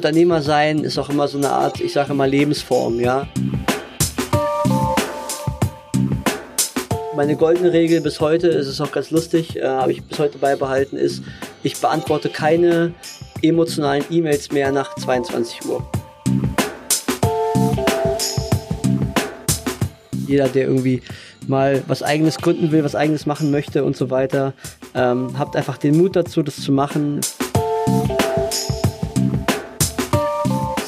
Unternehmer sein ist auch immer so eine Art, ich sage immer Lebensform, ja. Meine goldene Regel bis heute, ist es auch ganz lustig, äh, habe ich bis heute beibehalten, ist, ich beantworte keine emotionalen E-Mails mehr nach 22 Uhr. Jeder, der irgendwie mal was eigenes gründen will, was eigenes machen möchte und so weiter, ähm, habt einfach den Mut dazu, das zu machen.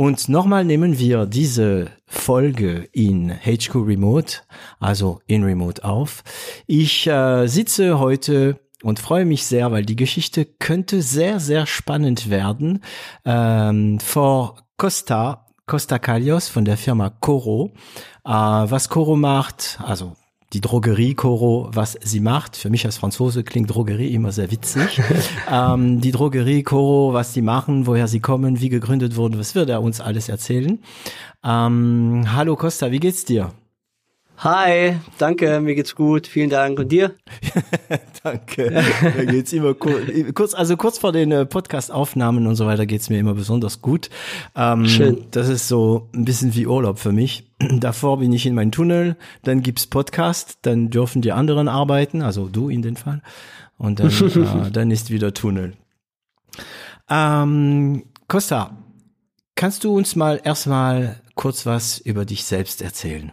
Und nochmal nehmen wir diese Folge in HQ Remote, also in Remote auf. Ich äh, sitze heute und freue mich sehr, weil die Geschichte könnte sehr, sehr spannend werden. Ähm, vor Costa, Costa Kalios von der Firma Coro. Äh, was Coro macht, also die Drogerie Coro, was sie macht. Für mich als Franzose klingt Drogerie immer sehr witzig. ähm, die Drogerie Coro, was sie machen, woher sie kommen, wie gegründet wurden, was wird er uns alles erzählen. Ähm, hallo Costa, wie geht's dir? Hi, danke, mir geht's gut, vielen Dank. Und dir? danke. Mir geht's immer kurz, also kurz vor den äh, Podcast-Aufnahmen und so weiter geht's mir immer besonders gut. Ähm, Schön. Das ist so ein bisschen wie Urlaub für mich. Davor bin ich in meinem Tunnel, dann gibt's Podcast, dann dürfen die anderen arbeiten, also du in dem Fall. Und dann, äh, dann ist wieder Tunnel. Ähm, Costa, kannst du uns mal erstmal kurz was über dich selbst erzählen?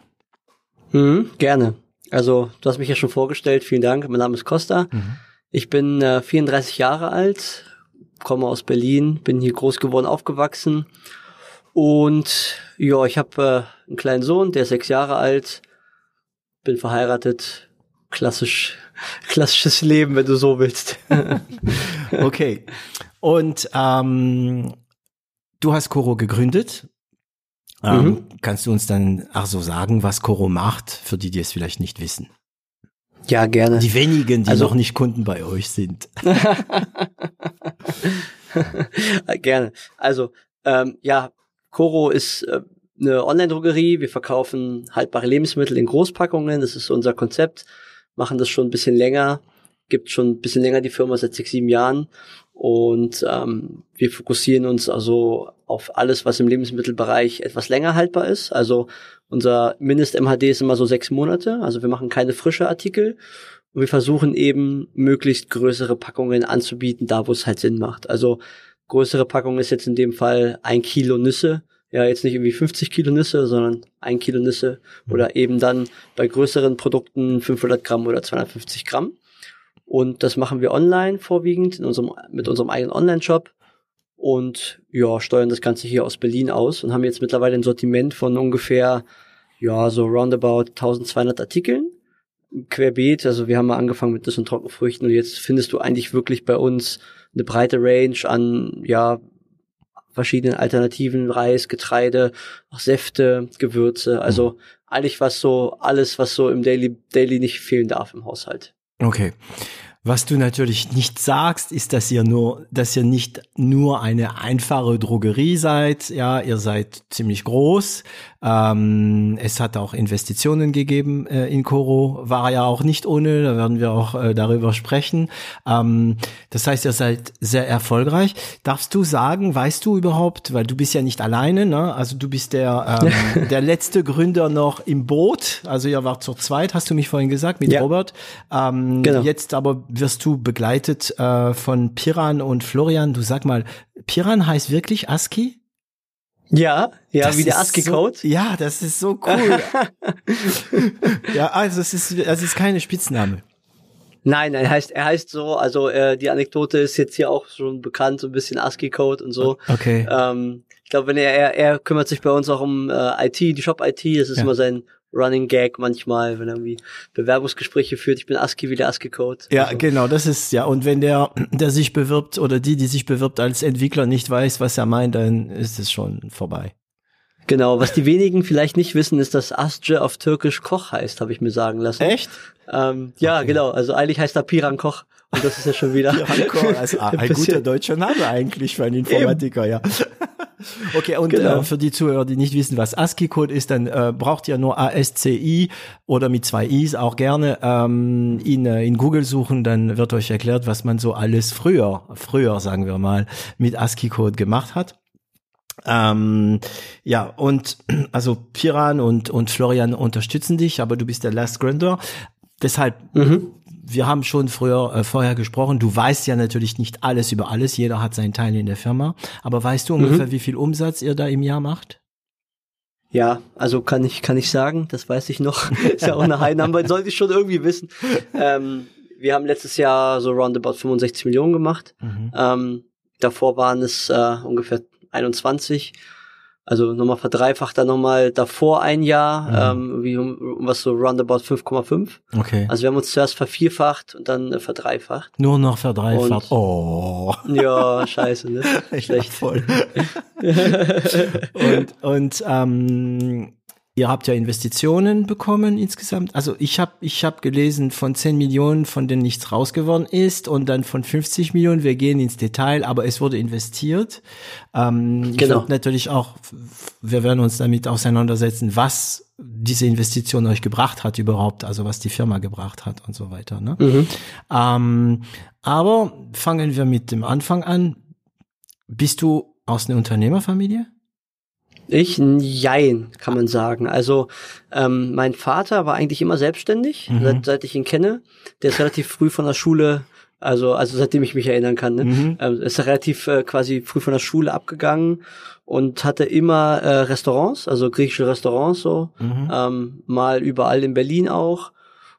Mhm, gerne. Also, du hast mich ja schon vorgestellt. Vielen Dank. Mein Name ist Costa. Mhm. Ich bin äh, 34 Jahre alt, komme aus Berlin, bin hier groß geworden, aufgewachsen. Und ja, ich habe äh, einen kleinen Sohn, der ist sechs Jahre alt, bin verheiratet, klassisch, klassisches Leben, wenn du so willst. okay. Und ähm, du hast Coro gegründet ähm, mhm. Kannst du uns dann auch so sagen, was Coro macht, für die, die es vielleicht nicht wissen? Ja, gerne. Die wenigen, die also, noch nicht Kunden bei euch sind. gerne. Also, ähm, ja, Coro ist äh, eine Online-Drogerie. Wir verkaufen haltbare Lebensmittel in Großpackungen. Das ist unser Konzept. Machen das schon ein bisschen länger. Gibt schon ein bisschen länger die Firma, seit sechs, sieben Jahren. Und ähm, wir fokussieren uns also auf alles, was im Lebensmittelbereich etwas länger haltbar ist. Also unser Mindest-MHD ist immer so sechs Monate. Also wir machen keine frische Artikel. Und wir versuchen eben möglichst größere Packungen anzubieten, da wo es halt Sinn macht. Also größere Packung ist jetzt in dem Fall ein Kilo Nüsse. Ja, jetzt nicht irgendwie 50 Kilo Nüsse, sondern ein Kilo Nüsse. Oder eben dann bei größeren Produkten 500 Gramm oder 250 Gramm. Und das machen wir online vorwiegend in unserem, mit unserem eigenen Online-Shop und ja, steuern das Ganze hier aus Berlin aus und haben jetzt mittlerweile ein Sortiment von ungefähr, ja, so roundabout 1200 Artikeln. Querbeet, also wir haben mal angefangen mit Nüssen und Trockenfrüchten und jetzt findest du eigentlich wirklich bei uns eine breite Range an, ja, verschiedenen Alternativen, Reis, Getreide, auch Säfte, Gewürze, also mhm. eigentlich was so, alles, was so im Daily, Daily nicht fehlen darf im Haushalt. Okay. Was du natürlich nicht sagst, ist, dass ihr nur, dass ihr nicht nur eine einfache Drogerie seid. Ja, ihr seid ziemlich groß. Ähm, es hat auch Investitionen gegeben äh, in Coro, war ja auch nicht ohne, da werden wir auch äh, darüber sprechen. Ähm, das heißt, ihr seid sehr erfolgreich. Darfst du sagen, weißt du überhaupt, weil du bist ja nicht alleine, ne? also du bist der, ähm, der letzte Gründer noch im Boot, also ihr wart zur zweit, hast du mich vorhin gesagt, mit ja. Robert. Ähm, genau. Jetzt aber wirst du begleitet äh, von Piran und Florian. Du sag mal, Piran heißt wirklich ASCII? Ja, ja, das wie der ASCII-Code. So, ja, das ist so cool. ja, also es ist, es ist keine Spitzname. Nein, er heißt, er heißt so, also äh, die Anekdote ist jetzt hier auch schon bekannt, so ein bisschen ASCII-Code und so. Okay. Ähm, ich glaube, wenn er, er, er kümmert sich bei uns auch um äh, IT, die Shop-IT, das ist ja. immer sein Running Gag manchmal, wenn er irgendwie Bewerbungsgespräche führt. Ich bin ASCII wie der ASCII-Code. Ja, Also, genau, das ist ja. Und wenn der, der sich bewirbt oder die, die sich bewirbt als Entwickler nicht weiß, was er meint, dann ist es schon vorbei. Genau, was die wenigen vielleicht nicht wissen, ist, dass Asce auf Türkisch Koch heißt, habe ich mir sagen lassen. Echt? Ähm, ja, genau. Also eigentlich heißt er Piran Koch. Und das ist ja schon wieder. Hardcore, also ein ein guter deutscher Name eigentlich für einen Informatiker, ja. Okay, und Genau. äh, für die Zuhörer, die nicht wissen, was ASCII-Code ist, dann äh, braucht ihr nur ASCII oder mit zwei I's auch gerne ähm, in, äh, in Google suchen, dann wird euch erklärt, was man so alles früher, früher sagen wir mal, mit ASCII-Code gemacht hat. Ähm, ja, und also Piran und, und Florian unterstützen dich, aber du bist der Last Gründer. Deshalb, Mhm. Wir haben schon früher äh, vorher gesprochen. Du weißt ja natürlich nicht alles über alles. Jeder hat seinen Teil in der Firma. Aber weißt du ungefähr, wie viel Umsatz ihr da im Jahr macht? Ja, also kann ich, kann ich sagen, das weiß ich noch. ist ja auch eine High Number, sollte ich schon irgendwie wissen. Ähm, wir haben letztes Jahr so roundabout 65 Millionen gemacht. Ähm, davor waren es äh, ungefähr 21. Also nochmal verdreifacht dann nochmal davor ein Jahr, ähm, wie um, um was so roundabout 5,5. Okay. Also wir haben uns zuerst vervierfacht und dann äh, verdreifacht. Nur noch verdreifacht. Und- Oh. Ja, scheiße, ne? Schlecht. Ja, voll. und und ähm, ihr habt ja Investitionen bekommen insgesamt. Also ich habe ich hab gelesen von 10 Millionen, von denen nichts raus geworden ist und dann von 50 Millionen. Wir gehen ins Detail, aber es wurde investiert. Ähm, ich Genau. werd natürlich auch, wir werden uns damit auseinandersetzen, was diese Investition euch gebracht hat überhaupt, also was die Firma gebracht hat und so weiter. Ne? Mhm. Ähm, aber fangen wir mit dem Anfang an. Bist du aus einer Unternehmerfamilie? Ich, jein, kann man sagen. Also ähm, mein Vater war eigentlich immer selbstständig, Mhm. seit, seit ich ihn kenne. Der ist relativ früh von der Schule, also also seitdem ich mich erinnern kann, ne? Mhm. ähm, ist er relativ äh, quasi früh von der Schule abgegangen und hatte immer äh, Restaurants, also griechische Restaurants so, Mhm. ähm, mal überall in Berlin auch.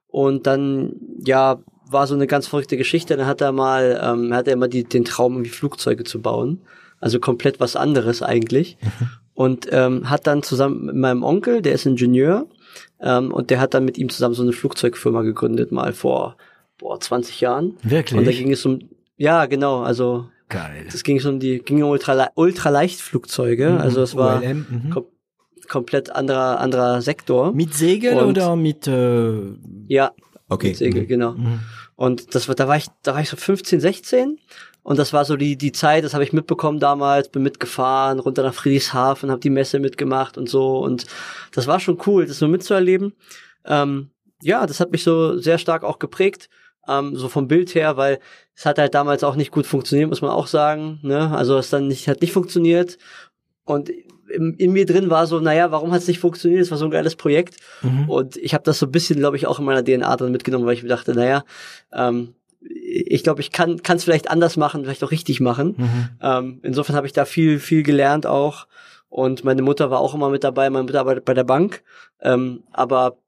Und dann, ja, war so eine ganz verrückte Geschichte. Dann hat er mal, ähm, hat er immer die, den Traum, irgendwie Flugzeuge zu bauen. Also komplett was anderes eigentlich. Und ähm, hat dann zusammen mit meinem Onkel, der ist Ingenieur, ähm, und der hat dann mit ihm zusammen so eine Flugzeugfirma gegründet, mal vor boah, 20 Jahren. Wirklich? Und da ging es um, ja, genau, also Geil. das ging schon die, ging um Ultra, Ultraleichtflugzeuge. Mhm. Also es war ULM, mhm. kom komplett anderer, anderer Sektor. Mit Segel Und- oder mit äh, Ja, Okay. mit Segel, Mhm. genau. Mhm. Und das war, da war ich, da war ich so 15, 16. Und das war so die, die Zeit, das habe ich mitbekommen damals, bin mitgefahren, runter nach Friedrichshafen, habe die Messe mitgemacht und so. Und das war schon cool, das so mitzuerleben. Ähm, ja, das hat mich so sehr stark auch geprägt, ähm, so vom Bild her, weil es hat halt damals auch nicht gut funktioniert, muss man auch sagen. Ne? Also es dann nicht, hat nicht funktioniert. Und in, in mir drin war so, naja, warum hat es nicht funktioniert? Es war so ein geiles Projekt. Mhm. Und ich habe das so ein bisschen, glaube ich, auch in meiner DNA drin mitgenommen, weil ich mir dachte, naja, ähm, ich glaube, ich kann es vielleicht anders machen, vielleicht auch richtig machen. Mhm. Ähm, insofern habe ich da viel, viel gelernt auch. Und meine Mutter war auch immer mit dabei, meine Mutter arbeitet bei der Bank, ähm, aber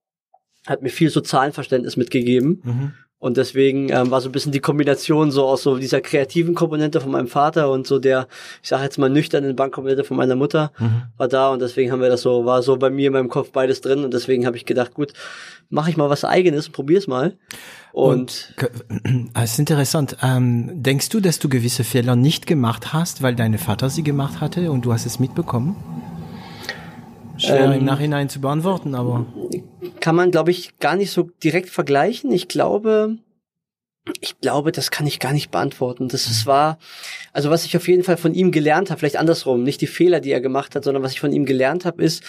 hat mir viel so Zahlenverständnis mitgegeben. Mhm. Und deswegen ähm, war so ein bisschen die Kombination so aus so dieser kreativen Komponente von meinem Vater und so der, ich sage jetzt mal nüchternen Bankkomponente von meiner Mutter Mhm. war da und deswegen haben wir das so, war so bei mir in meinem Kopf beides drin und deswegen habe ich gedacht, gut, mache ich mal was eigenes und probier's mal. Und, Ke- Es ist interessant. Ähm, denkst du, dass du gewisse Fehler nicht gemacht hast, weil dein Vater sie gemacht hatte und du hast es mitbekommen? Schwer Ähm, im Nachhinein zu beantworten, aber kann man, glaube ich, gar nicht so direkt vergleichen. Ich glaube, ich glaube, das kann ich gar nicht beantworten. Das ist war, also was ich auf jeden Fall von ihm gelernt habe, vielleicht andersrum, nicht die Fehler, die er gemacht hat, sondern was ich von ihm gelernt habe, ist,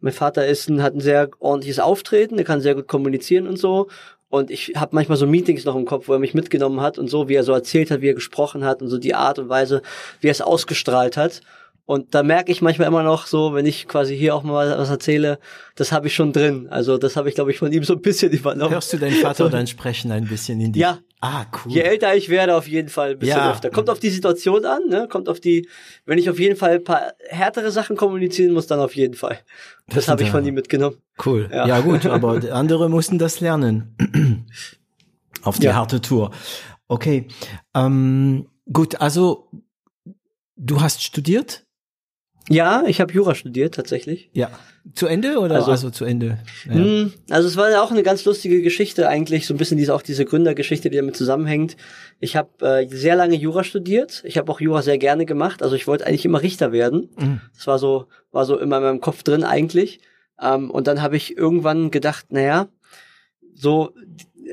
mein Vater ist ein, hat ein sehr ordentliches Auftreten, er kann sehr gut kommunizieren und so. Und ich habe manchmal so Meetings noch im Kopf, wo er mich mitgenommen hat und so, wie er so erzählt hat, wie er gesprochen hat und so die Art und Weise, wie er es ausgestrahlt hat. Und da merke ich manchmal immer noch so, wenn ich quasi hier auch mal was erzähle, das habe ich schon drin. Also das habe ich, glaube ich, von ihm so ein bisschen übernommen. hörst du deinen Vater dann sprechen ein bisschen in die? Ja. Ah, cool. Je älter ich werde, auf jeden Fall ein bisschen Ja. öfter. Kommt auf die Situation an, ne? Kommt auf die, wenn ich auf jeden Fall ein paar härtere Sachen kommunizieren muss, dann auf jeden Fall. Das, Das habe ich von ihm mitgenommen. Cool. Ja, Ja. gut, aber andere mussten das lernen. Auf die Ja. harte Tour. Okay. Ähm, gut, also du hast studiert? Ja, ich habe Jura studiert tatsächlich. Ja. Zu Ende oder Also- also, zu Ende? Ja. Hm, Also es war ja auch eine ganz lustige Geschichte eigentlich, so ein bisschen diese auch diese Gründergeschichte, die damit zusammenhängt. Ich habe äh, sehr lange Jura studiert. Ich habe auch Jura sehr gerne gemacht. Also ich wollte eigentlich immer Richter werden. Mhm. Das war so war so immer in meinem Kopf drin eigentlich. Ähm, und dann habe ich irgendwann gedacht, naja, so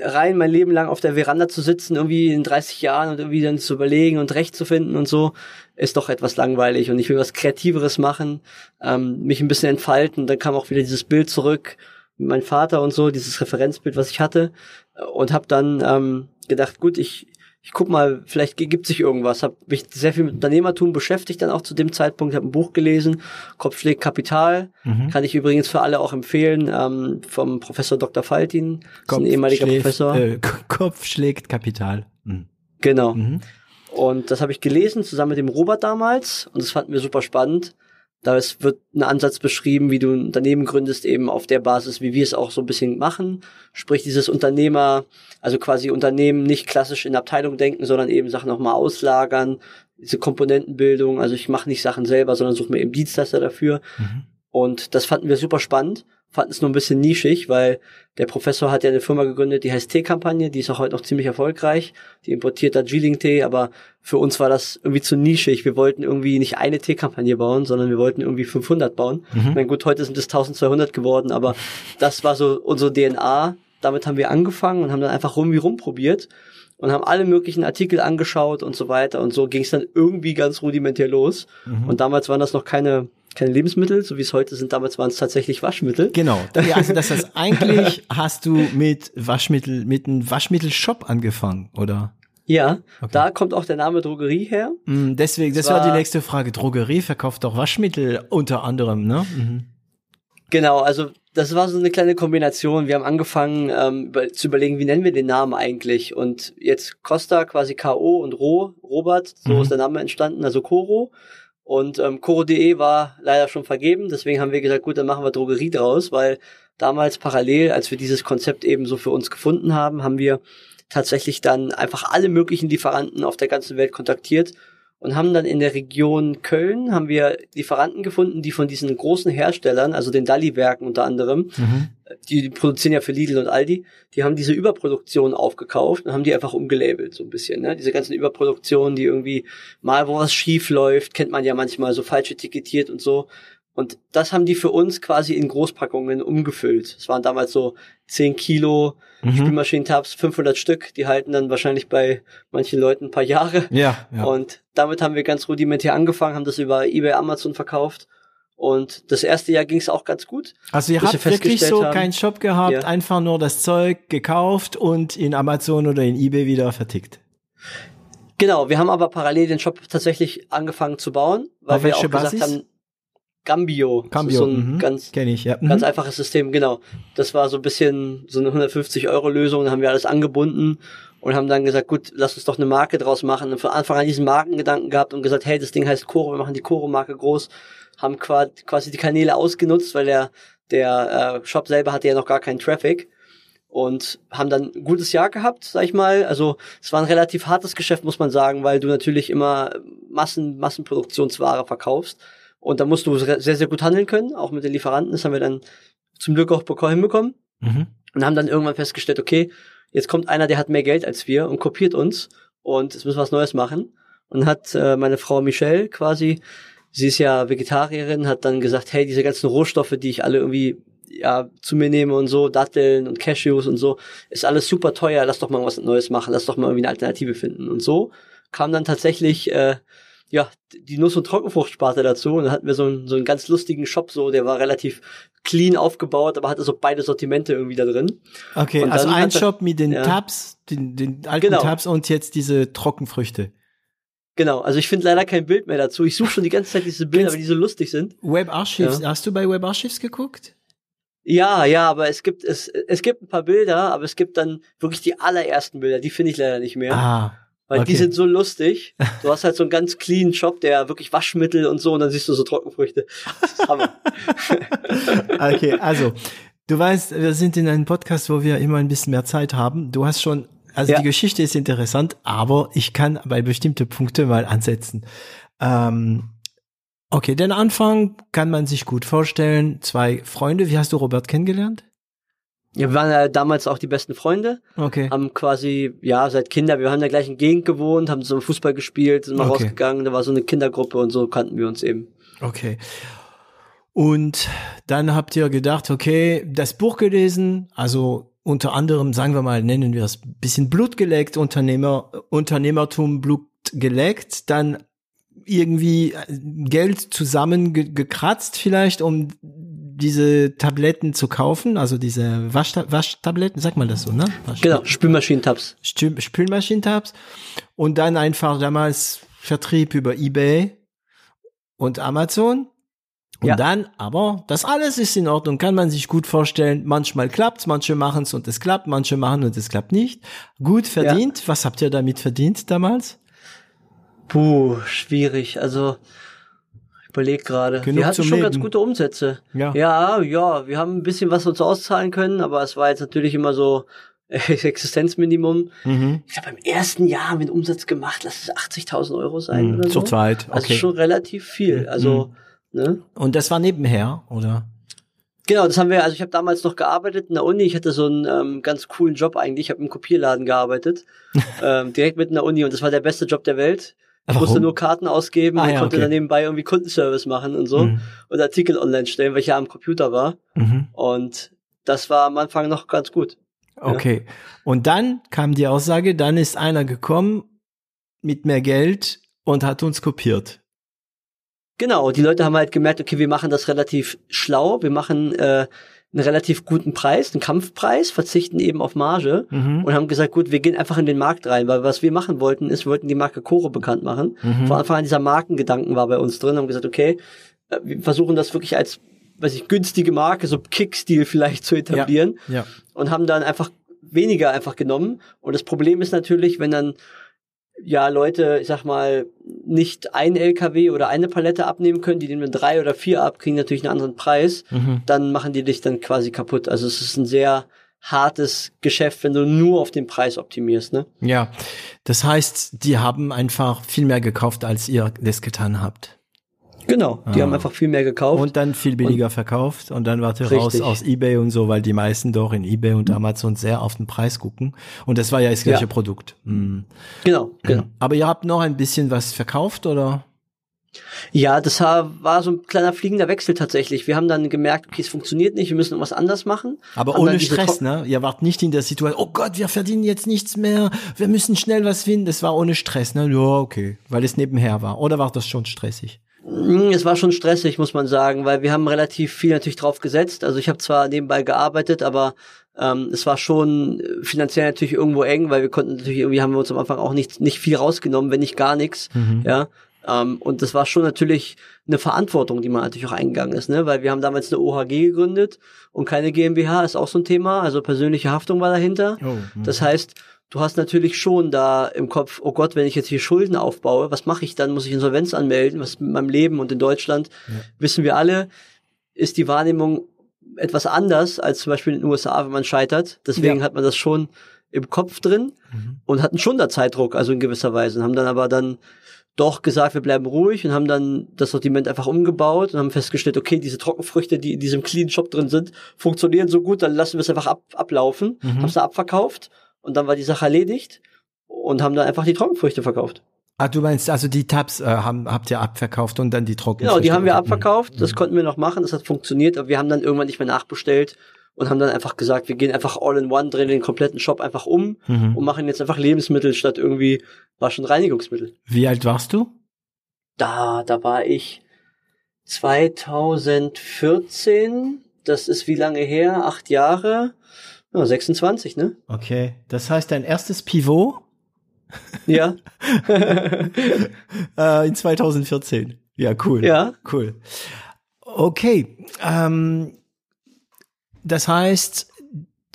rein mein Leben lang auf der Veranda zu sitzen, irgendwie in 30 Jahren und irgendwie dann zu überlegen und Recht zu finden und so, ist doch etwas langweilig und ich will was Kreativeres machen, ähm, mich ein bisschen entfalten. Dann kam auch wieder dieses Bild zurück meinem Vater und so, dieses Referenzbild, was ich hatte und habe dann ähm, gedacht, gut, ich ich guck mal, vielleicht gibt sich irgendwas. Habe mich sehr viel mit Unternehmertum beschäftigt dann auch zu dem Zeitpunkt. Habe ein Buch gelesen, Kopf schlägt Kapital. Mhm. Kann ich übrigens für alle auch empfehlen, ähm, vom Professor Dr. Faltin. Ist ein ehemaliger schläft, Professor. Äh, Kopf schlägt Kapital. Mhm. Genau. Mhm. Und das habe ich gelesen, zusammen mit dem Robert damals. Und das fanden wir super spannend. Da es wird ein Ansatz beschrieben, wie du ein Unternehmen gründest, eben auf der Basis, wie wir es auch so ein bisschen machen. Sprich, dieses Unternehmer, also quasi Unternehmen nicht klassisch in Abteilung denken, sondern eben Sachen auch mal auslagern. Diese Komponentenbildung, also ich mache nicht Sachen selber, sondern suche mir eben Dienstleister dafür. Mhm. Und das fanden wir super spannend, fanden es nur ein bisschen nischig, weil der Professor hat ja eine Firma gegründet, die heißt Teekampagne, die ist auch heute noch ziemlich erfolgreich. Die importiert da Geeling-Tee, aber für uns war das irgendwie zu nischig. Wir wollten irgendwie nicht eine Teekampagne bauen, sondern wir wollten irgendwie 500 bauen. Mhm. Ich meine, gut, heute sind es 1200 geworden, aber das war so unsere DNA. Damit haben wir angefangen und haben dann einfach rum wie rumprobiert und haben alle möglichen Artikel angeschaut und so weiter. Und so ging es dann irgendwie ganz rudimentär los. Mhm. Und damals waren das noch keine, keine Lebensmittel, so wie es heute sind. Damals waren es tatsächlich Waschmittel. Genau. Ja, also das heißt, eigentlich hast du mit Waschmittel, mit einem Waschmittelshop angefangen, oder? Ja, Okay. da kommt auch der Name Drogerie her. Mm, Deswegen, das war die nächste Frage. Drogerie verkauft doch Waschmittel unter anderem, ne? Mhm. Genau, also das war so eine kleine Kombination. Wir haben angefangen ähm, über, zu überlegen, wie nennen wir den Namen eigentlich. Und jetzt Costa, quasi K.O. und Ro, Robert, so Mhm. ist der Name entstanden, also Koro. Und ähm, Koro.de war leider schon vergeben, deswegen haben wir gesagt, gut, dann machen wir Drogerie draus, weil damals parallel, als wir dieses Konzept eben so für uns gefunden haben, haben wir tatsächlich dann einfach alle möglichen Lieferanten auf der ganzen Welt kontaktiert und haben dann in der Region Köln haben wir Lieferanten gefunden, die von diesen großen Herstellern, also den Dalli-Werken unter anderem, Mhm. die, die produzieren ja für Lidl und Aldi, die haben diese Überproduktion aufgekauft und haben die einfach umgelabelt so ein bisschen. Ne? Diese ganzen Überproduktionen, die irgendwie mal wo was schief läuft, kennt man ja manchmal so falsch etikettiert und so. Und das haben die für uns quasi in Großpackungen umgefüllt. Es waren damals so 10 Kilo Mhm. Spülmaschinentabs, 500 Stück. Die halten dann wahrscheinlich bei manchen Leuten ein paar Jahre. Ja, ja. Und damit haben wir ganz rudimentär angefangen, haben das über eBay, Amazon verkauft. Und das erste Jahr ging es auch ganz gut. Also ihr habt wir wirklich so haben- keinen Shop gehabt, Ja. einfach nur das Zeug gekauft und in Amazon oder in eBay wieder vertickt. Genau, wir haben aber parallel den Shop tatsächlich angefangen zu bauen, weil Auf wir auch gesagt Basis? haben, Gambio. Ist so ein mhm. ganz, kenne ich, ja. Mhm. ganz einfaches System, genau. Das war so ein bisschen so eine 150-Euro-Lösung, da haben wir alles angebunden und haben dann gesagt, gut, lass uns doch eine Marke draus machen. Und von Anfang an diesen Markengedanken gehabt und gesagt, hey, das Ding heißt Koro, wir machen die Koro-Marke groß, haben qua- quasi die Kanäle ausgenutzt, weil der, der äh, Shop selber hatte ja noch gar keinen Traffic und haben dann ein gutes Jahr gehabt, sag ich mal. Also es war ein relativ hartes Geschäft, muss man sagen, weil du natürlich immer Massen, Massenproduktionsware verkaufst. Und da musst du sehr, sehr gut handeln können, auch mit den Lieferanten. Das haben wir dann zum Glück auch beko- hinbekommen. Mhm. Und haben dann irgendwann festgestellt, okay, jetzt kommt einer, der hat mehr Geld als wir und kopiert uns. Und jetzt müssen wir was Neues machen. Und hat äh, meine Frau Michelle quasi, sie ist ja Vegetarierin, hat dann gesagt, hey, diese ganzen Rohstoffe, die ich alle irgendwie ja, zu mir nehme und so, Datteln und Cashews und so, ist alles super teuer, lass doch mal was Neues machen, lass doch mal irgendwie eine Alternative finden. Und so kam dann tatsächlich äh, ja, die Nuss- und Trockenfruchtsparte dazu und dann hatten wir so einen, so einen ganz lustigen Shop so, der war relativ clean aufgebaut, aber hatte so beide Sortimente irgendwie da drin. Okay, Und also ein Shop mit den ja. Tabs, den, den alten Genau. Tabs und jetzt diese Trockenfrüchte. Genau, also ich finde leider kein Bild mehr dazu. Ich suche schon die ganze Zeit diese Bilder, weil die so lustig sind. Web Archives, hast du bei Web Archives geguckt? Ja, ja, aber es gibt es es gibt ein paar Bilder, aber es gibt dann wirklich die allerersten Bilder, die finde ich leider nicht mehr, Ah, weil die okay. sind so lustig. Du hast halt so einen ganz clean Shop, der wirklich Waschmittel und so und dann siehst du so Trockenfrüchte. Hammer. okay, also du weißt, wir sind in einem Podcast, wo wir immer ein bisschen mehr Zeit haben. Du hast schon, also Ja. die Geschichte ist interessant, aber ich kann bei bestimmte Punkte mal ansetzen. Ähm, Okay, den Anfang kann man sich gut vorstellen. Zwei Freunde. Wie hast du Robert kennengelernt? Ja, wir waren ja damals auch die besten Freunde. Okay. Haben quasi, ja, seit Kinder, wir haben in der gleichen Gegend gewohnt, haben so Fußball gespielt, sind mal Okay. rausgegangen, da war so eine Kindergruppe und so kannten wir uns eben. Okay. Und dann habt ihr gedacht, okay, das Buch gelesen, also unter anderem, sagen wir mal, nennen wir es bisschen Blut geleckt, Unternehmer, Unternehmertum Blut geleckt, dann irgendwie Geld zusammengekratzt vielleicht, um diese Tabletten zu kaufen, also diese Waschta Waschtabletten, sag mal das so, ne? Wasch Genau, Spülmaschinentabs. Spül Spülmaschinentabs und dann einfach damals Vertrieb über eBay und Amazon. Und Ja. dann, aber das alles ist in Ordnung, kann man sich gut vorstellen. Manchmal klappt's, manche machen's und es klappt, manche machen und es klappt nicht. Gut verdient. Was habt ihr damit verdient damals? Puh, schwierig. Also, ich überleg gerade. Wir hatten schon ganz Leben. gute Umsätze. Ja. Ja, ja, wir haben ein bisschen was uns auszahlen können, aber es war jetzt natürlich immer so äh, Existenzminimum. Mhm. Ich glaube, im ersten Jahr haben wir einen Umsatz gemacht, lass es 80.000 Euro sein Mhm, oder so. Zur zweit, Also okay. schon relativ viel. Also, ne? Und das war nebenher, oder? Genau, das haben wir, also ich habe damals noch gearbeitet in der Uni, ich hatte so einen ähm, ganz coolen Job eigentlich, ich habe im Kopierladen gearbeitet, ähm, direkt mitten in der Uni und das war der beste Job der Welt. Ich Warum? musste nur Karten ausgeben Ah, und ja, konnte okay. dann nebenbei irgendwie Kundenservice machen und so Mhm. und Artikel online stellen, weil ich ja am Computer war Mhm. und das war am Anfang noch ganz gut. Okay. Und dann kam die Aussage, dann ist einer gekommen mit mehr Geld und hat uns kopiert. Genau, die Leute haben halt gemerkt, okay, wir machen das relativ schlau, wir machen äh, einen relativ guten Preis, einen Kampfpreis, verzichten eben auf Marge Mhm. und haben gesagt, gut, wir gehen einfach in den Markt rein, weil was wir machen wollten, ist, wir wollten die Marke Coro bekannt machen. Mhm. Von Anfang an dieser Markengedanken war bei uns drin, haben gesagt, okay, äh, wir versuchen das wirklich als, weiß ich, günstige Marke, so Kick-Stil vielleicht zu etablieren Ja. und haben dann einfach weniger einfach genommen. Und das Problem ist natürlich, wenn dann ja Leute, ich sag mal, nicht ein LKW oder eine Palette abnehmen können, die nehmen drei oder vier ab, kriegen natürlich einen anderen Preis, Mhm. dann machen die dich dann quasi kaputt. Also es ist ein sehr hartes Geschäft, wenn du nur auf den Preis optimierst, ne? Ja, das heißt, die haben einfach viel mehr gekauft, als ihr das getan habt. Genau, die Ah. haben einfach viel mehr gekauft. Und dann viel billiger verkauft und dann wart ihr raus aus Ebay und so, weil die meisten doch in Ebay und Amazon sehr auf den Preis gucken. Und das war ja das gleiche Ja. Produkt. Mhm. genau, genau. Aber ihr habt noch ein bisschen was verkauft, oder? Ja, das war so ein kleiner fliegender Wechsel tatsächlich. Wir haben dann gemerkt, okay, es funktioniert nicht, wir müssen was anders machen. Aber Haben ohne Stress, ne? Ihr wart nicht in der Situation, oh Gott, wir verdienen jetzt nichts mehr, wir müssen schnell was finden. Das war ohne Stress, ne? Ja, okay. Weil es nebenher war. Oder war das schon stressig? Mm, Es war schon stressig, muss man sagen, weil wir haben relativ viel natürlich drauf gesetzt. Also ich habe zwar nebenbei gearbeitet, aber ähm, es war schon finanziell natürlich irgendwo eng, weil wir konnten natürlich irgendwie haben wir uns am Anfang auch nicht nicht viel rausgenommen, wenn nicht gar nichts. Mhm. Ja. Ähm, und das war schon natürlich eine Verantwortung, die man natürlich auch eingegangen ist, ne? Weil wir haben damals eine OHG gegründet und keine GmbH ist auch so ein Thema. Also persönliche Haftung war dahinter. Oh, mhm. Das heißt, du hast natürlich schon da im Kopf, oh Gott, wenn ich jetzt hier Schulden aufbaue, was mache ich dann? Muss ich Insolvenz anmelden? Was ist mit meinem Leben? Und in Deutschland, wissen wir alle, ist die Wahrnehmung etwas anders als zum Beispiel in den USA, wenn man scheitert. Deswegen Ja. hat man das schon im Kopf drin Mhm. und hatten schon da Zeitdruck, also in gewisser Weise. Und haben dann aber dann doch gesagt, wir bleiben ruhig und haben dann das Sortiment einfach umgebaut und haben festgestellt, okay, diese Trockenfrüchte, die in diesem Clean Shop drin sind, funktionieren so gut, dann lassen wir es einfach ab, ablaufen, Mhm. haben es da abverkauft und dann war die Sache erledigt und haben dann einfach die Trockenfrüchte verkauft. Ah, du meinst, also die Tabs äh, haben, habt ihr abverkauft und dann die trockenen Genau, die haben wir Mhm. abverkauft, das konnten wir noch machen, das hat funktioniert, aber wir haben dann irgendwann nicht mehr nachbestellt und haben dann einfach gesagt, wir gehen einfach all in one, drehen den kompletten Shop einfach um Mhm. und machen jetzt einfach Lebensmittel statt irgendwie Wasch- und Reinigungsmittel. Wie alt warst du? Da, da war ich 2014. Das ist wie lange her? Acht Jahre? Ja, 26, ne? Okay. Das heißt, dein erstes Pivot Ja. äh, in 2014. Ja, cool. ja. Cool. Okay. Ähm, das heißt,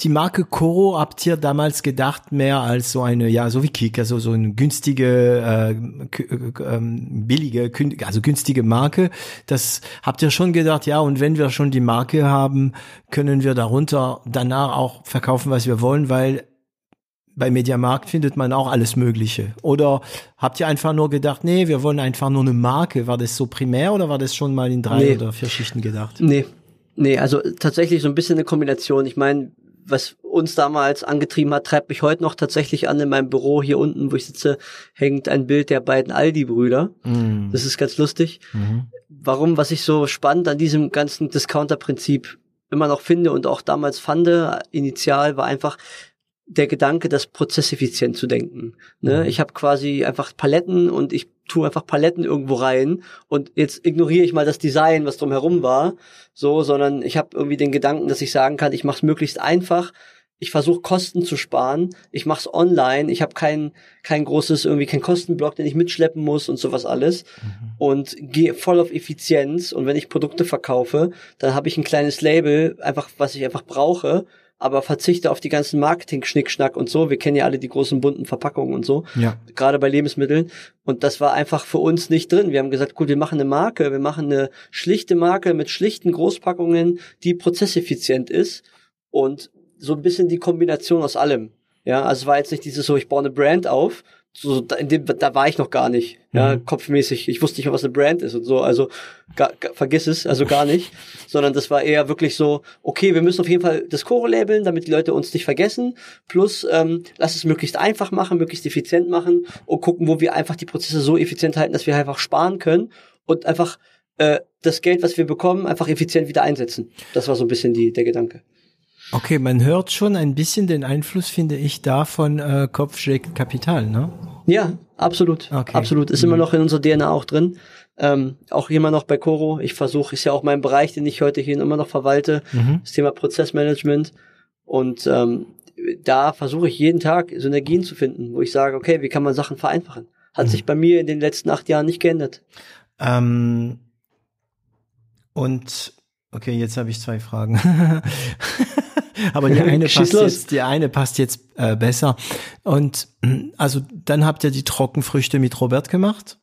die Marke Coro habt ihr damals gedacht mehr als so eine, ja, so wie Kik, also so eine günstige, äh, äh, billige, also günstige Marke. Das habt ihr schon gedacht, ja, und wenn wir schon die Marke haben, können wir darunter danach auch verkaufen, was wir wollen, weil bei Mediamarkt findet man auch alles Mögliche. Oder habt ihr einfach nur gedacht, nee, wir wollen einfach nur eine Marke? War das so primär oder war das schon mal in drei nee. oder vier Schichten gedacht? Nee. Nee, also tatsächlich so ein bisschen eine Kombination. Ich meine, was uns damals angetrieben hat, treibt mich heute noch tatsächlich an in meinem Büro hier unten, wo ich sitze, hängt ein Bild der beiden Aldi-Brüder. Mm. Das ist ganz lustig. Mhm. Warum, was ich so spannend an diesem ganzen Discounter-Prinzip immer noch finde und auch damals fand, initial war einfach, der Gedanke, das prozesseffizient zu denken. Ne? Mhm. Ich habe quasi einfach Paletten und ich tue einfach Paletten irgendwo rein und jetzt ignoriere ich mal das Design, was drumherum war, so, sondern ich habe irgendwie den Gedanken, dass ich sagen kann, ich mache es möglichst einfach. Ich versuche Kosten zu sparen. Ich mache es online. Ich habe kein kein großes irgendwie kein Kostenblock, den ich mitschleppen muss und sowas alles mhm. und gehe voll auf Effizienz. Und wenn ich Produkte verkaufe, dann habe ich ein kleines Label, einfach was ich einfach brauche aber verzichte auf die ganzen Marketing-Schnickschnack und so. Wir kennen ja alle die großen bunten Verpackungen und so. Ja. Gerade bei Lebensmitteln. Und das war einfach für uns nicht drin. Wir haben gesagt, gut, wir machen eine Marke, wir machen eine schlichte Marke mit schlichten Großpackungen, die prozesseffizient ist und so ein bisschen die Kombination aus allem. Ja, also es war jetzt nicht dieses so, ich baue eine Brand auf, so in dem, da war ich noch gar nicht, ja, mhm. kopfmäßig. Ich wusste nicht, was eine Brand ist und so, also gar, gar, vergiss es, also gar nicht, sondern das war eher wirklich so, okay, wir müssen auf jeden Fall das Chore labeln, damit die Leute uns nicht vergessen, plus ähm, lass es möglichst einfach machen, möglichst effizient machen und gucken, wo wir einfach die Prozesse so effizient halten, dass wir einfach sparen können und einfach äh, das Geld, was wir bekommen, einfach effizient wieder einsetzen. Das war so ein bisschen die, der Gedanke. Okay, man hört schon ein bisschen den Einfluss, finde ich, da von äh, Kopfschläg Kapital, ne? Ja, absolut. Okay. Absolut. Ist mhm. immer noch in unserer DNA auch drin. Ähm, auch immer noch bei Coro. Ich versuche, ist ja auch mein Bereich, den ich heute hier immer noch verwalte, mhm. das Thema Prozessmanagement. Und ähm, da versuche ich jeden Tag Synergien zu finden, wo ich sage, okay, wie kann man Sachen vereinfachen? Hat mhm. sich bei mir in den letzten acht Jahren nicht geändert. Ähm, und okay, jetzt habe ich zwei Fragen. Aber die eine passt jetzt, die eine passt jetzt äh, besser. Und also dann habt ihr die Trockenfrüchte mit Robert gemacht.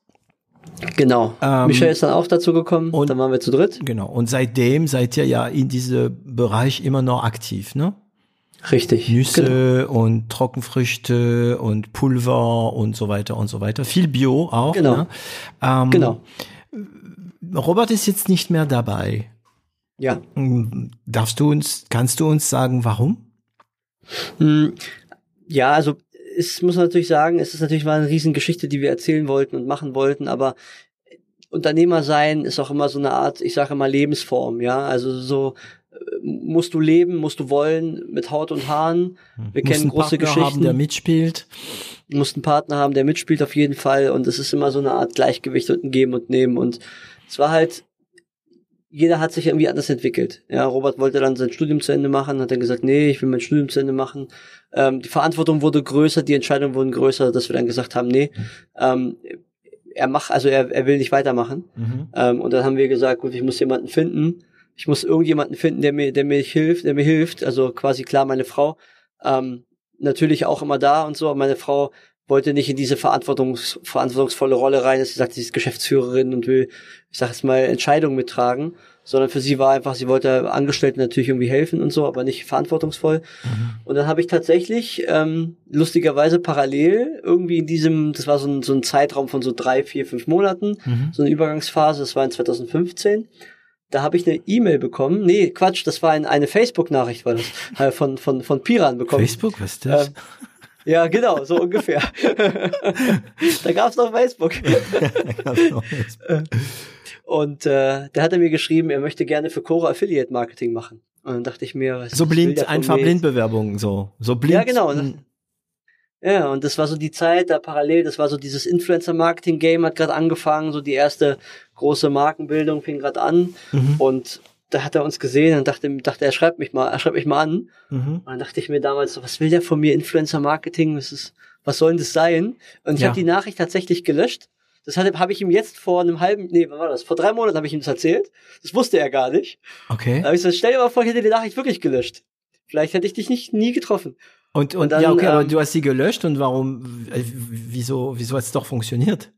Genau. Ähm, Michael ist dann auch dazu gekommen und dann waren wir zu dritt. Genau. Und seitdem seid ihr ja in diesem Bereich immer noch aktiv, ne? Richtig. Nüsse genau. und Trockenfrüchte und Pulver und so weiter und so weiter. Viel Bio auch. Genau. Ne? Ähm, genau. Robert ist jetzt nicht mehr dabei. Ja. Hm, darfst du uns, kannst du uns sagen, warum? Hm, ja, also es muss man natürlich sagen, es ist natürlich mal eine Riesengeschichte, die wir erzählen wollten und machen wollten, aber Unternehmer sein ist auch immer so eine Art, ich sage immer Lebensform, ja, also so äh, musst du leben, musst du wollen, mit Haut und Haaren. Hm. Wir kennen große Partner Geschichten. Haben, der mitspielt. Du musst einen Partner haben, der mitspielt auf jeden Fall und es ist immer so eine Art Gleichgewicht und ein Geben und Nehmen und es war halt jeder hat sich irgendwie anders entwickelt. Ja, Robert wollte dann sein Studium zu Ende machen, hat dann gesagt, nee, ich will mein Studium zu Ende machen. Ähm, die Verantwortung wurde größer, die Entscheidungen wurden größer, dass wir dann gesagt haben, nee, ähm, er macht, also er, er will nicht weitermachen. Mhm. Ähm, und dann haben wir gesagt, gut, ich muss jemanden finden. Ich muss irgendjemanden finden, der mir, der mir hilft, der mir hilft. Also quasi klar meine Frau. Ähm, natürlich auch immer da und so. Aber meine Frau wollte nicht in diese Verantwortungs verantwortungsvolle Rolle rein, dass sie sagt, sie ist Geschäftsführerin und will, ich sag jetzt mal, Entscheidungen mittragen, sondern für sie war einfach, sie wollte Angestellten natürlich irgendwie helfen und so, aber nicht verantwortungsvoll. Mhm. Und dann habe ich tatsächlich ähm, lustigerweise parallel irgendwie in diesem, das war so ein, so ein Zeitraum von so drei, vier, fünf Monaten, mhm. so eine Übergangsphase, das war in 2015 da habe ich eine E-Mail bekommen. Nee, Quatsch, das war ein, eine Facebook-Nachricht, war das, äh, von, von, von Piran bekommen. Facebook, was ist das? Ähm, ja, genau, so ungefähr. da gab's noch Facebook. Und äh, da hat er mir geschrieben, er möchte gerne für Cora Affiliate Marketing machen. Und dann dachte ich mir, was so blind, einfach Blindbewerbungen, so, so blind. Ja, genau. Und ja, und das war so die Zeit, da parallel, das war so dieses Influencer-Marketing-Game hat gerade angefangen, so die erste große Markenbildung fing gerade an. Mhm. Und da hat er uns gesehen und dachte, dachte er schreibt mich mal, er schreibt mich mal an. Mhm. Und dann dachte ich mir damals so, was will der von mir? Influencer Marketing, was ist, was soll denn das sein? Und ich ja. habe die Nachricht tatsächlich gelöscht. Deshalb habe ich ihm jetzt vor einem halben, nee, wann war das? Vor drei Monaten habe ich ihm das erzählt. Das wusste er gar nicht. Okay. Da habe ich so, stell dir mal vor, ich hätte die Nachricht wirklich gelöscht. Vielleicht hätte ich dich nicht nie getroffen. Und, und, und dann, ja, okay, ähm, aber du hast sie gelöscht und warum, äh, wieso, wieso hat es doch funktioniert?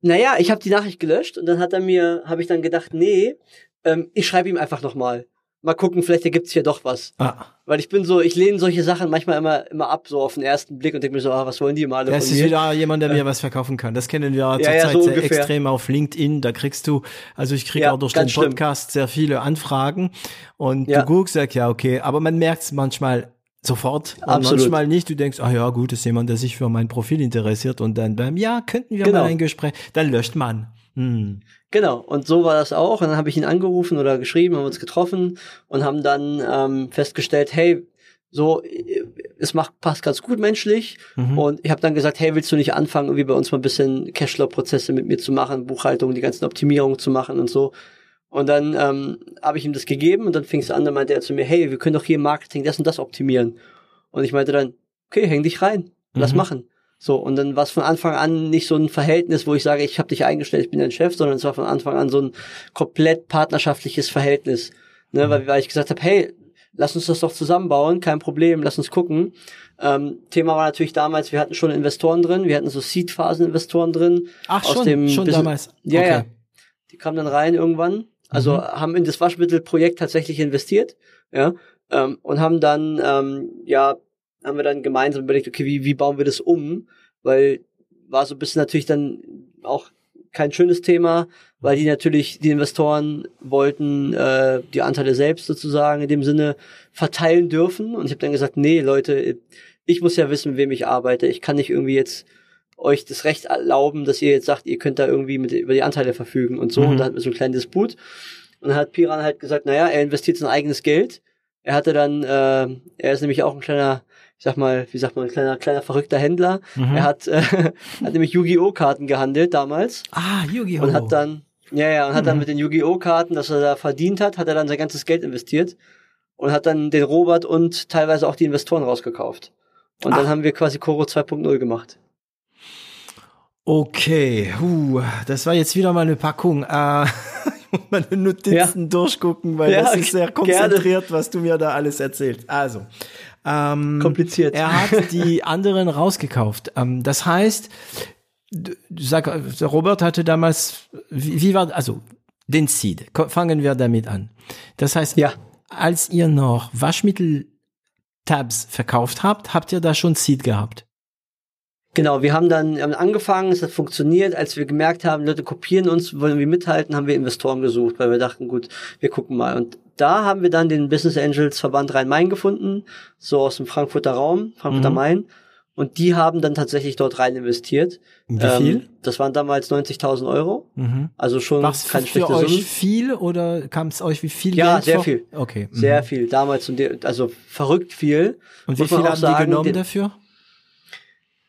Naja, ich habe die Nachricht gelöscht und dann hat er mir, habe ich dann gedacht, nee, ähm, ich schreibe ihm einfach nochmal. mal gucken, vielleicht ergibt's hier doch was. Ah. Weil ich bin so, ich lehne solche Sachen manchmal immer, immer ab, so auf den ersten Blick und denke mir so, ah, was wollen die mal Das ist mir? wieder jemand, der mir was verkaufen kann. Das kennen wir ja, zurzeit so sehr ungefähr. extrem auf LinkedIn. Da kriegst du, also ich kriege Ja, auch durch den schlimm. Podcast sehr viele Anfragen und Ja. du guckst, sagst, ja, okay, aber man merkt es manchmal sofort Absolut. manchmal nicht. Du denkst, ah ja, gut, ist jemand, der sich für mein Profil interessiert und dann beim, ja, könnten wir Genau. mal ein Gespräch, dann löscht man. Hm. Genau, und so war das auch. Und dann habe ich ihn angerufen oder geschrieben, haben uns getroffen und haben dann ähm, festgestellt, hey, so, äh, es macht, passt ganz gut menschlich. Mhm. Und ich habe dann gesagt, hey, willst du nicht anfangen, irgendwie bei uns mal ein bisschen Cashflow-Prozesse mit mir zu machen, Buchhaltung, die ganzen Optimierungen zu machen und so. Und dann ähm, habe ich ihm das gegeben und dann fing es an, dann meinte er zu mir, hey, wir können doch hier im Marketing das und das optimieren. Und ich meinte dann, okay, häng dich rein, lass Mhm. machen. So, und dann war es von Anfang an nicht so ein Verhältnis, wo ich sage, ich habe dich eingestellt, ich bin dein Chef, sondern es war von Anfang an so ein komplett partnerschaftliches Verhältnis. Ne, weil, weil ich gesagt habe, hey, lass uns das doch zusammenbauen, kein Problem, lass uns gucken. Ähm, Thema war natürlich damals, wir hatten schon Investoren drin, wir hatten so Seed-Phasen-Investoren drin. Ach aus schon, dem schon Business- damals. Ja, okay. ja. Die kamen dann rein irgendwann, also Mhm. haben in das Waschmittelprojekt tatsächlich investiert, ja, ähm, und haben dann, ähm, ja, haben wir dann gemeinsam überlegt, okay, wie, wie bauen wir das um? Weil war so ein bisschen natürlich dann auch kein schönes Thema, weil die natürlich, die Investoren wollten äh, die Anteile selbst sozusagen in dem Sinne verteilen dürfen. Und ich habe dann gesagt, nee, Leute, ich muss ja wissen, mit wem ich arbeite. Ich kann nicht irgendwie jetzt euch das Recht erlauben, dass ihr jetzt sagt, ihr könnt da irgendwie mit, über die Anteile verfügen und so. Mhm. Und da hatten wir so einen kleinen Disput. Und dann hat Piran halt gesagt, naja, er investiert sein eigenes Geld. Er hatte dann, äh, er ist nämlich auch ein kleiner, ich sag mal, wie sagt man, ein kleiner, kleiner verrückter Händler. Mhm. Er hat, äh, hat nämlich Yu-Gi-Oh! Karten gehandelt damals Ah, Yu-Gi-Oh! und hat dann, ja, ja, und hat dann Mhm. mit den Yu-Gi-Oh! Karten, das er da verdient hat, hat er dann sein ganzes Geld investiert und hat dann den Robert und teilweise auch die Investoren rausgekauft. Und dann Ah. haben wir quasi Koro 2.0 gemacht. Okay, huh, das war jetzt wieder mal eine Packung. Äh, ich muss meine Notizen durchgucken, weil Ja, das ist sehr gerne. konzentriert, was du mir da alles erzählst. Also, ähm, Kompliziert. Er hat die anderen rausgekauft. Ähm, das heißt, sag, Robert hatte damals, wie, wie war, also den Seed. Fangen wir damit an. Das heißt, Ja. als ihr noch Waschmittel-Tabs verkauft habt, habt ihr da schon Seed gehabt. Genau, wir haben dann haben angefangen, es hat funktioniert. Als wir gemerkt haben, Leute kopieren uns, wollen wir mithalten, haben wir Investoren gesucht, weil wir dachten, gut, wir gucken mal. Und da haben wir dann den Business Angels Verband Rhein-Main gefunden, so aus dem Frankfurter Raum, Frankfurter Mhm. Main. Und die haben dann tatsächlich dort rein investiert. Wie viel? Ähm, das waren damals 90.000 Euro. Mhm. Also schon Was keine für schlechte euch Summe. viel oder kam es euch wie viel Ja, Geld sehr vor? viel. Okay. mhm. Sehr viel damals, und also verrückt viel. Und wie Muss viel haben sagen, die genommen den- dafür?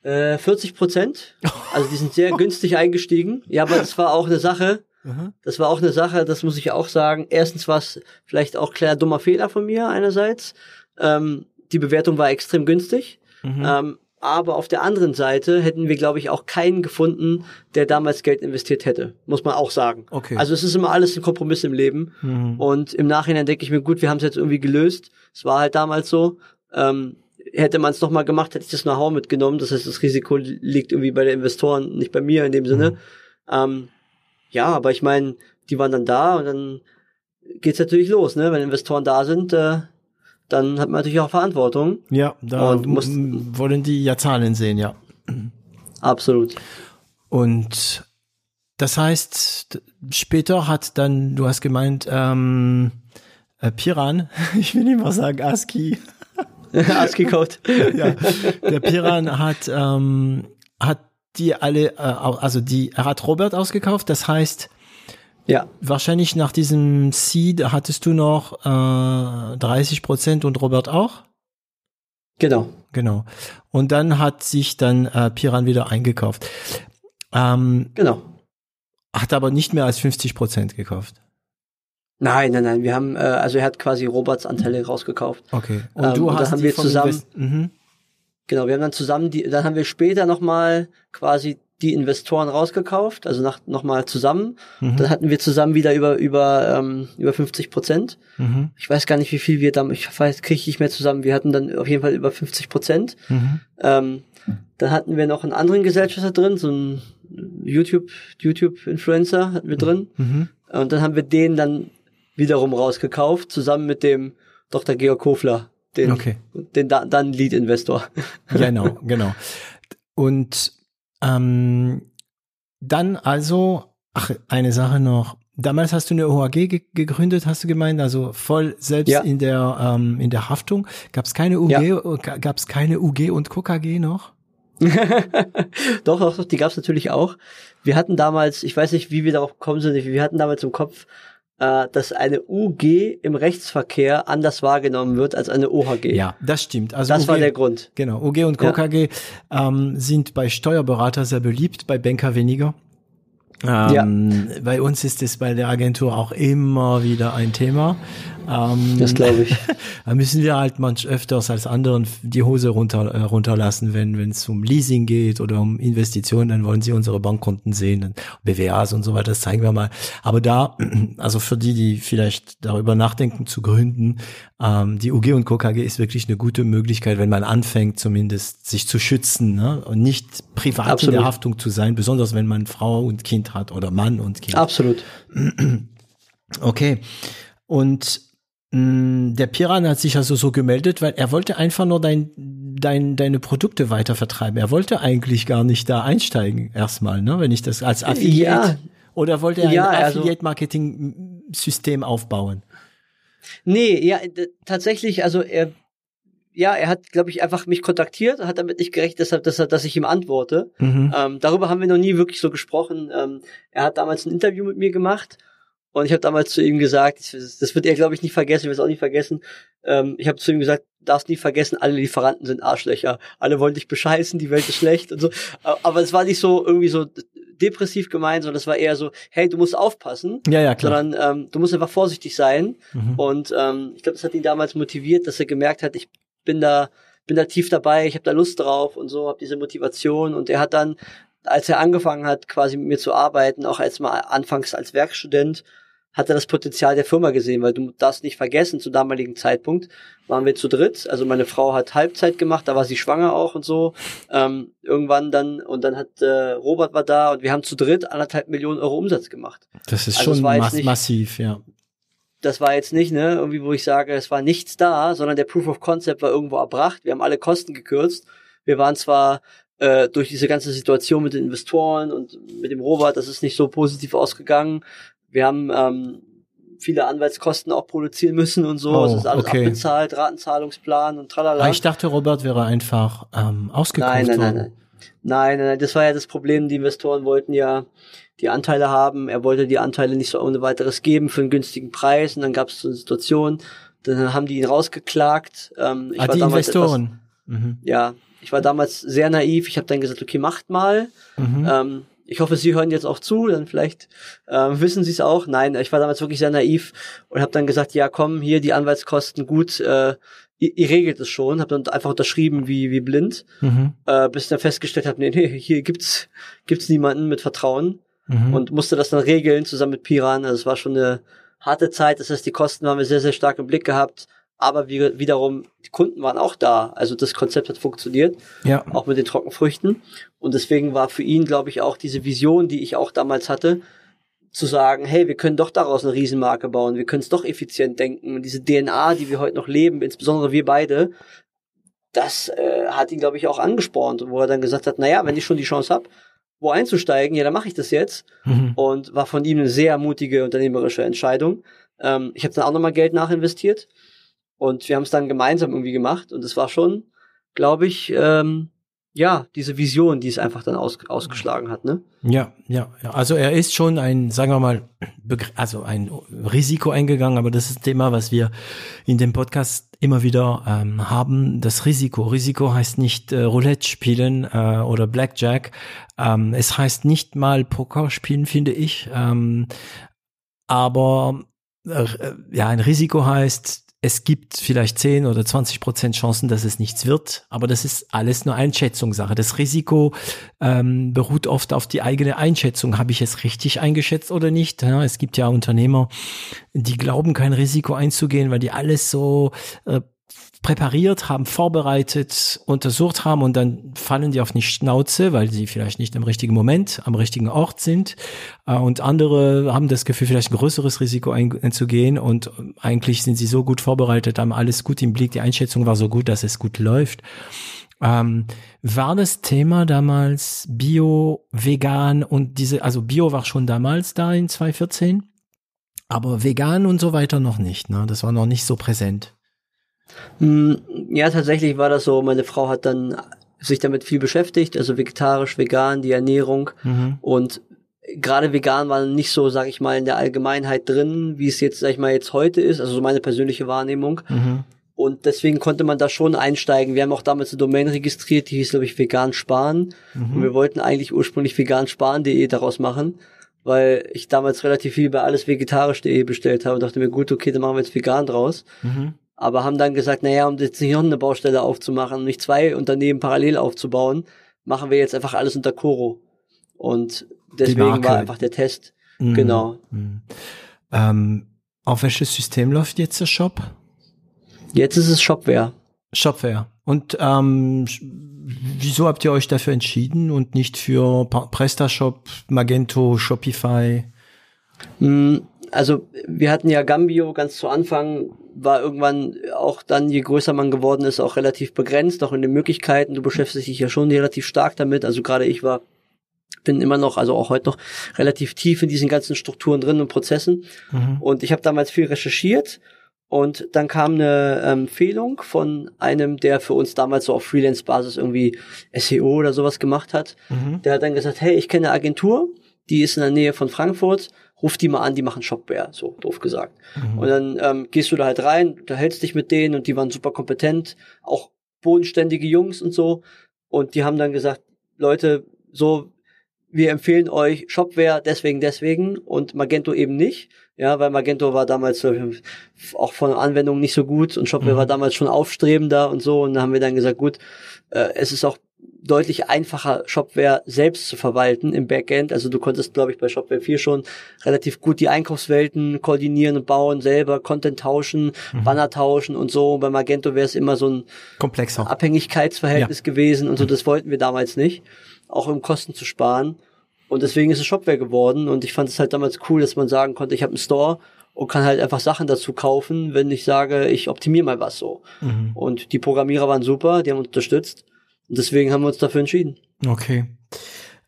Äh, 40 Prozent. Also die sind sehr günstig eingestiegen. Ja, aber das war auch eine Sache. Mhm. Das war auch eine Sache, das muss ich auch sagen. Erstens war es vielleicht auch klar dummer Fehler von mir einerseits. Ähm, die Bewertung war extrem günstig. Mhm. Ähm, aber auf der anderen Seite hätten wir, glaube ich, auch keinen gefunden, der damals Geld investiert hätte. Muss man auch sagen. Okay. Also es ist immer alles ein Kompromiss im Leben. Mhm. Und im Nachhinein denke ich mir, gut, wir haben es jetzt irgendwie gelöst. Es war halt damals so. Ähm, hätte man es nochmal gemacht, hätte ich das Know-how mitgenommen. Das heißt, das Risiko liegt irgendwie bei den Investoren, nicht bei mir in dem Sinne. Ähm, ja, aber ich meine, die waren dann da und dann geht's natürlich los, ne? Wenn Investoren da sind, äh, dann hat man natürlich auch Verantwortung. Ja, da Und muss- wollen die ja Zahlen sehen, ja. Absolut. Und das heißt, später hat dann, du hast gemeint, ähm, äh, Piran, ich will nicht mal sagen ASCII, ASCII-Code. ja, der Piran hat, ähm, hat die alle, äh, also die, er hat Robert ausgekauft, das heißt, ja, wahrscheinlich nach diesem Seed hattest du noch äh, 30 Prozent und Robert auch? genau. Genau. Und dann hat sich dann äh, Piran wieder eingekauft. Ähm, Genau. hat aber nicht mehr als 50 Prozent gekauft. Nein, nein, nein. Wir haben, äh, also er hat quasi Roberts Anteile rausgekauft. Okay. Und Ähm, du und hast haben wir zusammen- mhm. Genau, wir haben dann zusammen die, dann haben wir später nochmal quasi die Investoren rausgekauft, also nach, nochmal zusammen. Mhm. Dann hatten wir zusammen wieder über, über, ähm, über 50 Prozent. Mhm. Ich weiß gar nicht, wie viel wir dann, ich weiß, kriege ich nicht mehr zusammen. Wir hatten dann auf jeden Fall über 50 Prozent. Mhm. Ähm, dann hatten wir noch einen anderen Gesellschafter drin, so einen YouTube, YouTube-Influencer hatten wir drin. Mhm. Und dann haben wir den dann wiederum rausgekauft, zusammen mit dem Dr. Georg Kofler, den, okay. den da, dann Lead-Investor. Genau, genau. Und ähm, dann also, ach, eine Sache noch. Damals hast du eine OAG ge gegründet, hast du gemeint, also voll selbst ja. in der ähm, in der Haftung. Gab es keine UG, ja. gab es keine UG und KKG noch? doch, doch, doch, die gab es natürlich auch. Wir hatten damals, ich weiß nicht, wie wir darauf gekommen sind, wir hatten damals im Kopf, äh, dass eine UG im Rechtsverkehr anders wahrgenommen wird als eine OHG. Ja, das stimmt. Also das UG, war der Grund. Genau, UG und KKG ja. ähm, sind bei Steuerberater sehr beliebt, bei Banker weniger. Ähm, ja. Bei uns ist es bei der Agentur auch immer wieder ein Thema. Ähm, das glaube ich. da müssen wir halt manch öfters als anderen die Hose runter, äh, runterlassen, wenn wenn es um Leasing geht oder um Investitionen, dann wollen sie unsere Bankkonten sehen, BWAs und so weiter, das zeigen wir mal. Aber da, also für die, die vielleicht darüber nachdenken zu gründen, ähm, die UG und KKG ist wirklich eine gute Möglichkeit, wenn man anfängt, zumindest sich zu schützen ne? und nicht privat Absolut. in der Haftung zu sein, besonders wenn man Frau und Kind hat oder Mann und Kind. Absolut. Okay. Und der Piran hat sich also so gemeldet, weil er wollte einfach nur dein, dein, deine Produkte weiter vertreiben. Er wollte eigentlich gar nicht da einsteigen erstmal, ne? Wenn ich das als Affiliate ja. oder wollte er ja, ein also Affiliate-Marketing-System aufbauen? Nee, ja, tatsächlich, also er, ja, er hat, glaube ich, einfach mich kontaktiert, hat damit nicht gerechnet, deshalb, dass, er, dass ich ihm antworte. Mhm. Ähm, darüber haben wir noch nie wirklich so gesprochen. Ähm, er hat damals ein Interview mit mir gemacht und ich habe damals zu ihm gesagt, das wird er, glaube ich, nicht vergessen, ich will es auch nicht vergessen. Ähm, ich habe zu ihm gesagt, darfst nie vergessen, alle Lieferanten sind Arschlöcher. Alle wollen dich bescheißen, die Welt ist schlecht und so. Aber es war nicht so irgendwie so depressiv gemeint, sondern es war eher so, hey, du musst aufpassen. Ja, ja, klar. Sondern ähm, du musst einfach vorsichtig sein. Mhm. Und ähm, ich glaube, das hat ihn damals motiviert, dass er gemerkt hat, ich bin da bin da tief dabei, ich habe da Lust drauf und so, habe diese Motivation und er hat dann als er angefangen hat, quasi mit mir zu arbeiten, auch als mal anfangs als Werkstudent, hat er das Potenzial der Firma gesehen, weil du darfst nicht vergessen, zu damaligen Zeitpunkt waren wir zu dritt. Also meine Frau hat Halbzeit gemacht, da war sie schwanger auch und so. Ähm, irgendwann dann, und dann hat äh, Robert war da und wir haben zu dritt anderthalb Millionen Euro Umsatz gemacht. Das ist also schon mass nicht, massiv, ja. Das war jetzt nicht, ne, irgendwie, wo ich sage, es war nichts da, sondern der Proof of Concept war irgendwo erbracht. Wir haben alle Kosten gekürzt. Wir waren zwar äh, durch diese ganze Situation mit den Investoren und mit dem Robert, das ist nicht so positiv ausgegangen. Wir haben ähm, viele Anwaltskosten auch produzieren müssen und so. Oh, es ist alles okay. abbezahlt, Ratenzahlungsplan und tralala. Aber ich dachte, Robert wäre einfach ähm, ausgekauft nein, nein, nein, nein. Nein, nein, nein, das war ja das Problem. Die Investoren wollten ja die Anteile haben. Er wollte die Anteile nicht so ohne weiteres geben für einen günstigen Preis. Und dann gab es so eine Situation, dann haben die ihn rausgeklagt. Ähm, ich ah, war die Investoren? Etwas, mhm. Ja, ich war damals sehr naiv. Ich habe dann gesagt, okay, macht mal. Mhm. Ähm, ich hoffe, Sie hören jetzt auch zu, dann vielleicht äh, wissen Sie es auch. Nein, ich war damals wirklich sehr naiv und habe dann gesagt, ja komm, hier die Anwaltskosten gut, äh, ihr, ihr regelt es schon. Habe dann einfach unterschrieben wie wie blind, mhm. äh, bis dann festgestellt habe, nee, nee, hier gibt's gibt's niemanden mit Vertrauen mhm. und musste das dann regeln zusammen mit Piran. Also es war schon eine harte Zeit. Das heißt, die Kosten haben wir sehr sehr stark im Blick gehabt aber wir, wiederum, die Kunden waren auch da. Also das Konzept hat funktioniert, ja. auch mit den Trockenfrüchten. Und deswegen war für ihn, glaube ich, auch diese Vision, die ich auch damals hatte, zu sagen, hey, wir können doch daraus eine Riesenmarke bauen, wir können es doch effizient denken. Und diese DNA, die wir heute noch leben, insbesondere wir beide, das äh, hat ihn, glaube ich, auch angespornt, wo er dann gesagt hat, naja, wenn ich schon die Chance habe, wo einzusteigen, ja, dann mache ich das jetzt. Mhm. Und war von ihm eine sehr mutige unternehmerische Entscheidung. Ähm, ich habe dann auch nochmal Geld nachinvestiert und wir haben es dann gemeinsam irgendwie gemacht und es war schon, glaube ich, ähm, ja, diese Vision, die es einfach dann aus, ausgeschlagen hat, ne? Ja, ja, ja. Also er ist schon ein, sagen wir mal, also ein Risiko eingegangen, aber das ist ein Thema, was wir in dem Podcast immer wieder ähm, haben. Das Risiko. Risiko heißt nicht äh, Roulette spielen äh, oder Blackjack. Ähm, es heißt nicht mal Poker spielen, finde ich. Ähm, aber äh, ja, ein Risiko heißt es gibt vielleicht 10 oder 20 Prozent Chancen, dass es nichts wird, aber das ist alles nur Einschätzungssache. Das Risiko ähm, beruht oft auf die eigene Einschätzung. Habe ich es richtig eingeschätzt oder nicht? Ja, es gibt ja Unternehmer, die glauben, kein Risiko einzugehen, weil die alles so äh, präpariert haben, vorbereitet, untersucht haben und dann fallen die auf die Schnauze, weil sie vielleicht nicht im richtigen Moment am richtigen Ort sind. Äh, und andere haben das Gefühl, vielleicht ein größeres Risiko einzugehen und eigentlich sind sie so gut vorbereitet, haben alles gut im Blick, die Einschätzung war so gut, dass es gut läuft. Ähm, war das Thema damals Bio, Vegan und diese, also Bio war schon damals da in 2014, aber Vegan und so weiter noch nicht, ne? Das war noch nicht so präsent. Hm, ja, tatsächlich war das so. Meine Frau hat dann sich damit viel beschäftigt, also vegetarisch, vegan, die Ernährung mhm. und gerade vegan war nicht so, sag ich mal, in der Allgemeinheit drin, wie es jetzt, sag ich mal, jetzt heute ist, also so meine persönliche Wahrnehmung. Mhm. Und deswegen konnte man da schon einsteigen. Wir haben auch damals eine Domain registriert, die hieß, glaube ich, vegan sparen. Mhm. Und wir wollten eigentlich ursprünglich vegansparen.de daraus machen, weil ich damals relativ viel bei allesvegetarisch.de bestellt habe und dachte mir, gut, okay, dann machen wir jetzt vegan draus. Mhm aber haben dann gesagt, naja, um jetzt noch eine Baustelle aufzumachen und nicht zwei Unternehmen parallel aufzubauen, machen wir jetzt einfach alles unter Coro. Und deswegen war einfach der Test. Mhm. Genau. Mhm. Ähm, auf welches System läuft jetzt der Shop? Jetzt ist es Shopware. Shopware. Und ähm, wieso habt ihr euch dafür entschieden und nicht für PrestaShop, Magento, Shopify? Hm, also wir hatten ja Gambio ganz zu Anfang, war irgendwann auch dann, je größer man geworden ist, auch relativ begrenzt, auch in den Möglichkeiten. Du beschäftigst dich ja schon relativ stark damit. Also gerade ich war, bin immer noch, also auch heute noch relativ tief in diesen ganzen Strukturen drin und Prozessen. Mhm. Und ich habe damals viel recherchiert und dann kam eine ähm, Empfehlung von einem, der für uns damals so auf Freelance-Basis irgendwie SEO oder sowas gemacht hat. Mhm. Der hat dann gesagt, hey, ich kenne eine Agentur, die ist in der Nähe von Frankfurt ruf die mal an, die machen Shopware, so doof gesagt. Mhm. Und dann ähm, gehst du da halt rein, unterhältst dich mit denen und die waren super kompetent, auch bodenständige Jungs und so. Und die haben dann gesagt, Leute, so, wir empfehlen euch Shopware deswegen, deswegen und Magento eben nicht. Ja, weil Magento war damals auch von der Anwendung nicht so gut und Shopware mhm. war damals schon aufstrebender und so. Und da haben wir dann gesagt, gut, äh, es ist auch deutlich einfacher, Shopware selbst zu verwalten im Backend. Also du konntest, glaube ich, bei Shopware 4 schon relativ gut die Einkaufswelten koordinieren und bauen, selber Content tauschen, mhm. Banner tauschen und so. Bei Magento wäre es immer so ein komplexer Abhängigkeitsverhältnis ja. gewesen und so. Das wollten wir damals nicht, auch um Kosten zu sparen. Und deswegen ist es Shopware geworden. Und ich fand es halt damals cool, dass man sagen konnte, ich habe einen Store und kann halt einfach Sachen dazu kaufen, wenn ich sage, ich optimiere mal was so. Mhm. Und die Programmierer waren super, die haben uns unterstützt. Und deswegen haben wir uns dafür entschieden. Okay.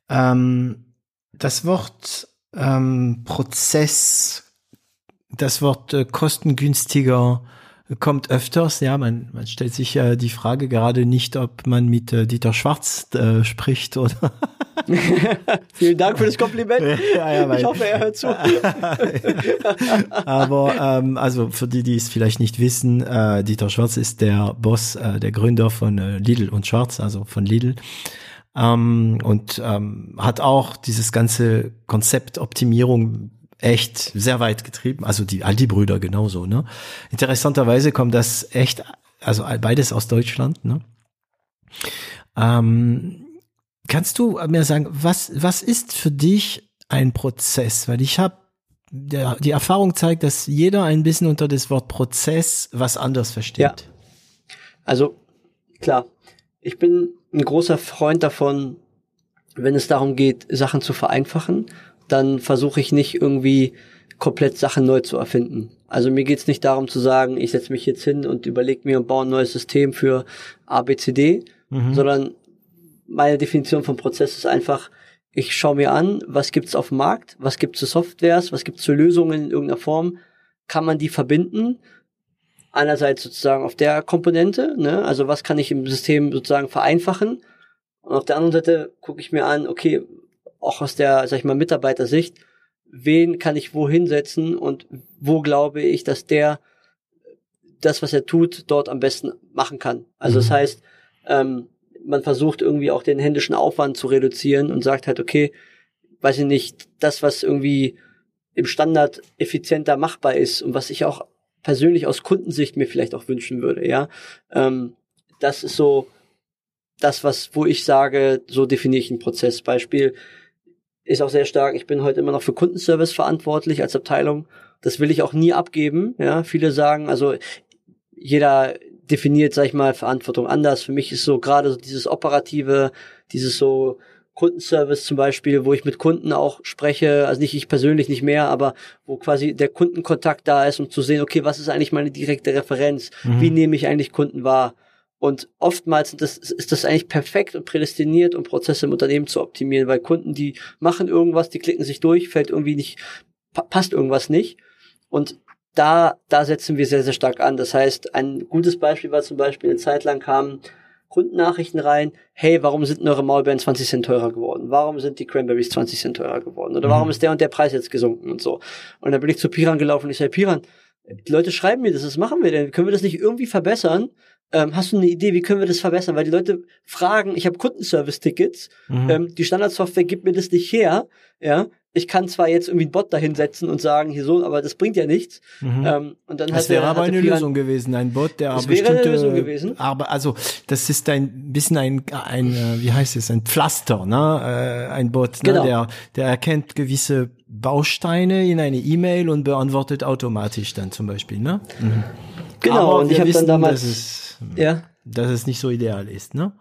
Ähm, das Wort ähm, Prozess, das Wort äh, kostengünstiger kommt öfters. Ja, man, man stellt sich ja die Frage gerade nicht, ob man mit äh, Dieter Schwarz äh, spricht oder. Vielen Dank für das Kompliment. Ja, ja, ich hoffe, er hört zu. Aber ähm, also für die, die es vielleicht nicht wissen, äh, Dieter Schwarz ist der Boss, äh, der Gründer von äh, Lidl und Schwarz, also von Lidl. Ähm, und ähm, hat auch dieses ganze Konzept Optimierung echt sehr weit getrieben. Also die Aldi-Brüder genauso, ne? Interessanterweise kommt das echt, also beides aus Deutschland, ne? Ähm, kannst du mir sagen, was, was ist für dich ein Prozess? Weil ich habe die Erfahrung zeigt, dass jeder ein bisschen unter das Wort Prozess was anders versteht. Ja. Also klar, ich bin ein großer Freund davon, wenn es darum geht, Sachen zu vereinfachen dann versuche ich nicht irgendwie komplett Sachen neu zu erfinden. Also mir geht's nicht darum zu sagen, ich setze mich jetzt hin und überlege mir und baue ein neues System für ABCD, mhm. sondern meine Definition von Prozess ist einfach, ich schaue mir an, was gibt's auf dem Markt, was gibt's für Softwares, was gibt's für Lösungen in irgendeiner Form, kann man die verbinden? Einerseits sozusagen auf der Komponente, ne? also was kann ich im System sozusagen vereinfachen? Und auf der anderen Seite gucke ich mir an, okay, auch aus der, sag ich mal, Mitarbeitersicht, wen kann ich wo hinsetzen und wo glaube ich, dass der das, was er tut, dort am besten machen kann. Also mhm. das heißt, ähm, man versucht irgendwie auch den händischen Aufwand zu reduzieren und sagt halt, okay, weiß ich nicht, das, was irgendwie im Standard effizienter machbar ist und was ich auch persönlich aus Kundensicht mir vielleicht auch wünschen würde, ja, ähm, das ist so das, was, wo ich sage, so definiere ich einen Prozess. Beispiel, ist auch sehr stark. Ich bin heute immer noch für Kundenservice verantwortlich als Abteilung. Das will ich auch nie abgeben. Ja, viele sagen, also jeder definiert, sag ich mal, Verantwortung anders. Für mich ist so gerade so dieses operative, dieses so Kundenservice zum Beispiel, wo ich mit Kunden auch spreche, also nicht ich persönlich nicht mehr, aber wo quasi der Kundenkontakt da ist, um zu sehen, okay, was ist eigentlich meine direkte Referenz? Mhm. Wie nehme ich eigentlich Kunden wahr? Und oftmals das, ist das eigentlich perfekt und prädestiniert, um Prozesse im Unternehmen zu optimieren, weil Kunden, die machen irgendwas, die klicken sich durch, fällt irgendwie nicht, passt irgendwas nicht. Und da, da setzen wir sehr, sehr stark an. Das heißt, ein gutes Beispiel war zum Beispiel, eine Zeit lang kamen Kundennachrichten rein, hey, warum sind eure Maulbeeren 20 Cent teurer geworden? Warum sind die Cranberries 20 Cent teurer geworden? Oder warum mhm. ist der und der Preis jetzt gesunken und so? Und dann bin ich zu Piran gelaufen und ich sage, Piran, die Leute schreiben mir das, was machen wir denn? Können wir das nicht irgendwie verbessern? Ähm, hast du eine Idee, wie können wir das verbessern? Weil die Leute fragen, ich habe Kundenservice-Tickets, mhm. ähm, die Standardsoftware gibt mir das nicht her, ja, ich kann zwar jetzt irgendwie einen Bot dahinsetzen und sagen, hier so, aber das bringt ja nichts. Mhm. Ähm, und dann das wäre aber eine Piran, Lösung gewesen, ein Bot, der das bestimmte, wäre eine Lösung gewesen. Aber also das ist ein bisschen ein, ein äh, wie heißt es, ein Pflaster, ne? Äh, ein Bot, ne? genau. der, der erkennt gewisse Bausteine in eine E-Mail und beantwortet automatisch dann zum Beispiel, ne? Mhm. Genau. Und ich habe dann damals, dass es, ja, dass es nicht so ideal ist, ne?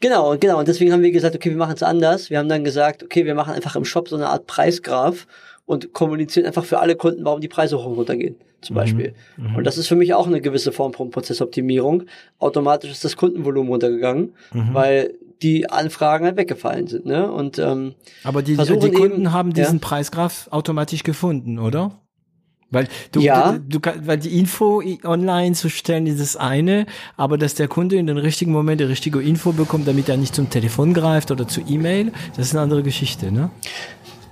Genau, genau. Und deswegen haben wir gesagt, okay, wir machen es anders. Wir haben dann gesagt, okay, wir machen einfach im Shop so eine Art Preisgraph und kommunizieren einfach für alle Kunden, warum die Preise hoch und runter gehen, zum mhm. Beispiel. Mhm. Und das ist für mich auch eine gewisse Form von Prozessoptimierung. Automatisch ist das Kundenvolumen runtergegangen, mhm. weil die Anfragen halt weggefallen sind. Ne? Und ähm, aber die, die Kunden eben, haben diesen ja? Preisgraph automatisch gefunden, oder? Weil du, ja. du, du, weil die Info online zu stellen ist das eine, aber dass der Kunde in den richtigen Moment die richtige Info bekommt, damit er nicht zum Telefon greift oder zu E-Mail, das ist eine andere Geschichte, ne?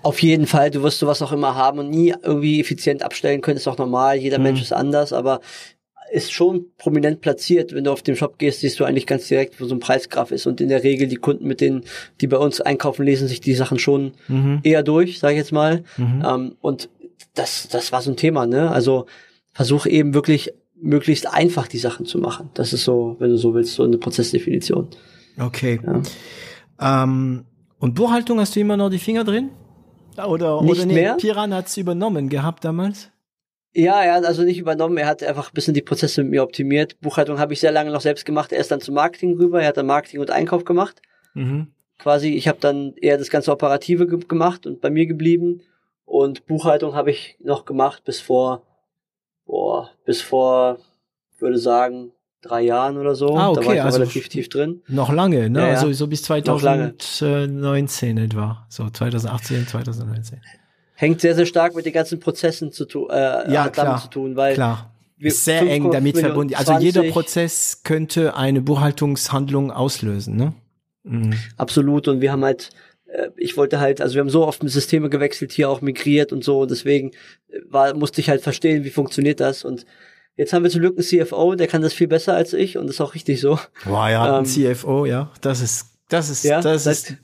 Auf jeden Fall, du wirst sowas auch immer haben und nie irgendwie effizient abstellen können, ist auch normal, jeder mhm. Mensch ist anders, aber ist schon prominent platziert. Wenn du auf den Shop gehst, siehst du eigentlich ganz direkt, wo so ein Preisgraph ist. Und in der Regel die Kunden, mit denen, die bei uns einkaufen, lesen sich die Sachen schon mhm. eher durch, sage ich jetzt mal. Mhm. Ähm, und das, das war so ein Thema, ne? Also versuch eben wirklich möglichst einfach die Sachen zu machen. Das ist so, wenn du so willst, so eine Prozessdefinition. Okay. Ja. Ähm, und Buchhaltung hast du immer noch die Finger drin? Oder, nicht oder nee, mehr? Piran hat's übernommen gehabt damals? Ja, er hat also nicht übernommen, er hat einfach ein bisschen die Prozesse mit mir optimiert. Buchhaltung habe ich sehr lange noch selbst gemacht. Er ist dann zum Marketing rüber, er hat dann Marketing und Einkauf gemacht. Mhm. Quasi, ich habe dann eher das ganze Operative gemacht und bei mir geblieben. Und Buchhaltung habe ich noch gemacht bis vor, boah, bis vor, würde sagen, drei Jahren oder so. Ah, okay, da war ich also relativ tief drin. Noch lange, ne? Ja. Also so bis 2019 etwa. So 2018, 2019. Hängt sehr, sehr stark mit den ganzen Prozessen zu tun, äh, ja, klar, zu tun, weil klar. Ist sehr eng damit verbunden. Also jeder Prozess könnte eine Buchhaltungshandlung auslösen, ne? Mhm. Absolut. Und wir haben halt äh, ich wollte halt, also wir haben so oft Systeme gewechselt, hier auch migriert und so, und deswegen äh, war, musste ich halt verstehen, wie funktioniert das und Jetzt haben wir zum Glück einen CFO, der kann das viel besser als ich und das ist auch richtig so. Wow, ja, ähm, ein CFO, ja, das ist, das ist, ja, das ist,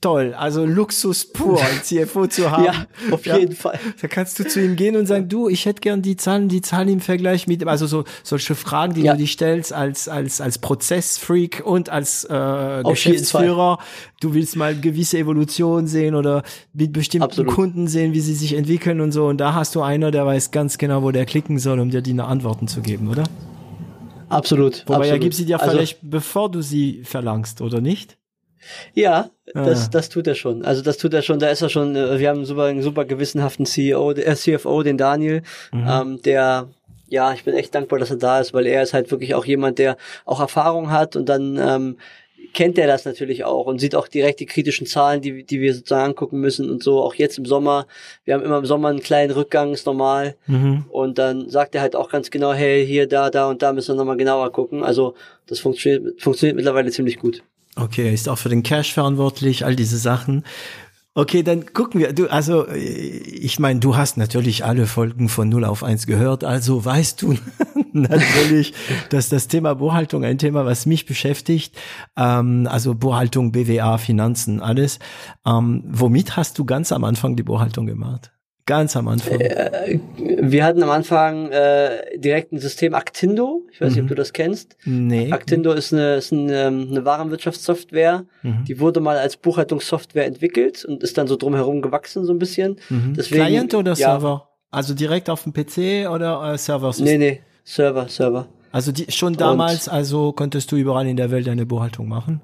toll. Also Luxus pur, ein CFO zu haben. ja, auf ja, jeden Fall. Da kannst du zu ihm gehen und sagen, du, ich hätte gern die Zahlen, die Zahlen im Vergleich mit, also so solche Fragen, die ja. du dir stellst als als als Prozessfreak und als äh, Geschäftsführer. Du willst mal gewisse Evolution sehen oder mit bestimmten Absolut. Kunden sehen, wie sie sich entwickeln und so. Und da hast du einer, der weiß ganz genau, wo der klicken soll, um dir die Antworten zu geben, oder? Absolut. Wobei absolut. er gibt sie dir also, vielleicht, bevor du sie verlangst, oder nicht? Ja, das, ah. das tut er schon. Also das tut er schon. Da ist er schon. Äh, wir haben einen super, einen super gewissenhaften CEO, äh, CFO, den Daniel, mhm. ähm, der ja, ich bin echt dankbar, dass er da ist, weil er ist halt wirklich auch jemand, der auch Erfahrung hat und dann ähm, kennt er das natürlich auch und sieht auch direkt die kritischen Zahlen, die, die wir sozusagen angucken müssen und so. Auch jetzt im Sommer. Wir haben immer im Sommer einen kleinen Rückgang, ist normal. Mhm. Und dann sagt er halt auch ganz genau, hey, hier, da, da und da müssen wir nochmal genauer gucken. Also das funktioniert, funktioniert mittlerweile ziemlich gut. Okay, ist auch für den Cash verantwortlich, all diese Sachen. Okay, dann gucken wir. Du, also ich meine, du hast natürlich alle Folgen von 0 auf 1 gehört, also weißt du natürlich, dass das Thema Buchhaltung ein Thema, was mich beschäftigt. Ähm, also Buchhaltung, BWA, Finanzen, alles. Ähm, womit hast du ganz am Anfang die Buchhaltung gemacht? Ganz am Anfang. Äh, wir hatten am Anfang äh, direkt ein System Actindo. Ich weiß mhm. nicht, ob mhm. du das kennst. Nee. Actindo ist eine, ist eine, ähm, eine Warenwirtschaftssoftware. Mhm. Die wurde mal als Buchhaltungssoftware entwickelt und ist dann so drumherum gewachsen so ein bisschen. Mhm. Deswegen, Client oder ja, Server? Also direkt auf dem PC oder äh, Server? Nee, nee, Server, Server. Also die, schon damals, und, also konntest du überall in der Welt deine Buchhaltung machen?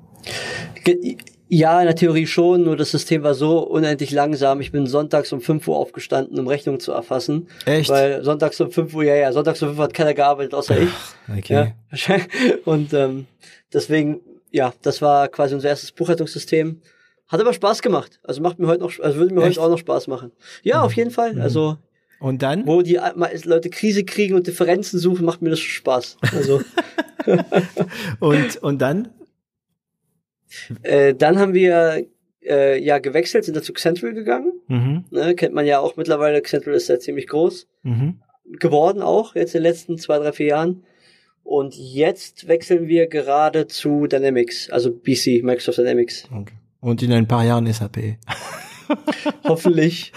Ja, in der Theorie schon, nur das System war so unendlich langsam. Ich bin sonntags um 5 Uhr aufgestanden, um Rechnungen zu erfassen. Echt? Weil sonntags um 5 Uhr, ja, ja, sonntags um 5 Uhr hat keiner gearbeitet, außer ich. Okay. Ja. Und ähm, deswegen, ja, das war quasi unser erstes Buchhaltungssystem. Hat aber Spaß gemacht. Also macht mir heute noch, also würde mir Echt? heute auch noch Spaß machen. Ja, mhm. auf jeden Fall. Mhm. Also und dann? Wo die Leute Krise kriegen und Differenzen suchen, macht mir das Spaß. Also. und, und dann? Äh, dann haben wir äh, ja gewechselt, sind dazu Central gegangen. Mhm. Ne, kennt man ja auch mittlerweile. Central ist ja ziemlich groß mhm. geworden auch jetzt in den letzten zwei, drei, vier Jahren. Und jetzt wechseln wir gerade zu Dynamics, also BC, Microsoft Dynamics. Okay. Und in ein paar Jahren SAP. Hoffentlich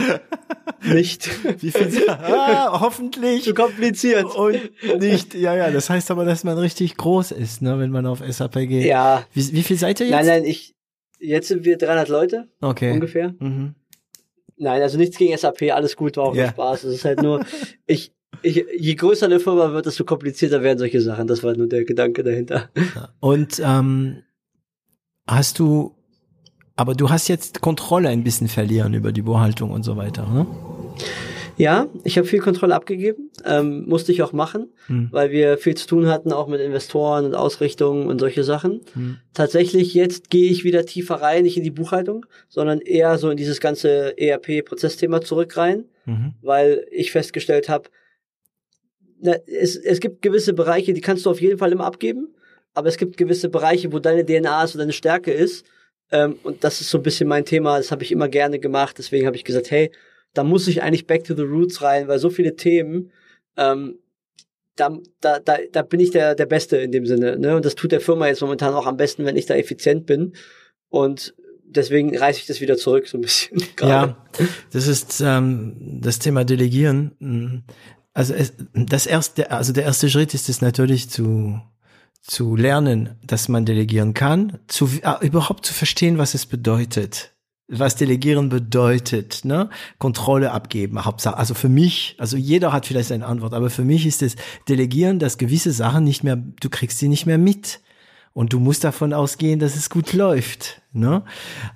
nicht. Wie viel? Ah, hoffentlich. Zu kompliziert. Und nicht, ja, ja, das heißt aber, dass man richtig groß ist, ne, wenn man auf SAP geht. Ja. Wie, wie viel seid ihr jetzt? Nein, nein, ich, jetzt sind wir 300 Leute. Okay. Ungefähr. Mhm. Nein, also nichts gegen SAP, alles gut, war auch yeah. Spaß. Es ist halt nur, ich, ich, je größer eine Firma wird, desto komplizierter werden solche Sachen. Das war nur der Gedanke dahinter. Und ähm, hast du aber du hast jetzt Kontrolle ein bisschen verlieren über die Buchhaltung und so weiter, ne? Ja, ich habe viel Kontrolle abgegeben, ähm, musste ich auch machen, hm. weil wir viel zu tun hatten, auch mit Investoren und Ausrichtungen und solche Sachen. Hm. Tatsächlich, jetzt gehe ich wieder tiefer rein, nicht in die Buchhaltung, sondern eher so in dieses ganze ERP-Prozessthema zurück rein, mhm. weil ich festgestellt habe, es, es gibt gewisse Bereiche, die kannst du auf jeden Fall immer abgeben, aber es gibt gewisse Bereiche, wo deine DNA ist und deine Stärke ist ähm, und das ist so ein bisschen mein Thema, das habe ich immer gerne gemacht. Deswegen habe ich gesagt, hey, da muss ich eigentlich back to the roots rein, weil so viele Themen, ähm, da, da, da, da bin ich der, der Beste in dem Sinne. Ne? Und das tut der Firma jetzt momentan auch am besten, wenn ich da effizient bin. Und deswegen reiße ich das wieder zurück, so ein bisschen. ja, das ist ähm, das Thema Delegieren. Also es, das erste, also der erste Schritt ist es natürlich zu zu lernen, dass man delegieren kann, zu äh, überhaupt zu verstehen, was es bedeutet, was Delegieren bedeutet, ne? Kontrolle abgeben, Hauptsache. Also für mich, also jeder hat vielleicht seine Antwort, aber für mich ist es Delegieren, dass gewisse Sachen nicht mehr, du kriegst sie nicht mehr mit. Und du musst davon ausgehen, dass es gut läuft. Ne?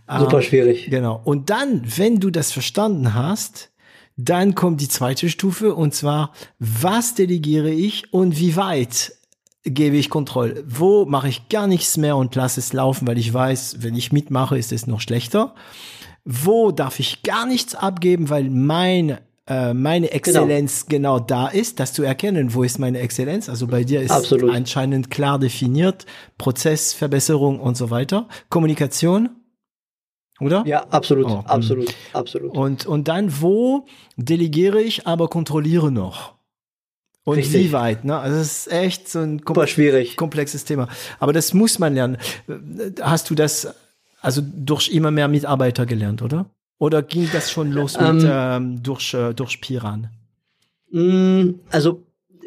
Super ähm, schwierig. Genau. Und dann, wenn du das verstanden hast, dann kommt die zweite Stufe und zwar, was delegiere ich und wie weit? Gebe ich Kontrolle. Wo mache ich gar nichts mehr und lasse es laufen, weil ich weiß, wenn ich mitmache, ist es noch schlechter. Wo darf ich gar nichts abgeben, weil mein äh, meine genau. Exzellenz genau. genau. da ist, das zu erkennen, wo ist meine Exzellenz. Also bei dir ist Absolut. anscheinend klar definiert, Prozessverbesserung und so weiter. Kommunikation, oder? Ja, absolut, oh, absolut, absolut. Und, und dann, wo delegiere ich, aber kontrolliere noch? Und Richtig. wie weit, ne? Also es ist echt so ein kom komplexes Thema. Aber das muss man lernen. Hast du das also durch immer mehr Mitarbeiter gelernt, oder? Oder ging das schon los mit, ähm, ähm, durch, äh, durch Piran? Mm, also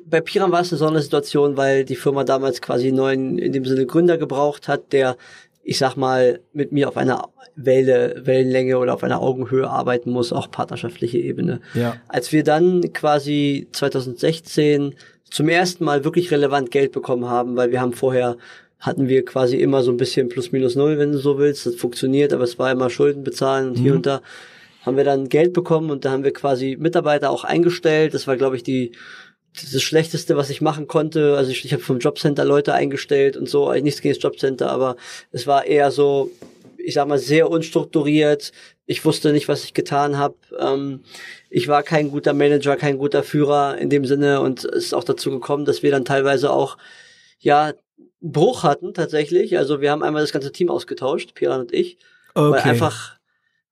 bei Piran war es eine Sondersituation, weil die Firma damals quasi einen neuen, in dem Sinne Gründer gebraucht hat, der ich sag mal, mit mir auf einer Welle, Wellenlänge oder auf einer Augenhöhe arbeiten muss, auch partnerschaftliche Ebene. Ja. Als wir dann quasi 2016 zum ersten Mal wirklich relevant Geld bekommen haben, weil wir haben vorher hatten wir quasi immer so ein bisschen plus minus null, wenn du so willst. Das funktioniert, aber es war immer Schulden bezahlen und mhm. hier und da haben wir dann Geld bekommen und da haben wir quasi Mitarbeiter auch eingestellt. Das war, glaube ich, die das Schlechteste, was ich machen konnte. Also ich, ich habe vom Jobcenter Leute eingestellt und so, nichts gegen das Jobcenter, aber es war eher so, ich sag mal, sehr unstrukturiert. Ich wusste nicht, was ich getan habe. Ähm, ich war kein guter Manager, kein guter Führer in dem Sinne und es ist auch dazu gekommen, dass wir dann teilweise auch ja Bruch hatten tatsächlich. Also wir haben einmal das ganze Team ausgetauscht, Piran und ich, okay. weil einfach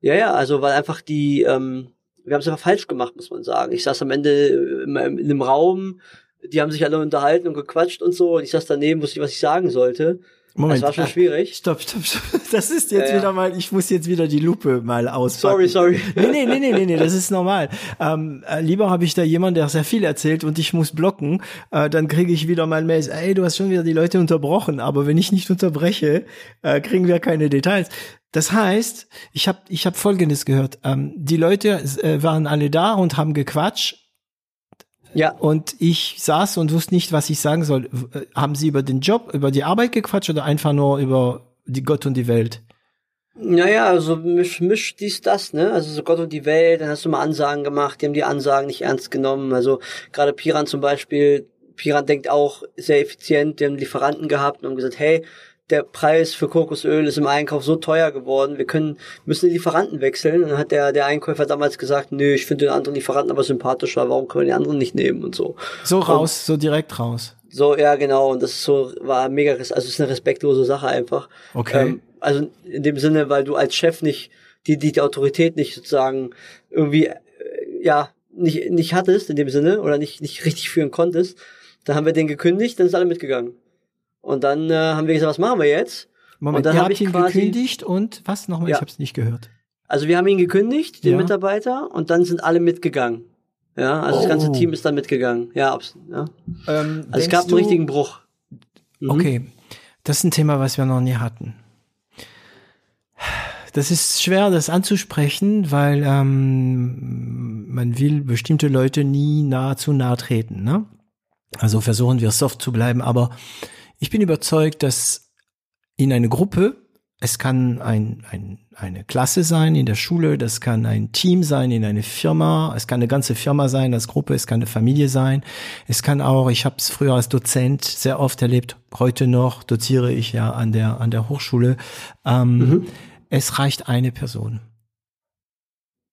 ja ja, also weil einfach die ähm, wir haben es einfach falsch gemacht, muss man sagen. Ich saß am Ende in, in einem Raum, die haben sich alle unterhalten und gequatscht und so, und ich saß daneben, wusste nicht, was ich sagen sollte. Moment. Das war schon schwierig. Stopp, stopp, stopp. Das ist jetzt ja, wieder mal, ich muss jetzt wieder die Lupe mal auspacken. Sorry, sorry. Nee, nee, nee, nee, nee, nee das ist normal. Ähm, äh, lieber habe ich da jemanden, der sehr viel erzählt und ich muss blocken, äh, dann kriege ich wieder mal Mails, ey, du hast schon wieder die Leute unterbrochen, aber wenn ich nicht unterbreche, äh, kriegen wir keine Details. Das heißt, ich habe ich hab Folgendes gehört. Ähm, die Leute äh, waren alle da und haben gequatscht. Ja. Und ich saß und wusste nicht, was ich sagen soll. Äh, haben Sie über den Job, über die Arbeit gequatscht oder einfach nur über die Gott und die Welt? Naja, also misch, misch dies, das, ne? Also so Gott und die Welt, dann hast du mal Ansagen gemacht, die haben die Ansagen nicht ernst genommen. Also gerade Piran zum Beispiel, Piran denkt auch sehr effizient, die haben Lieferanten gehabt und haben gesagt, hey, der Preis für Kokosöl ist im Einkauf so teuer geworden, wir können, müssen die Lieferanten wechseln. Und dann hat der, der Einkäufer damals gesagt, nö, ich finde den anderen Lieferanten aber sympathischer, warum können wir den anderen nicht nehmen und so. So raus, und so direkt raus. So, ja, genau, und das ist so, war mega, also es ist eine respektlose Sache einfach. Okay. Ähm, also in dem Sinne, weil du als Chef nicht, die, die, die Autorität nicht sozusagen irgendwie, äh, ja, nicht, nicht hattest in dem Sinne oder nicht, nicht richtig führen konntest, dann haben wir den gekündigt, dann ist alle mitgegangen. Und dann äh, haben wir gesagt, was machen wir jetzt? Moment, und dann ihr habt ihn quasi, gekündigt und was nochmal? Ja. Ich habe es nicht gehört. Also wir haben ihn gekündigt, den ja. Mitarbeiter, und dann sind alle mitgegangen. Ja, also oh. das ganze oh. Team ist dann mitgegangen. Ja, ja. Ähm, also es gab einen richtigen Bruch. Mhm. Okay, das ist ein Thema, was wir noch nie hatten. Das ist schwer, das anzusprechen, weil ähm, man will bestimmte Leute nie nahe zu nahe treten. Ne? Also versuchen wir soft zu bleiben, aber ich bin überzeugt, dass in eine Gruppe, es kann ein, ein, eine Klasse sein in der Schule, das kann ein Team sein in eine Firma, es kann eine ganze Firma sein als Gruppe, es kann eine Familie sein, es kann auch, ich habe es früher als Dozent sehr oft erlebt, heute noch doziere ich ja an der an der Hochschule. Ähm, mhm. Es reicht eine Person.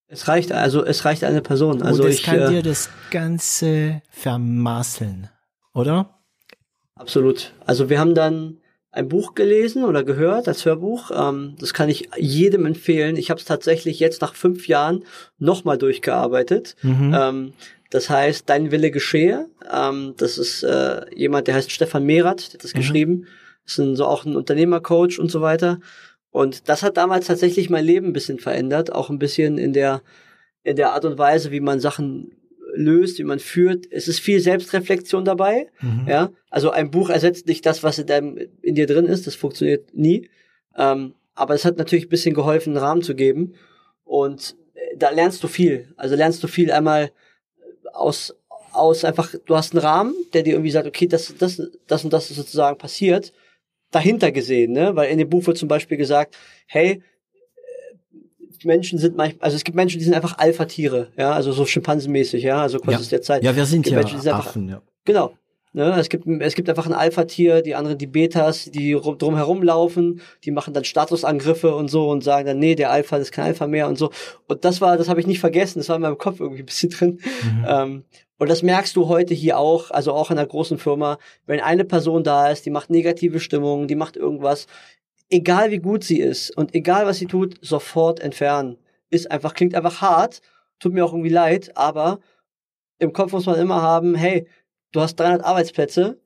Es reicht also, es reicht eine Person. Also Und es ich, kann äh, dir das Ganze vermasseln, oder? Absolut. Also wir haben dann ein Buch gelesen oder gehört als Hörbuch. Ähm, das kann ich jedem empfehlen. Ich habe es tatsächlich jetzt nach fünf Jahren nochmal durchgearbeitet. Mhm. Ähm, das heißt, Dein Wille geschehe. Ähm, das ist äh, jemand, der heißt Stefan Mehrath, der hat das mhm. geschrieben. Das ist ein, so auch ein Unternehmercoach und so weiter. Und das hat damals tatsächlich mein Leben ein bisschen verändert, auch ein bisschen in der in der Art und Weise, wie man Sachen löst, wie man führt. Es ist viel Selbstreflexion dabei. Mhm. Ja, also ein Buch ersetzt nicht das, was in, deinem, in dir drin ist. Das funktioniert nie. Ähm, aber es hat natürlich ein bisschen geholfen, einen Rahmen zu geben. Und äh, da lernst du viel. Also lernst du viel einmal aus aus einfach. Du hast einen Rahmen, der dir irgendwie sagt, okay, das das das und das ist sozusagen passiert. Dahinter gesehen, ne? Weil in dem Buch wird zum Beispiel gesagt, hey, Menschen sind manchmal, also es gibt Menschen, die sind einfach Alpha-Tiere, ja, also so schimpansenmäßig, ja, also kurz ja. der Zeit. Ja, wir sind ja Menschen, Affen, einfach, ja. Genau. Ne, es gibt es gibt einfach ein Alpha-Tier, die anderen die Betas, die drum herum laufen, die machen dann Statusangriffe und so und sagen dann, nee, der Alpha ist kein Alpha mehr und so. Und das war, das habe ich nicht vergessen, das war in meinem Kopf irgendwie ein bisschen drin. Mhm. Ähm, und das merkst du heute hier auch, also auch in einer großen Firma, wenn eine Person da ist, die macht negative Stimmung, die macht irgendwas, egal wie gut sie ist und egal was sie tut, sofort entfernen. Ist einfach, klingt einfach hart, tut mir auch irgendwie leid, aber im Kopf muss man immer haben, hey, du hast 300 Arbeitsplätze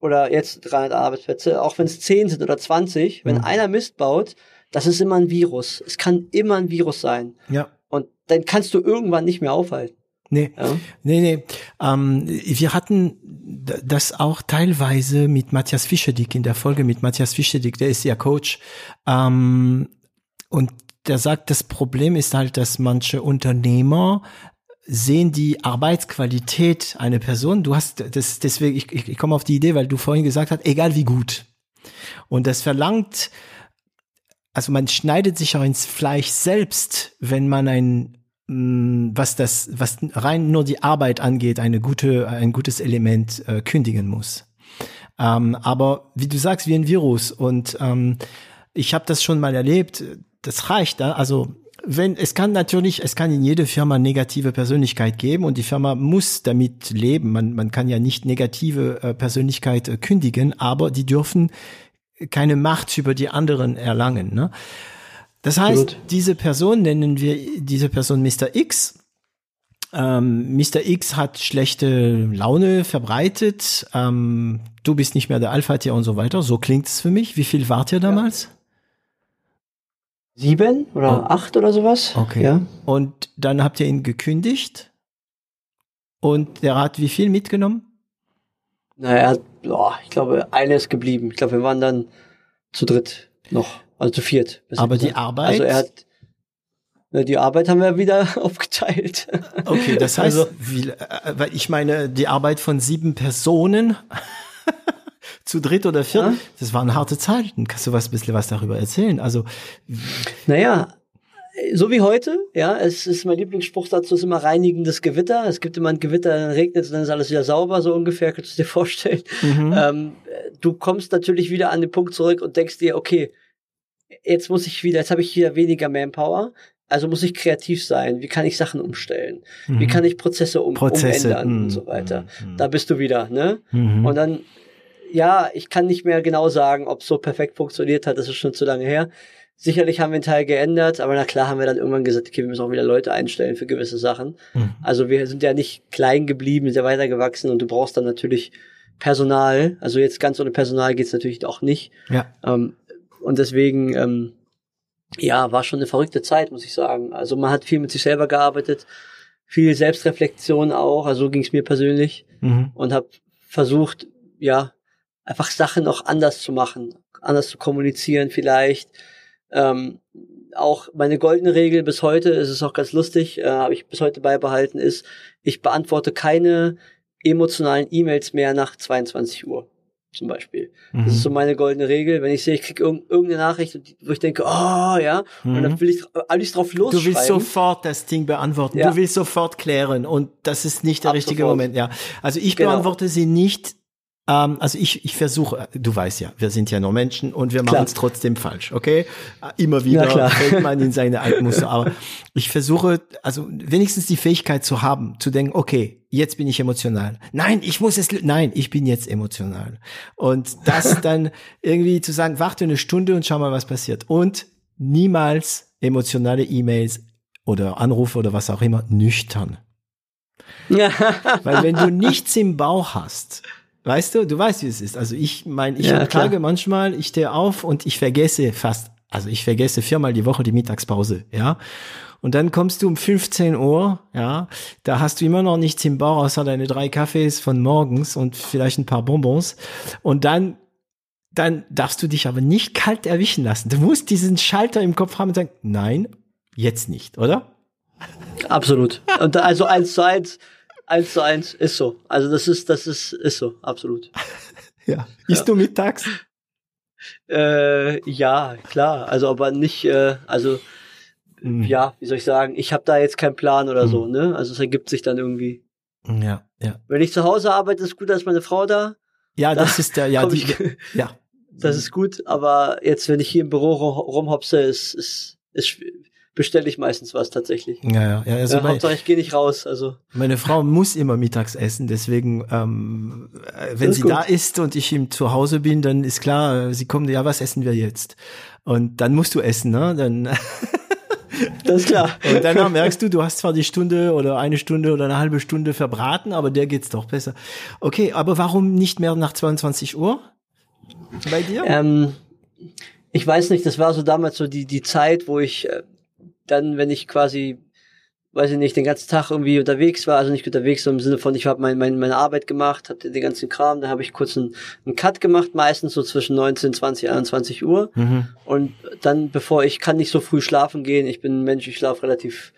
oder jetzt 300 Arbeitsplätze, auch wenn es 10 sind oder 20, wenn mhm. einer Mist baut, das ist immer ein Virus. Es kann immer ein Virus sein. Ja. Und dann kannst du irgendwann nicht mehr aufhalten. Nee, ja. nee, nee. Ähm, wir hatten das auch teilweise mit Matthias Fischedick in der Folge mit Matthias Fischedick, der ist ja Coach. Ähm, und der sagt, das Problem ist halt, dass manche Unternehmer sehen die Arbeitsqualität einer Person. Du hast das deswegen, ich, ich, komme auf die Idee, weil du vorhin gesagt hast, egal wie gut. Und das verlangt, also man schneidet sich auch ins Fleisch selbst, wenn man ein was das, was rein nur die Arbeit angeht, eine gute, ein gutes Element äh, kündigen muss. Ähm, aber wie du sagst, wie ein Virus. Und ähm, ich habe das schon mal erlebt. Das reicht. Also wenn es kann natürlich, es kann in jede Firma negative Persönlichkeit geben und die Firma muss damit leben. Man, man kann ja nicht negative äh, Persönlichkeit äh, kündigen, aber die dürfen keine Macht über die anderen erlangen. Ne? Das heißt, Absolut. diese Person nennen wir diese Person Mr. X. Ähm, Mr. X hat schlechte Laune verbreitet. Ähm, du bist nicht mehr der Alpha-Tier und so weiter. So klingt es für mich. Wie viel wart ihr damals? Ja. Sieben oder oh. acht oder sowas. Okay. Ja. Und dann habt ihr ihn gekündigt. Und der hat wie viel mitgenommen? Naja, boah, ich glaube, eine ist geblieben. Ich glaube, wir waren dann zu dritt noch. Also zu viert. Aber die Arbeit? Also er hat, Na, die Arbeit haben wir wieder aufgeteilt. Okay, das heißt, also, wie, äh, weil ich meine, die Arbeit von sieben Personen zu dritt oder viert, ja? das waren harte Zeiten. Kannst du was ein bisschen was darüber erzählen? Also, naja, so wie heute, ja, es ist mein Lieblingsspruch dazu ist immer reinigendes Gewitter. Es gibt immer ein Gewitter, dann regnet es, dann ist alles wieder sauber, so ungefähr, kannst du dir vorstellen. Mhm. Ähm, du kommst natürlich wieder an den Punkt zurück und denkst dir, okay, jetzt muss ich wieder, jetzt habe ich hier weniger Manpower, also muss ich kreativ sein. Wie kann ich Sachen umstellen? Mhm. Wie kann ich Prozesse, um, Prozesse. umändern mhm. und so weiter? Mhm. Da bist du wieder, ne? Mhm. Und dann, ja, ich kann nicht mehr genau sagen, ob es so perfekt funktioniert hat. Das ist schon zu lange her. Sicherlich haben wir einen Teil geändert, aber na klar haben wir dann irgendwann gesagt, okay, wir müssen auch wieder Leute einstellen für gewisse Sachen. Mhm. Also wir sind ja nicht klein geblieben, sind ja weitergewachsen und du brauchst dann natürlich Personal. Also jetzt ganz ohne Personal geht's natürlich auch nicht. Ja. Ähm, und deswegen, ähm, ja, war schon eine verrückte Zeit, muss ich sagen. Also man hat viel mit sich selber gearbeitet, viel Selbstreflexion auch, also so ging es mir persönlich mhm. und habe versucht, ja, einfach Sachen auch anders zu machen, anders zu kommunizieren vielleicht ähm, auch meine goldene Regel bis heute, ist es auch ganz lustig, äh, habe ich bis heute beibehalten, ist, ich beantworte keine emotionalen E-Mails mehr nach 22 Uhr zum Beispiel. Mhm. Das ist so meine goldene Regel. Wenn ich sehe, ich kriege irg irgendeine Nachricht, wo ich denke, oh ja, mhm. und dann will ich alles drauf los. Du willst sofort das Ding beantworten. Ja. Du willst sofort klären und das ist nicht der Ab richtige sofort. Moment. Ja, also ich genau. beantworte sie nicht ähm, also ich, ich versuche, du weißt ja, wir sind ja nur Menschen und wir machen es trotzdem falsch, okay? Immer wieder fällt man in seine alten Muster. Aber ich versuche, also wenigstens die Fähigkeit zu haben, zu denken, okay, jetzt bin ich emotional. Nein, ich muss es, nein, ich bin jetzt emotional. Und das dann irgendwie zu sagen, warte eine Stunde und schau mal, was passiert. Und niemals emotionale E-Mails oder Anrufe oder was auch immer nüchtern. Weil wenn du nichts im Bauch hast, Weißt du, du weißt, wie es ist. Also ich meine, ich ja, klage manchmal, ich stehe auf und ich vergesse fast, also ich vergesse viermal die Woche die Mittagspause, ja. Und dann kommst du um 15 Uhr, ja, da hast du immer noch nichts im Bauch, außer deine drei Kaffees von morgens und vielleicht ein paar Bonbons. Und dann, dann darfst du dich aber nicht kalt erwischen lassen. Du musst diesen Schalter im Kopf haben und sagen, nein, jetzt nicht, oder? Absolut. Und also eins zu eins, eins zu eins, ist so. Also das ist, das ist, ist so, absolut. ja. Isst ja. du mittags? Äh, ja, klar. Also aber nicht, äh, also mhm. ja, wie soll ich sagen, ich habe da jetzt keinen Plan oder mhm. so, ne? Also es ergibt sich dann irgendwie. Ja, ja. Wenn ich zu Hause arbeite, ist gut, dass meine Frau da. Ja, das ist der, ja, die, ich, ja. Das ist gut, aber jetzt, wenn ich hier im Büro rumhopse, ist, ist, ist bestelle ich meistens was tatsächlich. Ja, ja, ja. Also ja, Hauptsache ich gehe nicht raus. Also meine Frau muss immer mittags essen, deswegen ähm, wenn sie gut. da ist und ich ihm zu Hause bin, dann ist klar, sie kommt, ja, was essen wir jetzt? Und dann musst du essen, ne? Dann Das ist klar. Und danach merkst du, du hast zwar die Stunde oder eine Stunde oder eine halbe Stunde verbraten, aber der geht's doch besser. Okay, aber warum nicht mehr nach 22 Uhr bei dir? Ähm, ich weiß nicht, das war so damals so die, die Zeit, wo ich äh, dann, wenn ich quasi, weiß ich nicht, den ganzen Tag irgendwie unterwegs war, also nicht unterwegs, so im Sinne von, ich habe mein, mein, meine Arbeit gemacht, hatte den ganzen Kram, da habe ich kurz einen, einen Cut gemacht, meistens so zwischen 19, 20, 21 Uhr. Mhm. Und dann, bevor ich kann nicht so früh schlafen gehen, ich bin ein Mensch, ich schlafe relativ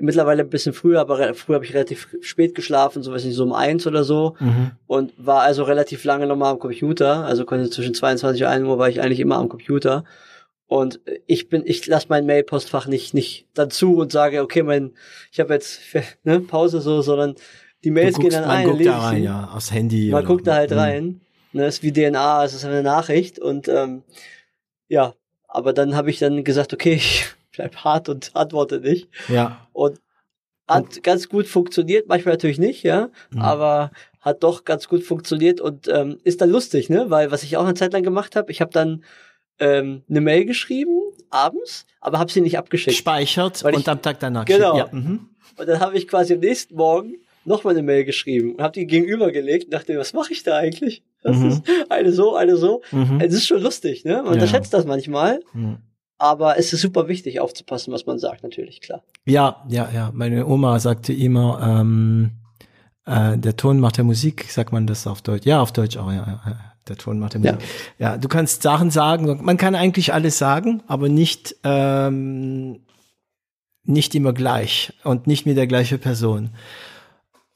mittlerweile ein bisschen früher, aber früher habe ich relativ spät geschlafen, so weiß nicht, so um eins oder so. Mhm. Und war also relativ lange nochmal am Computer. Also konnte zwischen 22 und 1 Uhr war ich eigentlich immer am Computer. Und ich bin, ich lasse mein Mail-Postfach nicht, nicht dazu und sage, okay, mein, ich habe jetzt ne, Pause so, sondern die Mails guckst, gehen dann ein. Man guckt da rein, ja, aufs Handy. Man guckt da halt mh. rein. Ne, ist wie DNA, es ist eine Nachricht und ähm, ja, aber dann habe ich dann gesagt, okay, ich bleib hart und antworte nicht. Ja. Und hat ganz gut funktioniert, manchmal natürlich nicht, ja, mhm. aber hat doch ganz gut funktioniert und ähm, ist dann lustig, ne, weil was ich auch eine Zeit lang gemacht habe, ich habe dann ähm, eine Mail geschrieben, abends, aber habe sie nicht abgeschickt. Speichert und ich, am Tag danach Genau. Ja. Mhm. Und dann habe ich quasi am nächsten Morgen nochmal eine Mail geschrieben und habe die gegenübergelegt und dachte, was mache ich da eigentlich? Das mhm. ist eine so, eine so. Mhm. Es ist schon lustig, ne? Man ja. unterschätzt das manchmal. Mhm. Aber es ist super wichtig, aufzupassen, was man sagt, natürlich, klar. Ja, ja, ja. Meine Oma sagte immer, ähm, äh, der Ton macht der Musik, sagt man das auf Deutsch. Ja, auf Deutsch auch, ja. ja der Ton macht ja. ja, du kannst Sachen sagen, man kann eigentlich alles sagen, aber nicht ähm, nicht immer gleich und nicht mit der gleichen Person.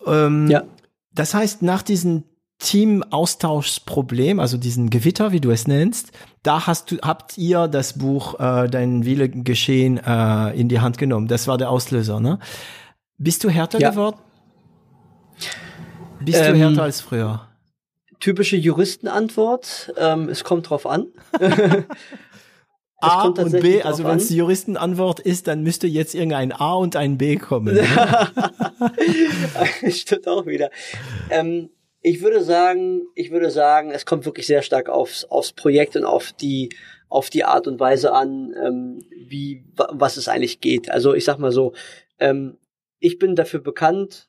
Ähm, ja. Das heißt, nach diesem Team-Austauschsproblem, also diesen Gewitter, wie du es nennst, da hast du, habt ihr das Buch äh, Dein Wille geschehen äh, in die Hand genommen. Das war der Auslöser, ne? Bist du härter ja. geworden? Bist ähm, du härter als früher? Typische Juristenantwort. Ähm, es kommt drauf an. A und B, also wenn es die Juristenantwort ist, dann müsste jetzt irgendein A und ein B kommen. Ne? Stimmt auch wieder. Ähm, ich würde sagen, ich würde sagen, es kommt wirklich sehr stark aufs, aufs Projekt und auf die, auf die Art und Weise an, ähm, wie, was es eigentlich geht. Also ich sag mal so, ähm, ich bin dafür bekannt,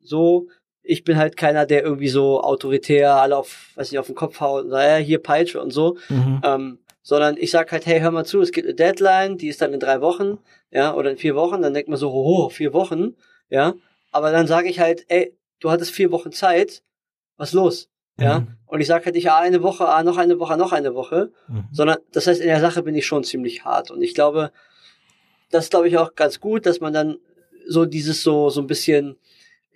so, ich bin halt keiner, der irgendwie so autoritär alle auf, weiß nicht, auf den Kopf haut und sagt, ja, hier Peitsche und so. Mhm. Ähm, sondern ich sag halt, hey, hör mal zu, es gibt eine Deadline, die ist dann in drei Wochen, ja, oder in vier Wochen, dann denkt man so, hoho, vier Wochen, ja, aber dann sage ich halt, ey, du hattest vier Wochen Zeit, was los? Ja. Mhm. Und ich sage halt nicht, ah, eine Woche, ah, noch eine Woche, noch eine Woche, mhm. sondern das heißt, in der Sache bin ich schon ziemlich hart. Und ich glaube, das glaube ich auch ganz gut, dass man dann so dieses so, so ein bisschen,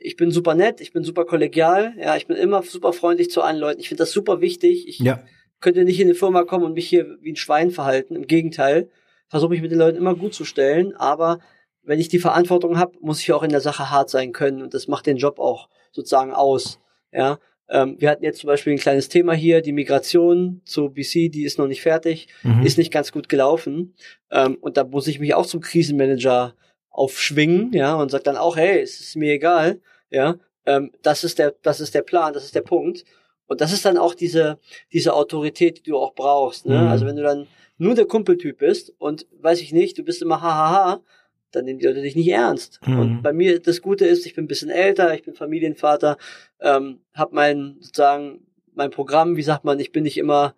ich bin super nett, ich bin super kollegial, ja, ich bin immer super freundlich zu allen Leuten. Ich finde das super wichtig. Ich ja. könnte nicht in eine Firma kommen und mich hier wie ein Schwein verhalten. Im Gegenteil, versuche mich mit den Leuten immer gut zu stellen, aber wenn ich die Verantwortung habe, muss ich auch in der Sache hart sein können und das macht den Job auch sozusagen aus. Ja, ähm, wir hatten jetzt zum Beispiel ein kleines Thema hier, die Migration zu BC, die ist noch nicht fertig, mhm. ist nicht ganz gut gelaufen. Ähm, und da muss ich mich auch zum Krisenmanager aufschwingen, ja, und sag dann auch, hey, es ist mir egal, ja, ähm, das ist der, das ist der Plan, das ist der Punkt. Und das ist dann auch diese, diese Autorität, die du auch brauchst, ne? Mhm. Also wenn du dann nur der Kumpeltyp bist und weiß ich nicht, du bist immer hahaha, dann nehmen die Leute dich nicht ernst. Mhm. Und bei mir das Gute ist, ich bin ein bisschen älter, ich bin Familienvater, ähm, habe mein sozusagen mein Programm, wie sagt man, ich bin nicht immer,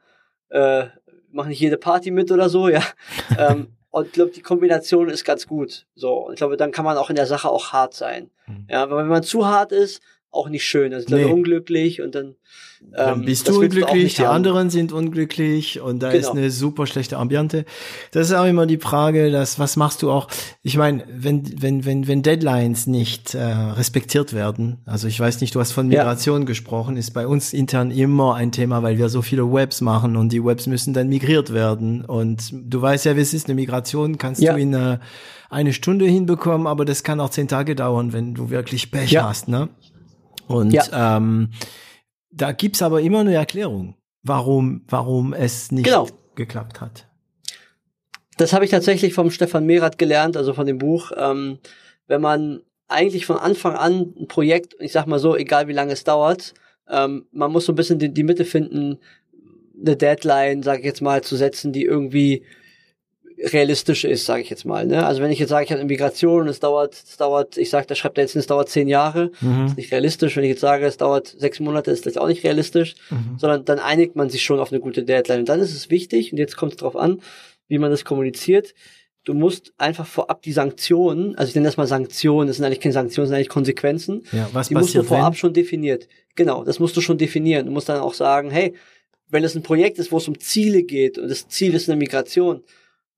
äh, mache nicht jede Party mit oder so, ja. ähm, und ich glaube, die Kombination ist ganz gut. So, und ich glaube, dann kann man auch in der Sache auch hart sein. Mhm. Ja, aber wenn man zu hart ist, auch nicht schön. Also nee. dann unglücklich und dann, ähm, dann bist du unglücklich, die haben. anderen sind unglücklich und da genau. ist eine super schlechte Ambiente. Das ist auch immer die Frage, dass was machst du auch? Ich meine, wenn wenn wenn wenn Deadlines nicht äh, respektiert werden, also ich weiß nicht, du hast von Migration ja. gesprochen, ist bei uns intern immer ein Thema, weil wir so viele Webs machen und die Webs müssen dann migriert werden und du weißt ja, wie es ist, eine Migration kannst ja. du in eine, eine Stunde hinbekommen, aber das kann auch zehn Tage dauern, wenn du wirklich Pech ja. hast, ne? Und ja. ähm, da gibt's aber immer eine Erklärung, warum, warum es nicht genau. geklappt hat. Das habe ich tatsächlich vom Stefan Merath gelernt, also von dem Buch. Ähm, wenn man eigentlich von Anfang an ein Projekt, ich sag mal so, egal wie lange es dauert, ähm, man muss so ein bisschen die, die Mitte finden, eine Deadline, sage ich jetzt mal, zu setzen, die irgendwie realistisch ist, sage ich jetzt mal. Ne? Also wenn ich jetzt sage, ich habe Immigration und es dauert, es dauert, ich sage, da schreibt er jetzt, es dauert zehn Jahre, mhm. ist nicht realistisch. Wenn ich jetzt sage, es dauert sechs Monate, ist das auch nicht realistisch, mhm. sondern dann einigt man sich schon auf eine gute Deadline. Und dann ist es wichtig, und jetzt kommt es drauf an, wie man das kommuniziert. Du musst einfach vorab die Sanktionen, also ich nenne das mal Sanktionen, das sind eigentlich keine Sanktionen, das sind eigentlich Konsequenzen. Ja, was die musst du vorab wenn? schon definiert. Genau, das musst du schon definieren. Du musst dann auch sagen, hey, wenn es ein Projekt ist, wo es um Ziele geht und das Ziel ist eine Migration,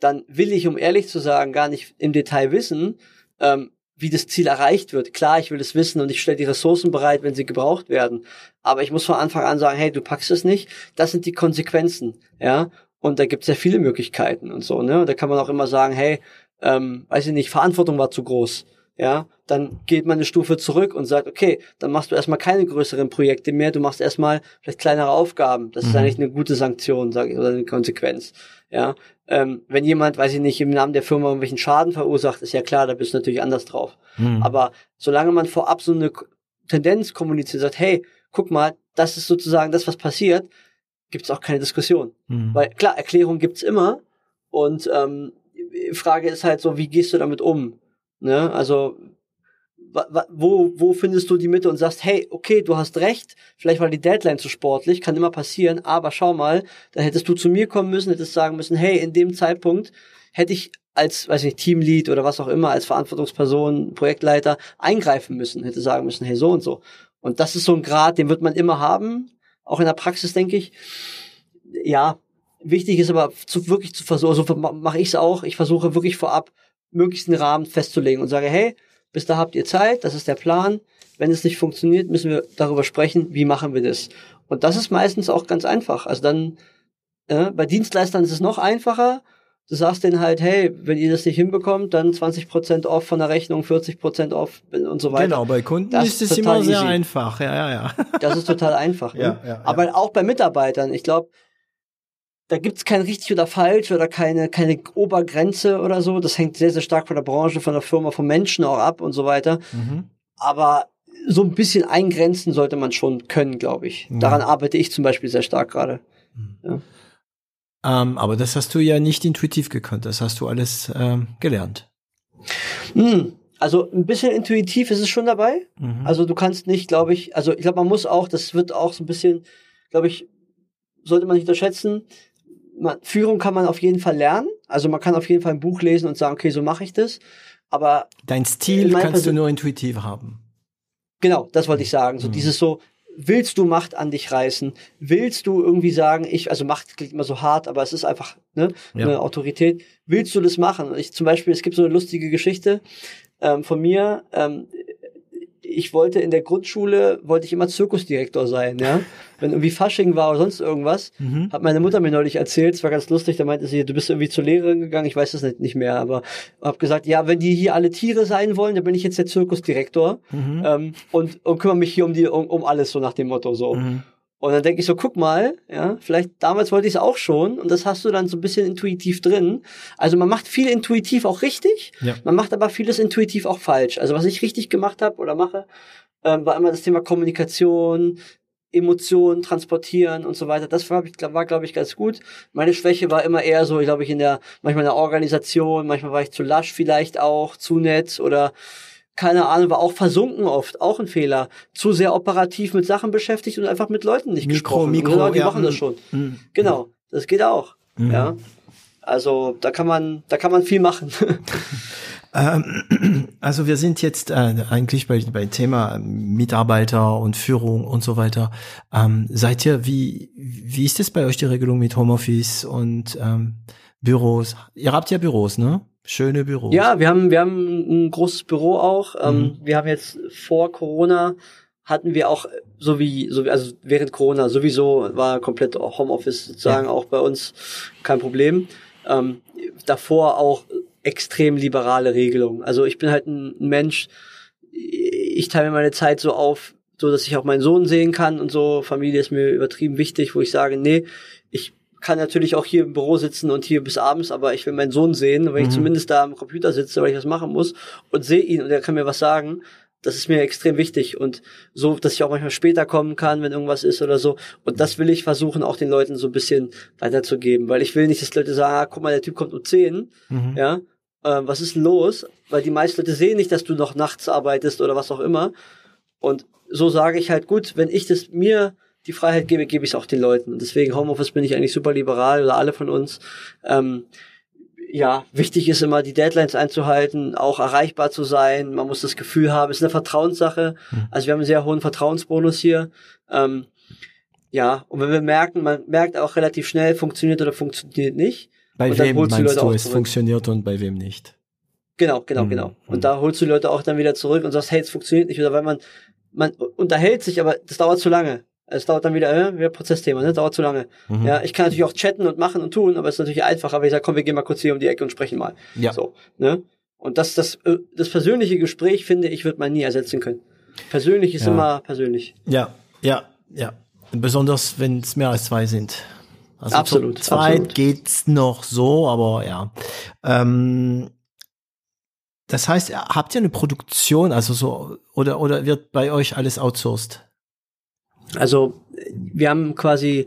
dann will ich, um ehrlich zu sagen, gar nicht im Detail wissen, ähm, wie das Ziel erreicht wird. Klar, ich will es wissen und ich stelle die Ressourcen bereit, wenn sie gebraucht werden. Aber ich muss von Anfang an sagen, hey, du packst es nicht. Das sind die Konsequenzen, ja. Und da gibt es ja viele Möglichkeiten und so, ne? Und da kann man auch immer sagen, hey, ähm, weiß ich nicht, Verantwortung war zu groß ja, dann geht man eine Stufe zurück und sagt, okay, dann machst du erstmal keine größeren Projekte mehr, du machst erstmal vielleicht kleinere Aufgaben. Das mhm. ist eigentlich eine gute Sanktion, sage ich, oder eine Konsequenz. Ja, ähm, wenn jemand, weiß ich nicht, im Namen der Firma irgendwelchen Schaden verursacht, ist ja klar, da bist du natürlich anders drauf. Mhm. Aber solange man vorab so eine Tendenz kommuniziert, sagt, hey, guck mal, das ist sozusagen das, was passiert, gibt's auch keine Diskussion. Mhm. Weil klar, Erklärung gibt's immer und ähm, Frage ist halt so, wie gehst du damit um? Ne? Also wo, wo findest du die Mitte und sagst, hey, okay, du hast recht, vielleicht war die Deadline zu sportlich, kann immer passieren, aber schau mal, da hättest du zu mir kommen müssen, hättest sagen müssen, hey, in dem Zeitpunkt hätte ich als, weiß nicht, Teamlead oder was auch immer, als Verantwortungsperson, Projektleiter eingreifen müssen, hätte sagen müssen, hey, so und so. Und das ist so ein Grad, den wird man immer haben, auch in der Praxis, denke ich. Ja, wichtig ist aber zu, wirklich zu versuchen, so mache ich es auch, ich versuche wirklich vorab möglichst einen Rahmen festzulegen und sage, hey, bis da habt ihr Zeit, das ist der Plan. Wenn es nicht funktioniert, müssen wir darüber sprechen, wie machen wir das. Und das ist meistens auch ganz einfach. Also dann, äh, bei Dienstleistern ist es noch einfacher. Du sagst denen halt, hey, wenn ihr das nicht hinbekommt, dann 20% off von der Rechnung, 40% off und so weiter. Genau, bei Kunden das ist es immer sehr easy. einfach. Ja, ja, ja. Das ist total einfach. Ne? Ja, ja, Aber auch bei Mitarbeitern. Ich glaube, da gibt's kein richtig oder falsch oder keine, keine Obergrenze oder so. Das hängt sehr, sehr stark von der Branche, von der Firma, vom Menschen auch ab und so weiter. Mhm. Aber so ein bisschen eingrenzen sollte man schon können, glaube ich. Ja. Daran arbeite ich zum Beispiel sehr stark gerade. Mhm. Ja. Ähm, aber das hast du ja nicht intuitiv gekonnt. Das hast du alles ähm, gelernt. Hm. Also ein bisschen intuitiv ist es schon dabei. Mhm. Also du kannst nicht, glaube ich, also ich glaube, man muss auch, das wird auch so ein bisschen, glaube ich, sollte man nicht unterschätzen, man, Führung kann man auf jeden Fall lernen. Also man kann auf jeden Fall ein Buch lesen und sagen, okay, so mache ich das. Aber dein Stil kannst Person du nur intuitiv haben. Genau, das wollte ich sagen. So mhm. dieses so, willst du Macht an dich reißen? Willst du irgendwie sagen, ich, also Macht klingt immer so hart, aber es ist einfach ne, ja. eine Autorität. Willst du das machen? Ich zum Beispiel, es gibt so eine lustige Geschichte ähm, von mir. Ähm, ich wollte in der Grundschule, wollte ich immer Zirkusdirektor sein, ja. Wenn irgendwie Fasching war oder sonst irgendwas, mhm. hat meine Mutter mir neulich erzählt, es war ganz lustig, da meinte sie, du bist irgendwie zur Lehrerin gegangen, ich weiß das nicht, nicht mehr, aber hab gesagt, ja, wenn die hier alle Tiere sein wollen, dann bin ich jetzt der Zirkusdirektor mhm. ähm, und, und kümmere mich hier um die, um, um alles, so nach dem Motto, so. Mhm. Und dann denke ich so, guck mal, ja, vielleicht damals wollte ich es auch schon und das hast du dann so ein bisschen intuitiv drin. Also man macht viel intuitiv auch richtig, ja. man macht aber vieles intuitiv auch falsch. Also was ich richtig gemacht habe oder mache, ähm, war immer das Thema Kommunikation, Emotionen transportieren und so weiter. Das war, war glaube ich, ganz gut. Meine Schwäche war immer eher so, glaube ich, in der, manchmal in der Organisation, manchmal war ich zu lasch vielleicht auch, zu nett oder keine Ahnung, war auch versunken oft, auch ein Fehler. Zu sehr operativ mit Sachen beschäftigt und einfach mit Leuten nicht Mikro, gesprochen. Mikro, genau, die ja, machen das mm, schon. Mhm. Genau, das geht auch. Mhm. Ja. Also da kann man, da kann man viel machen. Ähm, also wir sind jetzt äh, eigentlich bei, bei Thema Mitarbeiter und Führung und so weiter. Ähm, seid ihr, wie, wie ist es bei euch die Regelung mit Homeoffice und ähm, Büros? Ihr habt ja Büros, ne? Schöne Büros. Ja, wir haben, wir haben ein großes Büro auch. Ähm, mhm. wir haben jetzt vor Corona hatten wir auch so wie, so wie, also während Corona sowieso war komplett Homeoffice sozusagen ja. auch bei uns kein Problem. Ähm, davor auch extrem liberale Regelungen. Also ich bin halt ein Mensch, ich teile meine Zeit so auf, so dass ich auch meinen Sohn sehen kann und so. Familie ist mir übertrieben wichtig, wo ich sage, nee, ich kann natürlich auch hier im Büro sitzen und hier bis abends, aber ich will meinen Sohn sehen, wenn mhm. ich zumindest da am Computer sitze, weil ich was machen muss und sehe ihn und er kann mir was sagen, das ist mir extrem wichtig und so, dass ich auch manchmal später kommen kann, wenn irgendwas ist oder so. Und das will ich versuchen, auch den Leuten so ein bisschen weiterzugeben, weil ich will nicht, dass Leute sagen, ah, guck mal, der Typ kommt um 10, mhm. ja, äh, was ist denn los? Weil die meisten Leute sehen nicht, dass du noch nachts arbeitest oder was auch immer. Und so sage ich halt, gut, wenn ich das mir die Freiheit gebe, gebe ich es auch den Leuten. Und deswegen Homeoffice bin ich eigentlich super liberal oder alle von uns. Ähm, ja, wichtig ist immer, die Deadlines einzuhalten, auch erreichbar zu sein. Man muss das Gefühl haben, es ist eine Vertrauenssache. Mhm. Also wir haben einen sehr hohen Vertrauensbonus hier. Ähm, ja, und wenn wir merken, man merkt auch relativ schnell, funktioniert oder funktioniert nicht. Bei wem meinst du, es funktioniert und bei wem nicht? Genau, genau, mhm. genau. Und da holst du die Leute auch dann wieder zurück und sagst, hey, es funktioniert nicht. Oder weil man, man unterhält sich, aber das dauert zu lange. Es dauert dann wieder, äh, wieder Prozessthema, ne? Dauert zu lange. Mhm. Ja, ich kann natürlich auch chatten und machen und tun, aber es ist natürlich einfacher, wenn ich sage, komm, wir gehen mal kurz hier um die Ecke und sprechen mal. Ja. So, ne? Und das, das, äh, das persönliche Gespräch, finde ich, wird man nie ersetzen können. Persönlich ist ja. immer persönlich. Ja, ja, ja. Besonders wenn es mehr als zwei sind. Also absolut. Zu zweit absolut. geht's noch so, aber ja. Ähm, das heißt, habt ihr eine Produktion, also so, oder, oder wird bei euch alles outsourced? Also wir haben quasi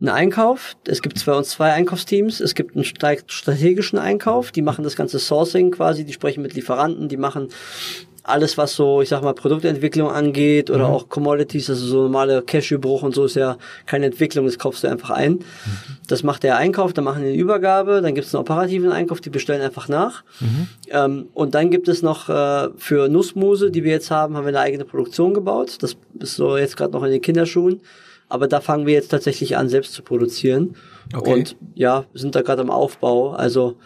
einen Einkauf. Es gibt bei uns zwei Einkaufsteams. Es gibt einen strategischen Einkauf. Die machen das ganze Sourcing quasi. Die sprechen mit Lieferanten. Die machen alles, was so, ich sag mal, Produktentwicklung angeht oder mhm. auch Commodities, also so normale Cashewbruch und so ist ja keine Entwicklung, das kaufst du einfach ein. Mhm. Das macht der Einkauf, dann machen die eine Übergabe, dann gibt es einen operativen Einkauf, die bestellen einfach nach. Mhm. Ähm, und dann gibt es noch äh, für Nussmuse, die wir jetzt haben, haben wir eine eigene Produktion gebaut. Das ist so jetzt gerade noch in den Kinderschuhen. Aber da fangen wir jetzt tatsächlich an, selbst zu produzieren. Okay. Und ja, sind da gerade am Aufbau. Also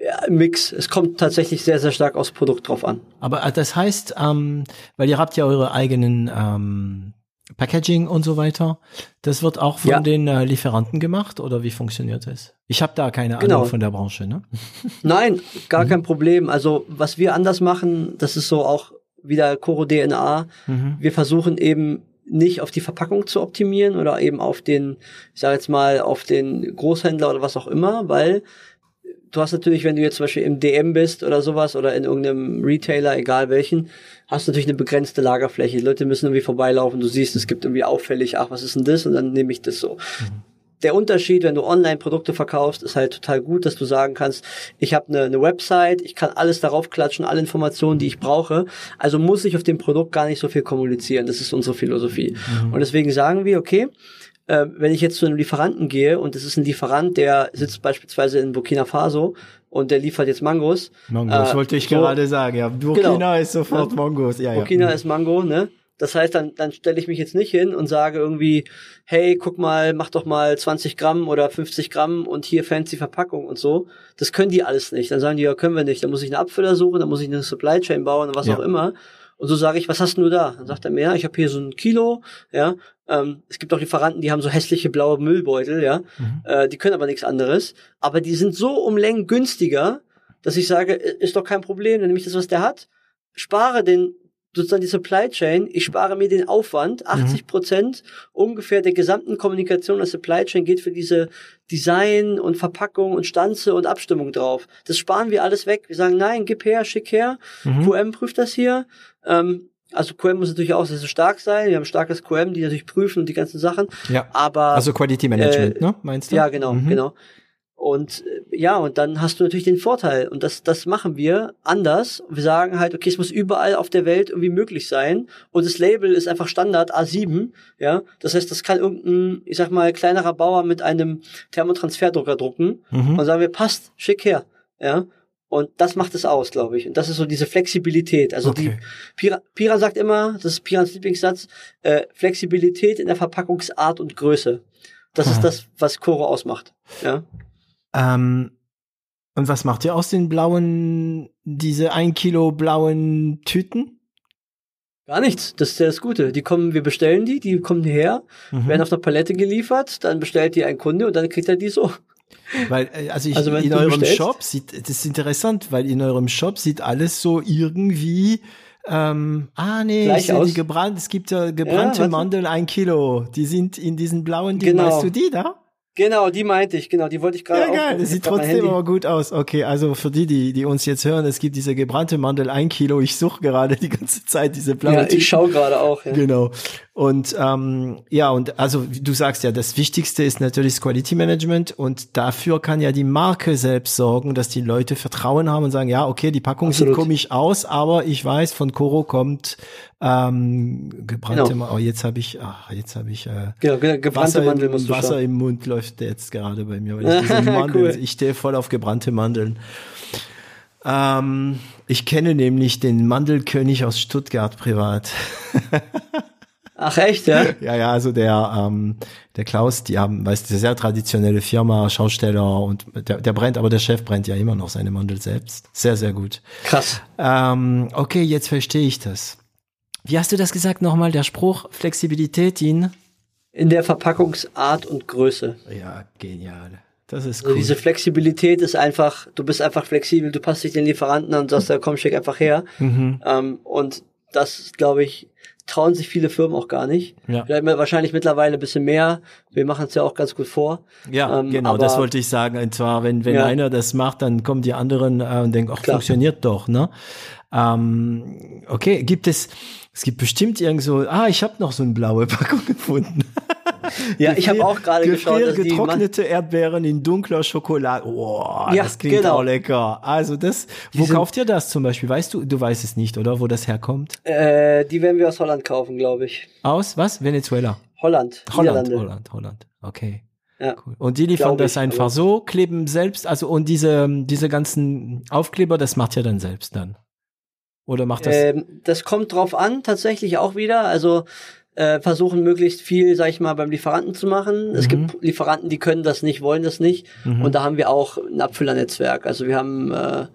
Ja, Mix. Es kommt tatsächlich sehr, sehr stark aufs Produkt drauf an. Aber äh, das heißt, ähm, weil ihr habt ja eure eigenen ähm, Packaging und so weiter, das wird auch von Ja. den äh, Lieferanten gemacht oder wie funktioniert das? Ich habe da keine Genau. Ahnung von der Branche, ne? Nein, gar kein Problem. Also was wir anders machen, das ist so auch wieder Coro DNA. Mhm. Wir versuchen eben nicht auf die Verpackung zu optimieren oder eben auf den, ich sage jetzt mal, auf den Großhändler oder was auch immer, weil du hast natürlich, wenn du jetzt zum Beispiel im DM bist oder sowas oder in irgendeinem Retailer, egal welchen, hast du natürlich eine begrenzte Lagerfläche. Die Leute müssen irgendwie vorbeilaufen, du siehst, es gibt irgendwie auffällig, ach, was ist denn das? Und dann nehme ich das so. Der Unterschied, wenn du online Produkte verkaufst, ist halt total gut, dass du sagen kannst, ich habe eine, eine Website, ich kann alles darauf klatschen, alle Informationen, die ich brauche. Also muss ich auf dem Produkt gar nicht so viel kommunizieren. Das ist unsere Philosophie. Und deswegen sagen wir, okay, äh, wenn ich jetzt zu einem Lieferanten gehe und es ist ein Lieferant, der sitzt beispielsweise in Burkina Faso und der liefert jetzt Mangos. Mangos Äh, wollte ich so- gerade sagen, ja. Burkina Genau. ist sofort Mangos, ja, ja. Burkina ist Mango, ne? Das heißt, dann, dann stelle ich mich jetzt nicht hin und sage irgendwie, hey, guck mal, mach doch mal 20 Gramm oder 50 Gramm und hier fancy Verpackung und so. Das können die alles nicht. Dann sagen die, ja, können wir nicht. Dann muss ich einen Abfüller suchen, dann muss ich eine Supply Chain bauen und was Ja. auch immer. Und so sage ich, was hast denn du da? Dann sagt er mir, ja, ich habe hier so ein Kilo, ja. Ähm, es gibt auch Lieferanten, die haben so hässliche blaue Müllbeutel, ja. Mhm. Äh, die können aber nichts anderes. Aber die sind so um Längen günstiger, dass ich sage, ist doch kein Problem, dann nehme ich das, was der hat, spare den sozusagen die Supply Chain, ich spare mir den Aufwand, 80 Prozent ungefähr der gesamten Kommunikation der Supply Chain geht für diese Design und Verpackung und Stanze und Abstimmung drauf. Das sparen wir alles weg. Wir sagen, nein, gib her, schick her. Mhm. QM prüft das hier. Ähm, also QM muss natürlich auch sehr, sehr stark sein. Wir haben ein starkes QM, die natürlich prüfen und die ganzen Sachen. Ja. Aber Also Quality Management, äh, ne? Meinst du? ja, genau, Mhm. genau. Und äh, ja, und dann hast du natürlich den Vorteil. Und das, das machen wir anders. Wir sagen halt, okay, es muss überall auf der Welt irgendwie möglich sein. Und das Label ist einfach Standard A7. Ja, das heißt, das kann irgendein, ich sag mal, kleinerer Bauer mit einem Thermotransferdrucker drucken. Mhm. Und sagen wir, passt, schick her. Ja. Und das macht es aus, glaube ich. Und das ist so diese Flexibilität. Also die Okay. Pira, Pira sagt immer, das ist Pirans Lieblingssatz, äh, Flexibilität in der Verpackungsart und Größe. Das Ah. ist das, was Coro ausmacht. Ja. Ähm, und was macht ihr aus den blauen, diese ein Kilo blauen Tüten? Gar nichts. Das ist das Gute. Die kommen, wir bestellen die, die kommen hierher, Mhm. werden auf einer Palette geliefert, dann bestellt die ein Kunde und dann kriegt er die so. Weil, äh, also, ich, Also in eurem bestellst- Shop sieht, das ist interessant, weil in eurem Shop sieht alles so irgendwie, ähm, ah nee, Gleich aus. die gebrannt, es gibt ja gebrannte warte. Mandeln, ein Kilo, die sind in diesen blauen Dingen, Genau. weißt du die da? Genau, die meinte ich, genau, die wollte ich gerade Ja, geil, das sieht trotzdem aber gut aus. Okay, also für die, die, die uns jetzt hören, es gibt diese gebrannte Mandel, ein Kilo. Ich suche gerade die ganze Zeit diese blaue Ja, ich schaue gerade auch. Ja. Genau. Und ähm, ja, und also du sagst ja, das Wichtigste ist natürlich das Quality Management und dafür kann ja die Marke selbst sorgen, dass die Leute Vertrauen haben und sagen, ja, okay, die Packung Absolut. sieht komisch aus, aber ich weiß, von Coro kommt ähm, gebrannte Genau. Oh, jetzt habe ich, ach, jetzt habe ich äh, Genau, ge- gebrannte Wasser, Mandel im, musst du Wasser schauen. im Mund läuft jetzt gerade bei mir, weil ich Mandeln, Cool. ich stehe voll auf gebrannte Mandeln. Ähm, ich kenne nämlich den Mandelkönig aus Stuttgart privat. Ach echt, ja? Ja, ja, also der, ähm, der Klaus, die haben, weißt du, sehr traditionelle Firma, Schausteller und der, der brennt, aber der Chef brennt ja immer noch seine Mandel selbst. Sehr, sehr gut. Krass. Ähm, okay, jetzt verstehe ich das. Wie hast du das gesagt nochmal? Der Spruch, Flexibilität in? In der Verpackungsart und Größe. Ja, genial. Das ist Also cool. diese Flexibilität ist einfach, du bist einfach flexibel, du passt dich den Lieferanten an und sagst, ja, komm, schick einfach her. Mhm. Ähm, und das, glaube ich, trauen sich viele Firmen auch gar nicht. Ja. Vielleicht wahrscheinlich mittlerweile ein bisschen mehr. Wir machen es ja auch ganz gut vor. Ja, Ähm, genau, aber- das wollte ich sagen. Und zwar, wenn, wenn Ja. einer das macht, dann kommen die anderen äh, und denken, ach, Klar. funktioniert doch, ne? Ähm, okay, gibt es, es gibt bestimmt irgend so, ah, ich habe noch so eine blaue Packung gefunden. Ja, ich habe auch gerade geschaut, dass die getrocknete Erdbeeren in dunkler Schokolade. Oh, Ja, das klingt genau. auch lecker. Also das, wo sind- kauft ihr das zum Beispiel? Weißt du, du weißt es nicht, oder? Wo das herkommt? äh, die werden wir aus Holland kaufen, glaube ich. Aus, was? Venezuela. Holland, Holland. Holland, Holland. Okay. Ja. Cool. Und die liefern das ich, einfach so, kleben selbst, also und diese, diese ganzen Aufkleber, das macht ihr dann selbst dann. Oder macht das? Ähm, das kommt drauf an, tatsächlich auch wieder. Also äh, versuchen möglichst viel, sag ich mal, beim Lieferanten zu machen. Mhm. Es gibt Lieferanten, die können das nicht, wollen das nicht. Mhm. Und da haben wir auch ein Abfüllernetzwerk. Also wir haben äh,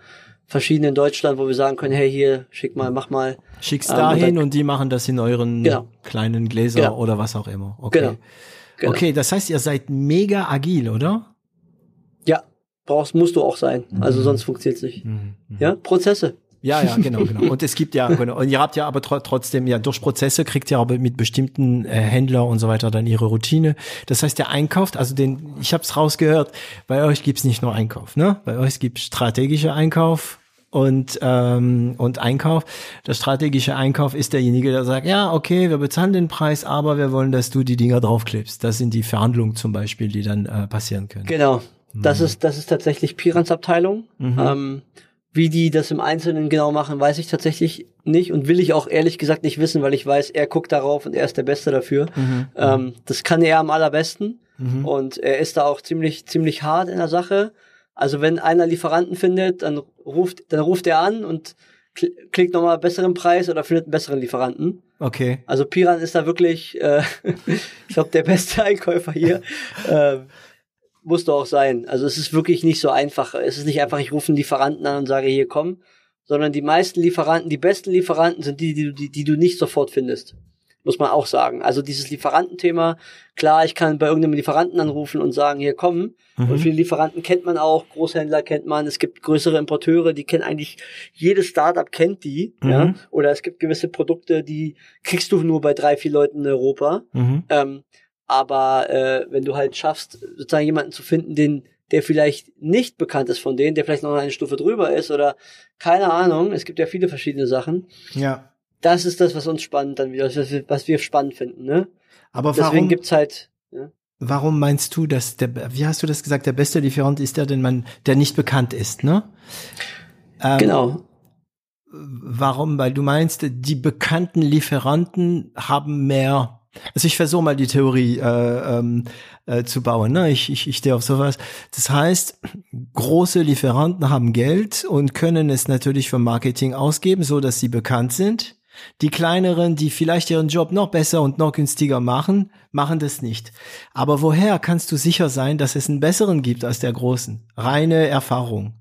verschiedene in Deutschland, wo wir sagen können, hey, hier, schick mal, mach mal. Schick's ähm, dahin und, dann, und, die machen das in euren genau. kleinen Gläser genau. oder was auch immer. Okay. Genau. genau. Okay, das heißt, ihr seid mega agil, oder? Ja, brauchst, musst du auch sein. Also mhm. sonst funktioniert's nicht. Mhm. Ja, Prozesse. Ja, ja, genau, genau. Und es gibt ja, genau. Und ihr habt ja aber tr trotzdem, ja, durch Prozesse kriegt ihr aber mit bestimmten äh, Händler und so weiter dann ihre Routine. Das heißt, der Einkauf, also den, ich habe es rausgehört, bei euch gibt's nicht nur Einkauf, ne? Bei euch gibt's strategische Einkauf und, ähm, und Einkauf. Der strategische Einkauf ist derjenige, der sagt, ja, okay, wir bezahlen den Preis, aber wir wollen, dass du die Dinger draufklebst. Das sind die Verhandlungen zum Beispiel, die dann äh, passieren können. Genau. Das mhm. ist, das ist tatsächlich Pirans Abteilung. Mhm. Ähm, wie die das im Einzelnen genau machen, weiß ich tatsächlich nicht und will ich auch ehrlich gesagt nicht wissen, weil ich weiß, er guckt darauf und er ist der Beste dafür. Mhm. Ähm, das kann er am allerbesten mhm. und er ist da auch ziemlich ziemlich hart in der Sache. Also wenn einer Lieferanten findet, dann ruft dann ruft er an und klickt nochmal besseren Preis oder findet einen besseren Lieferanten. Okay. Also Piran ist da wirklich, äh, ich glaube, der beste Einkäufer hier. ähm, musst du auch sein. Also es ist wirklich nicht so einfach. Es ist nicht einfach, ich rufe einen Lieferanten an und sage, hier komm, sondern die meisten Lieferanten, die besten Lieferanten sind die, die, die, die du nicht sofort findest. Muss man auch sagen. Also dieses Lieferantenthema, klar, ich kann bei irgendeinem Lieferanten anrufen und sagen, hier komm. Mhm. Und viele Lieferanten kennt man auch, Großhändler kennt man, es gibt größere Importeure, die kennen eigentlich, jedes Startup kennt die, mhm. ja. Oder es gibt gewisse Produkte, die kriegst du nur bei drei, vier Leuten in Europa. Mhm. Ähm, aber äh, wenn du halt schaffst, sozusagen jemanden zu finden, den, der vielleicht nicht bekannt ist von denen, der vielleicht noch eine Stufe drüber ist oder keine Ahnung, es gibt ja viele verschiedene Sachen. Ja. Das ist das, was uns spannend dann wieder, was wir, was wir spannend finden, ne? Aber warum, Deswegen gibt's halt. Ja? Warum meinst du, dass der, wie hast du das gesagt, der beste Lieferant ist der, den man, der nicht bekannt ist, ne? Ähm, genau. Warum? Weil du meinst, die bekannten Lieferanten haben mehr also ich versuche mal die Theorie äh, ähm, äh, zu bauen. Ne? Ich, ich, ich stehe auf sowas. Das heißt, große Lieferanten haben Geld und können es natürlich für Marketing ausgeben, so dass sie bekannt sind. Die kleineren, die vielleicht ihren Job noch besser und noch günstiger machen, machen das nicht. Aber woher kannst du sicher sein, dass es einen besseren gibt als der großen? Reine Erfahrung.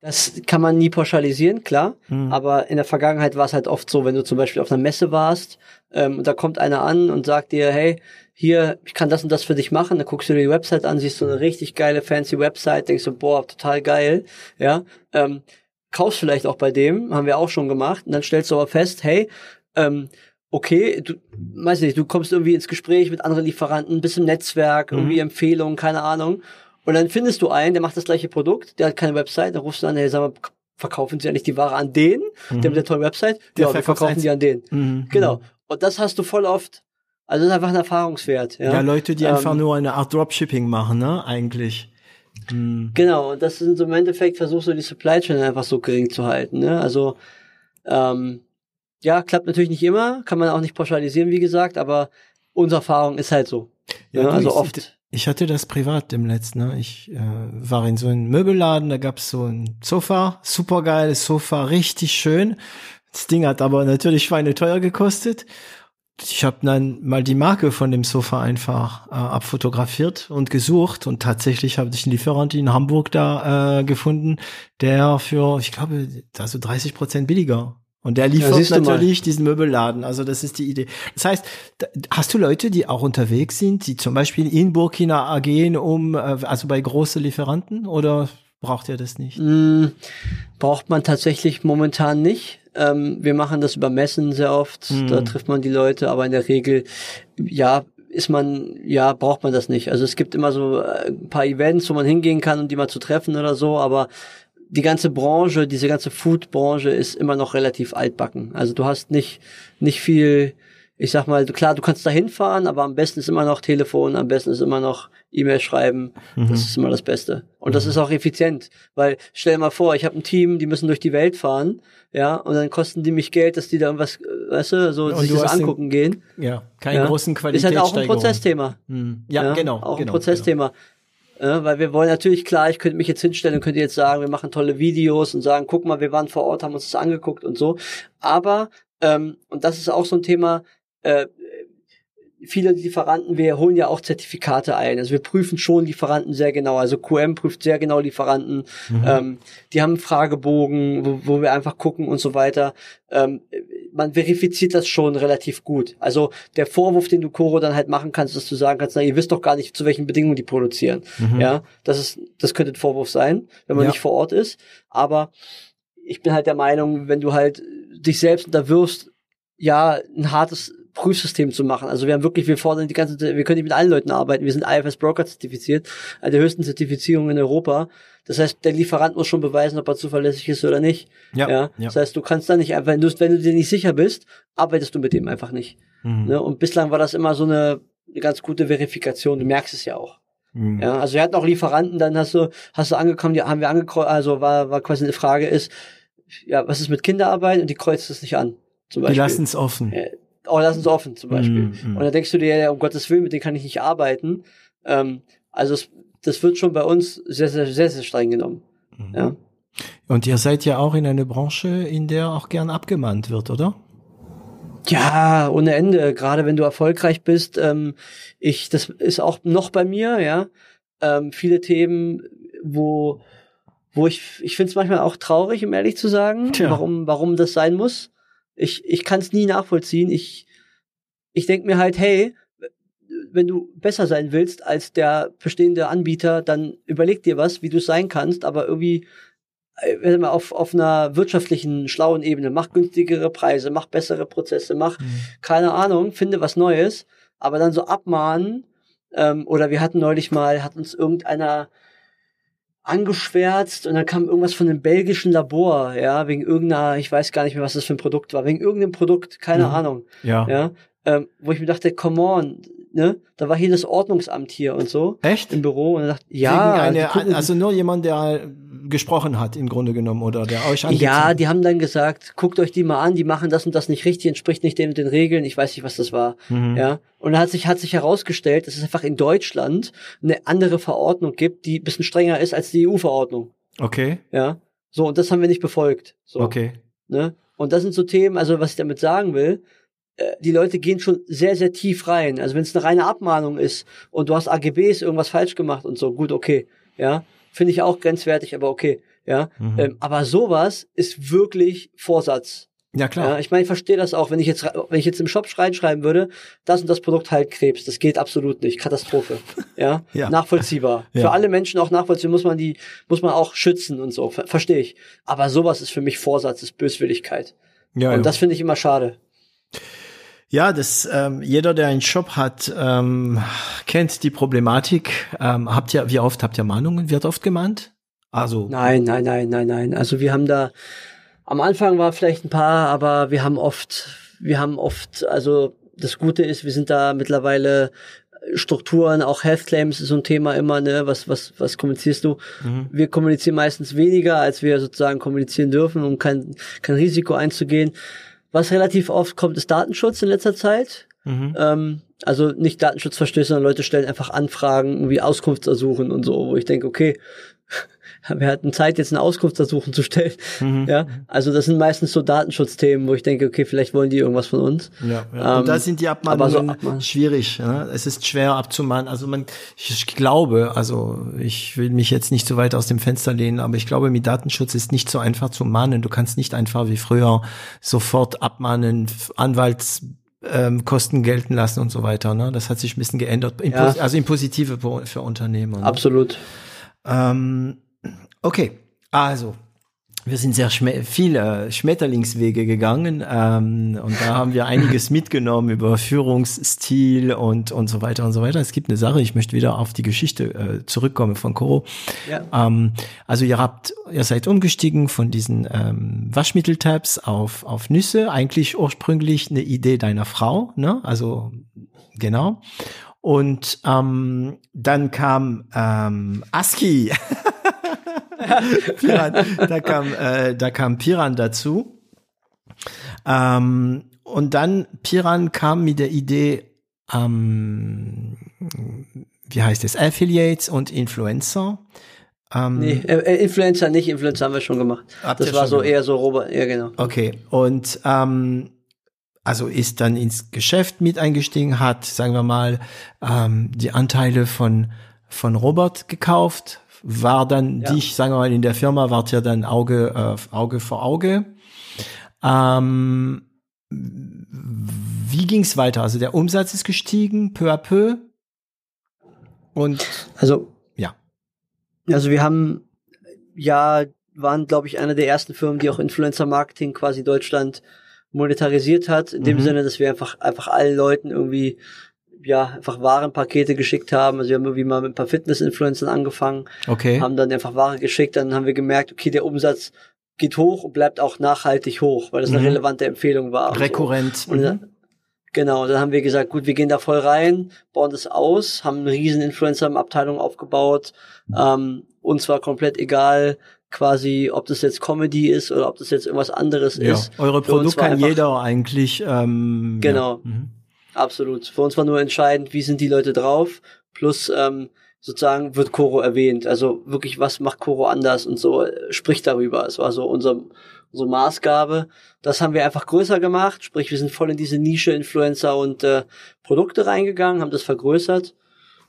Das kann man nie pauschalisieren, klar. Mhm. Aber in der Vergangenheit war es halt oft so, wenn du zum Beispiel auf einer Messe warst ähm, und da kommt einer an und sagt dir, hey, hier, ich kann das und das für dich machen. Dann guckst du dir die Website an, siehst du eine richtig geile, fancy Website, denkst du, boah, total geil, ja. Ähm, kaufst vielleicht auch bei dem, haben wir auch schon gemacht. Und dann stellst du aber fest, hey, ähm, okay, du, weiß nicht, du kommst irgendwie ins Gespräch mit anderen Lieferanten, bist im Netzwerk, mhm. irgendwie Empfehlungen, keine Ahnung. Und dann findest du einen, der macht das gleiche Produkt, der hat keine Website, dann rufst du an, hey, sag mal, verkaufen sie eigentlich die Ware an den, mhm. der mit der tollen Website? Der ja, wir verkaufen die an den. Mhm. Genau. Und das hast du voll oft. Also das ist einfach ein Erfahrungswert. Ja, ja Leute, die ähm, einfach nur eine Art Dropshipping machen, ne, eigentlich. Mhm. Genau, und das sind so im Endeffekt versuchst du die Supply Chain einfach so gering zu halten. Ne? Also ähm, ja, klappt natürlich nicht immer, kann man auch nicht pauschalisieren, wie gesagt, aber unsere Erfahrung ist halt so. Ja, ja also oft. Ich hatte das privat im letzten. Ne? Ich äh, war in so einem Möbelladen, da gab's so ein Sofa, supergeiles Sofa, richtig schön. Das Ding hat aber natürlich schweineteuer gekostet. Ich habe dann mal die Marke von dem Sofa einfach äh, abfotografiert und gesucht und tatsächlich habe ich einen Lieferant in Hamburg da äh, gefunden, der für, ich glaube, da so 30 Prozent billiger und der liefert ja, natürlich diesen Möbelladen. Also das ist die Idee. Das heißt, hast du Leute, die auch unterwegs sind, die zum Beispiel in Burkina gehen, um, äh, also bei großen Lieferanten oder braucht ihr das nicht? Mm, braucht man tatsächlich momentan nicht. Ähm, wir machen das über Messen sehr oft. Mm. Da trifft man die Leute, aber in der Regel, ja, ist man, ja, braucht man das nicht. Also es gibt immer so äh, ein paar Events, wo man hingehen kann, um die mal zu treffen oder so, aber die ganze Branche, diese ganze Food-Branche ist immer noch relativ altbacken. Also du hast nicht, nicht viel, ich sag mal, klar, du kannst da hinfahren, aber am besten ist immer noch Telefon, am besten ist immer noch E-Mail schreiben. Mhm. Das ist immer das Beste. Und mhm. das ist auch effizient, weil stell dir mal vor, ich habe ein Team, die müssen durch die Welt fahren, ja, und dann kosten die mich Geld, dass die da irgendwas, weißt du, so und sich du das angucken den, gehen. Ja, keine ja. großen Qualitätssteigerungen. Ist halt auch ein Prozessthema. Mhm. Ja, ja, genau. Auch genau, ein Prozessthema. Genau. Ja, weil wir wollen natürlich, klar, ich könnte mich jetzt hinstellen und könnte jetzt sagen, wir machen tolle Videos und sagen, guck mal, wir waren vor Ort, haben uns das angeguckt und so. Aber, ähm, und das ist auch so ein Thema, äh, viele Lieferanten, wir holen ja auch Zertifikate ein. Also wir prüfen schon Lieferanten sehr genau. Also QM prüft sehr genau Lieferanten. Mhm. Ähm, die haben einen Fragebogen, wo, wo, wir einfach gucken und so weiter. Ähm, man verifiziert das schon relativ gut. Also der Vorwurf, den du Coro dann halt machen kannst, dass du sagen kannst, na, ihr wisst doch gar nicht, zu welchen Bedingungen die produzieren. Mhm. Ja, das ist, das könnte ein Vorwurf sein, wenn man ja. nicht vor Ort ist. Aber ich bin halt der Meinung, wenn du halt dich selbst unterwirfst, ja, ein hartes Prüfsystem zu machen. Also wir haben wirklich, wir fordern die ganze, wir können nicht mit allen Leuten arbeiten. Wir sind IFS Broker zertifiziert, eine der höchsten Zertifizierungen in Europa. Das heißt, der Lieferant muss schon beweisen, ob er zuverlässig ist oder nicht. Ja. ja? ja. Das heißt, du kannst da nicht einfach, wenn du, wenn du dir nicht sicher bist, arbeitest du mit dem einfach nicht. Mhm. Ne? Und bislang war das immer so eine, eine ganz gute Verifikation. Du merkst es ja auch. Mhm. Ja, also wir hatten auch Lieferanten, dann hast du, hast du angekommen, die haben wir angekreuzt, also war, war quasi eine Frage ist, ja, was ist mit Kinderarbeit? Und die kreuzt es nicht an. Zum Beispiel. Die lassen es offen. Oh, lassen es offen zum Beispiel. Mm. Und dann denkst du dir, ja, um Gottes Willen, mit denen kann ich nicht arbeiten. Ähm, also es, das wird schon bei uns sehr, sehr, sehr, sehr streng genommen. Mm. Ja. Und ihr seid ja auch in einer Branche, in der auch gern abgemahnt wird, oder? Ja, ohne Ende. Gerade wenn du erfolgreich bist. Ähm, ich, das ist auch noch bei mir, ja. Ähm, viele Themen, wo, wo ich, ich finde es manchmal auch traurig, um ehrlich zu sagen, Tja. warum, warum das sein muss. Ich, ich kann es nie nachvollziehen. Ich, ich denke mir halt, hey, wenn du besser sein willst als der bestehende Anbieter, dann überleg dir was, wie du sein kannst, aber irgendwie äh, auf, auf einer wirtschaftlichen, schlauen Ebene, mach günstigere Preise, mach bessere Prozesse, mach, mhm. keine Ahnung, finde was Neues, aber dann so abmahnen, ähm, oder wir hatten neulich mal, hat uns irgendeiner angeschwärzt und dann kam irgendwas von einem belgischen Labor, ja, wegen irgendeiner, ich weiß gar nicht mehr, was das für ein Produkt war, wegen irgendeinem Produkt, keine mhm. Ahnung. Ja. Ja. Ähm, wo ich mir dachte, come on, ne? Da war hier das Ordnungsamt hier und so. Echt? Im Büro und dachte, ja. Eine, also nur jemand, der gesprochen hat im Grunde genommen oder der euch angezogen. Ja, die haben dann gesagt, guckt euch die mal an, die machen das und das nicht richtig, entspricht nicht den, den Regeln, ich weiß nicht, was das war. Mhm. Ja. Und dann hat sich, hat sich herausgestellt, dass es einfach in Deutschland eine andere Verordnung gibt, die ein bisschen strenger ist als die EU-Verordnung. Okay. Ja. So, und das haben wir nicht befolgt. So. Okay. Ne? Und das sind so Themen, also was ich damit sagen will, äh, die Leute gehen schon sehr, sehr tief rein. Also wenn es eine reine Abmahnung ist und du hast AGBs irgendwas falsch gemacht und so, gut, okay. Ja. Finde ich auch grenzwertig, aber okay. Ja. Mhm. Ähm, aber sowas ist wirklich Vorsatz. Ja, klar. Ja, ich meine, ich verstehe das auch, wenn ich jetzt, wenn ich jetzt im Shop reinschreiben würde, das und das Produkt halt Krebs, das geht absolut nicht. Katastrophe. Ja. ja. Nachvollziehbar. Ja. Für alle Menschen auch nachvollziehbar, muss man die, muss man auch schützen und so. Ver verstehe ich. Aber sowas ist für mich Vorsatz, ist Böswilligkeit. Ja, und das finde ich immer schade. Ja, das ähm, jeder, der einen Shop hat, ähm, kennt die Problematik. Ähm, habt ihr, wie oft habt ihr Mahnungen? Wird oft gemahnt? Also nein, nein, nein, nein, nein. Also wir haben da am Anfang war vielleicht ein paar, aber wir haben oft, wir haben oft, also das Gute ist, wir sind da mittlerweile Strukturen, auch Health Claims ist so ein Thema immer, ne? Was, was, was kommunizierst du? Mhm. Wir kommunizieren meistens weniger, als wir sozusagen kommunizieren dürfen, um kein, kein Risiko einzugehen. Was relativ oft kommt, ist Datenschutz in letzter Zeit. Mhm. Ähm, also nicht Datenschutzverstöße, sondern Leute stellen einfach Anfragen, irgendwie Auskunftsersuchen und so, wo ich denke, okay, wir hatten Zeit, jetzt eine Auskunftsersuchen zu stellen. Mhm. Ja, also das sind meistens so Datenschutzthemen, wo ich denke, okay, vielleicht wollen die irgendwas von uns. Ja, ja. Ähm, und da sind die Abmahnungen so schwierig. Ja? Es ist schwer abzumahnen. Also man, ich glaube, also ich will mich jetzt nicht so weit aus dem Fenster lehnen, aber ich glaube, mit Datenschutz ist nicht so einfach zu mahnen. Du kannst nicht einfach wie früher sofort abmahnen, Anwalts ähm, Kosten gelten lassen und so weiter. Ne? Das hat sich ein bisschen geändert, in ja. also in positive für Unternehmen. Ne? Absolut. Ähm, okay, also wir sind sehr viele Schmetterlingswege gegangen ähm, und da haben wir einiges mitgenommen über Führungsstil und und so weiter und so weiter. Es gibt eine Sache, ich möchte wieder auf die Geschichte äh, zurückkommen von Coro. Ja. Ähm, also ihr habt, ihr seid umgestiegen von diesen ähm, Waschmitteltabs auf auf Nüsse, eigentlich ursprünglich eine Idee deiner Frau, ne? Also genau. Und ähm, dann kam ähm, ASCII. Piran, da kam, äh, da kam Piran dazu. Ähm, und dann Piran kam mit der Idee, ähm, wie heißt es, Affiliates und Influencer. Ähm, nee, äh, Influencer nicht, Influencer haben wir schon gemacht. Das war so gemacht? eher so Robert, ja genau. Okay, und ähm, also ist dann ins Geschäft mit eingestiegen, hat, sagen wir mal, ähm, die Anteile von, von Robert gekauft, war dann ja. dich, sagen wir mal, in der Firma, wart ja dann Auge, äh, Auge vor Auge. Ähm, wie ging's weiter? Also der Umsatz ist gestiegen, peu à peu. Und also ja. Also wir haben ja waren glaube ich eine der ersten Firmen, die auch Influencer Marketing quasi Deutschland monetarisiert hat, in dem mhm. Sinne, dass wir einfach einfach allen Leuten irgendwie ja einfach Warenpakete geschickt haben. Also wir haben irgendwie mal mit ein paar Fitness-Influencern angefangen, okay. haben dann einfach Ware geschickt, dann haben wir gemerkt, okay, der Umsatz geht hoch und bleibt auch nachhaltig hoch, weil das eine mhm. relevante Empfehlung war. Rekurrent. So. Und, mhm. Genau, dann haben wir gesagt, gut, wir gehen da voll rein, bauen das aus, haben eine riesen Influencer-Abteilung aufgebaut. Ähm, uns war komplett egal, quasi, ob das jetzt Comedy ist oder ob das jetzt irgendwas anderes ja. ist. Eure Produkte kann jeder eigentlich. Ähm, genau, ja. mhm. Absolut. Für uns war nur entscheidend, wie sind die Leute drauf, plus ähm, sozusagen wird Koro erwähnt. Also wirklich, was macht Koro anders und so, äh, spricht darüber. Es war so unser, unsere Maßgabe. Das haben wir einfach größer gemacht, sprich, wir sind voll in diese Nische Influencer und äh, Produkte reingegangen, haben das vergrößert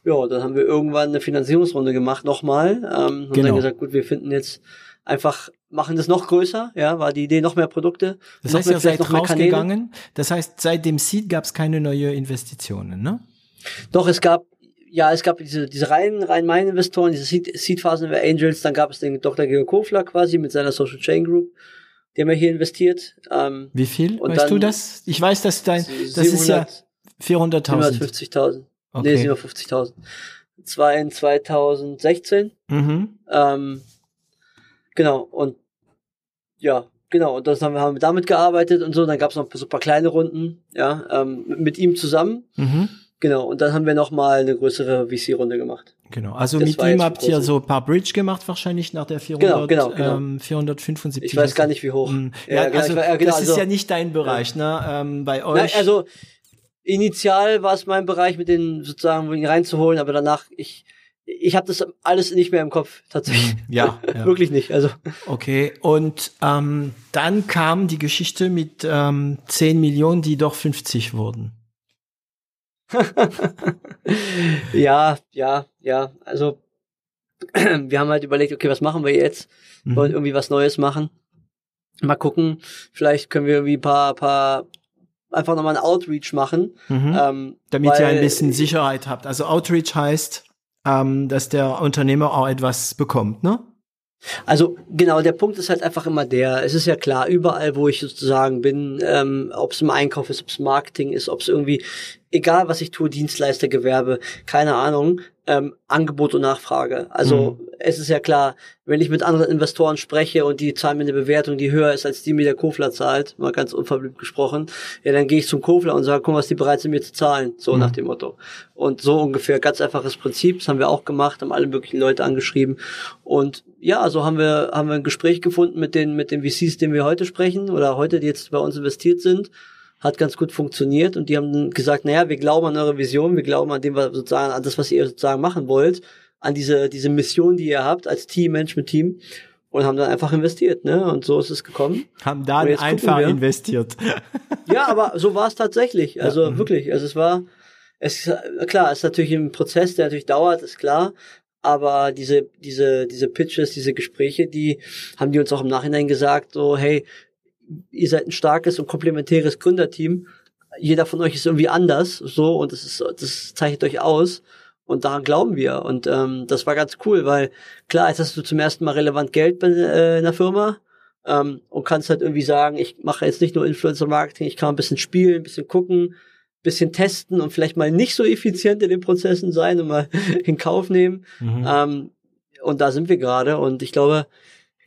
ja, dann haben wir irgendwann eine Finanzierungsrunde gemacht, nochmal. Ähm, und genau. dann gesagt, gut, wir finden jetzt einfach, machen das noch größer, ja, war die Idee, noch mehr Produkte. Das heißt, ihr seid rausgegangen. Das heißt, seit dem Seed gab es keine neue Investitionen, ne? Doch, es gab, ja, es gab diese, diese rein, rein meine Investoren, diese Seed-Phasen der Angels, dann gab es den Dr. Georg Kofler quasi mit seiner Social Chain Group. Die haben wir hier investiert. Ähm, Wie viel? weißt du das? Ich weiß, dass dein, das ist ja 400.000. 450.000. Okay. Nee, 750.000. Das war in 2016. Mhm. Ähm, genau, und ja, genau, und das haben wir, haben wir damit gearbeitet und so. Dann gab es noch so ein paar kleine Runden, ja, ähm, mit, ihm zusammen. Mhm. Genau, und dann haben wir noch mal eine größere VC-Runde gemacht. Genau, also das mit ihm habt ihr so ein paar Bridge gemacht wahrscheinlich nach der 400, genau, genau, genau. Ähm, 475. Ich weiß gar nicht, wie hoch. Mhm. Ja, ja, genau, also, war, ja, genau, das ist also, ja nicht dein Bereich, ne? Ähm, bei euch. Nein, also initial war es mein Bereich, mit den sozusagen ihn reinzuholen, aber danach ich ich habe das alles nicht mehr im Kopf tatsächlich. Hm, ja, ja. wirklich nicht. Also okay. Und ähm, dann kam die Geschichte mit ähm, 10 Millionen, die doch 50 wurden. ja, ja, ja. Also wir haben halt überlegt, okay, was machen wir jetzt? Wir wollen mhm. irgendwie was Neues machen. Mal gucken. Vielleicht können wir irgendwie ein paar, paar einfach nochmal ein Outreach machen. Mhm. Ähm, Damit weil, ihr ein bisschen Sicherheit habt. Also Outreach heißt, ähm, dass der Unternehmer auch etwas bekommt, ne? Also genau, der Punkt ist halt einfach immer der, es ist ja klar, überall, wo ich sozusagen bin, ähm, ob es im Einkauf ist, ob es Marketing ist, ob es irgendwie, egal was ich tue, Dienstleister, Gewerbe, keine Ahnung, ähm, Angebot und Nachfrage. Also mhm. es ist ja klar, wenn ich mit anderen Investoren spreche und die zahlen mir eine Bewertung, die höher ist als die, mir der Kofler zahlt, mal ganz unverblümt gesprochen, ja, dann gehe ich zum Kofler und sage, guck mal, was die bereit sind, mir zu zahlen, so mhm. nach dem Motto. Und so ungefähr, ganz einfaches Prinzip, das haben wir auch gemacht, haben alle möglichen Leute angeschrieben und ja, so haben wir, haben wir ein Gespräch gefunden mit den, mit den VCs, denen wir heute sprechen oder heute, die jetzt bei uns investiert sind hat ganz gut funktioniert und die haben gesagt, naja, wir glauben an eure Vision, wir glauben an dem, was sozusagen, an das, was ihr sozusagen machen wollt, an diese, diese Mission, die ihr habt als Team, Management-Team und haben dann einfach investiert, ne? Und so ist es gekommen. Haben dann einfach investiert. ja, aber so war es tatsächlich. Also ja, mhm. wirklich. Also es war, es klar, es ist natürlich ein Prozess, der natürlich dauert, ist klar. Aber diese, diese, diese Pitches, diese Gespräche, die haben die uns auch im Nachhinein gesagt, so, hey, ihr seid ein starkes und komplementäres Gründerteam. Jeder von euch ist irgendwie anders, so, und das ist, das zeichnet euch aus. Und daran glauben wir. Und ähm, das war ganz cool, weil klar, jetzt hast du zum ersten Mal relevant Geld bei äh, einer Firma ähm, und kannst halt irgendwie sagen, ich mache jetzt nicht nur Influencer-Marketing, ich kann ein bisschen spielen, ein bisschen gucken, ein bisschen testen und vielleicht mal nicht so effizient in den Prozessen sein und mal in Kauf nehmen. Mhm. Ähm, und da sind wir gerade. Und ich glaube,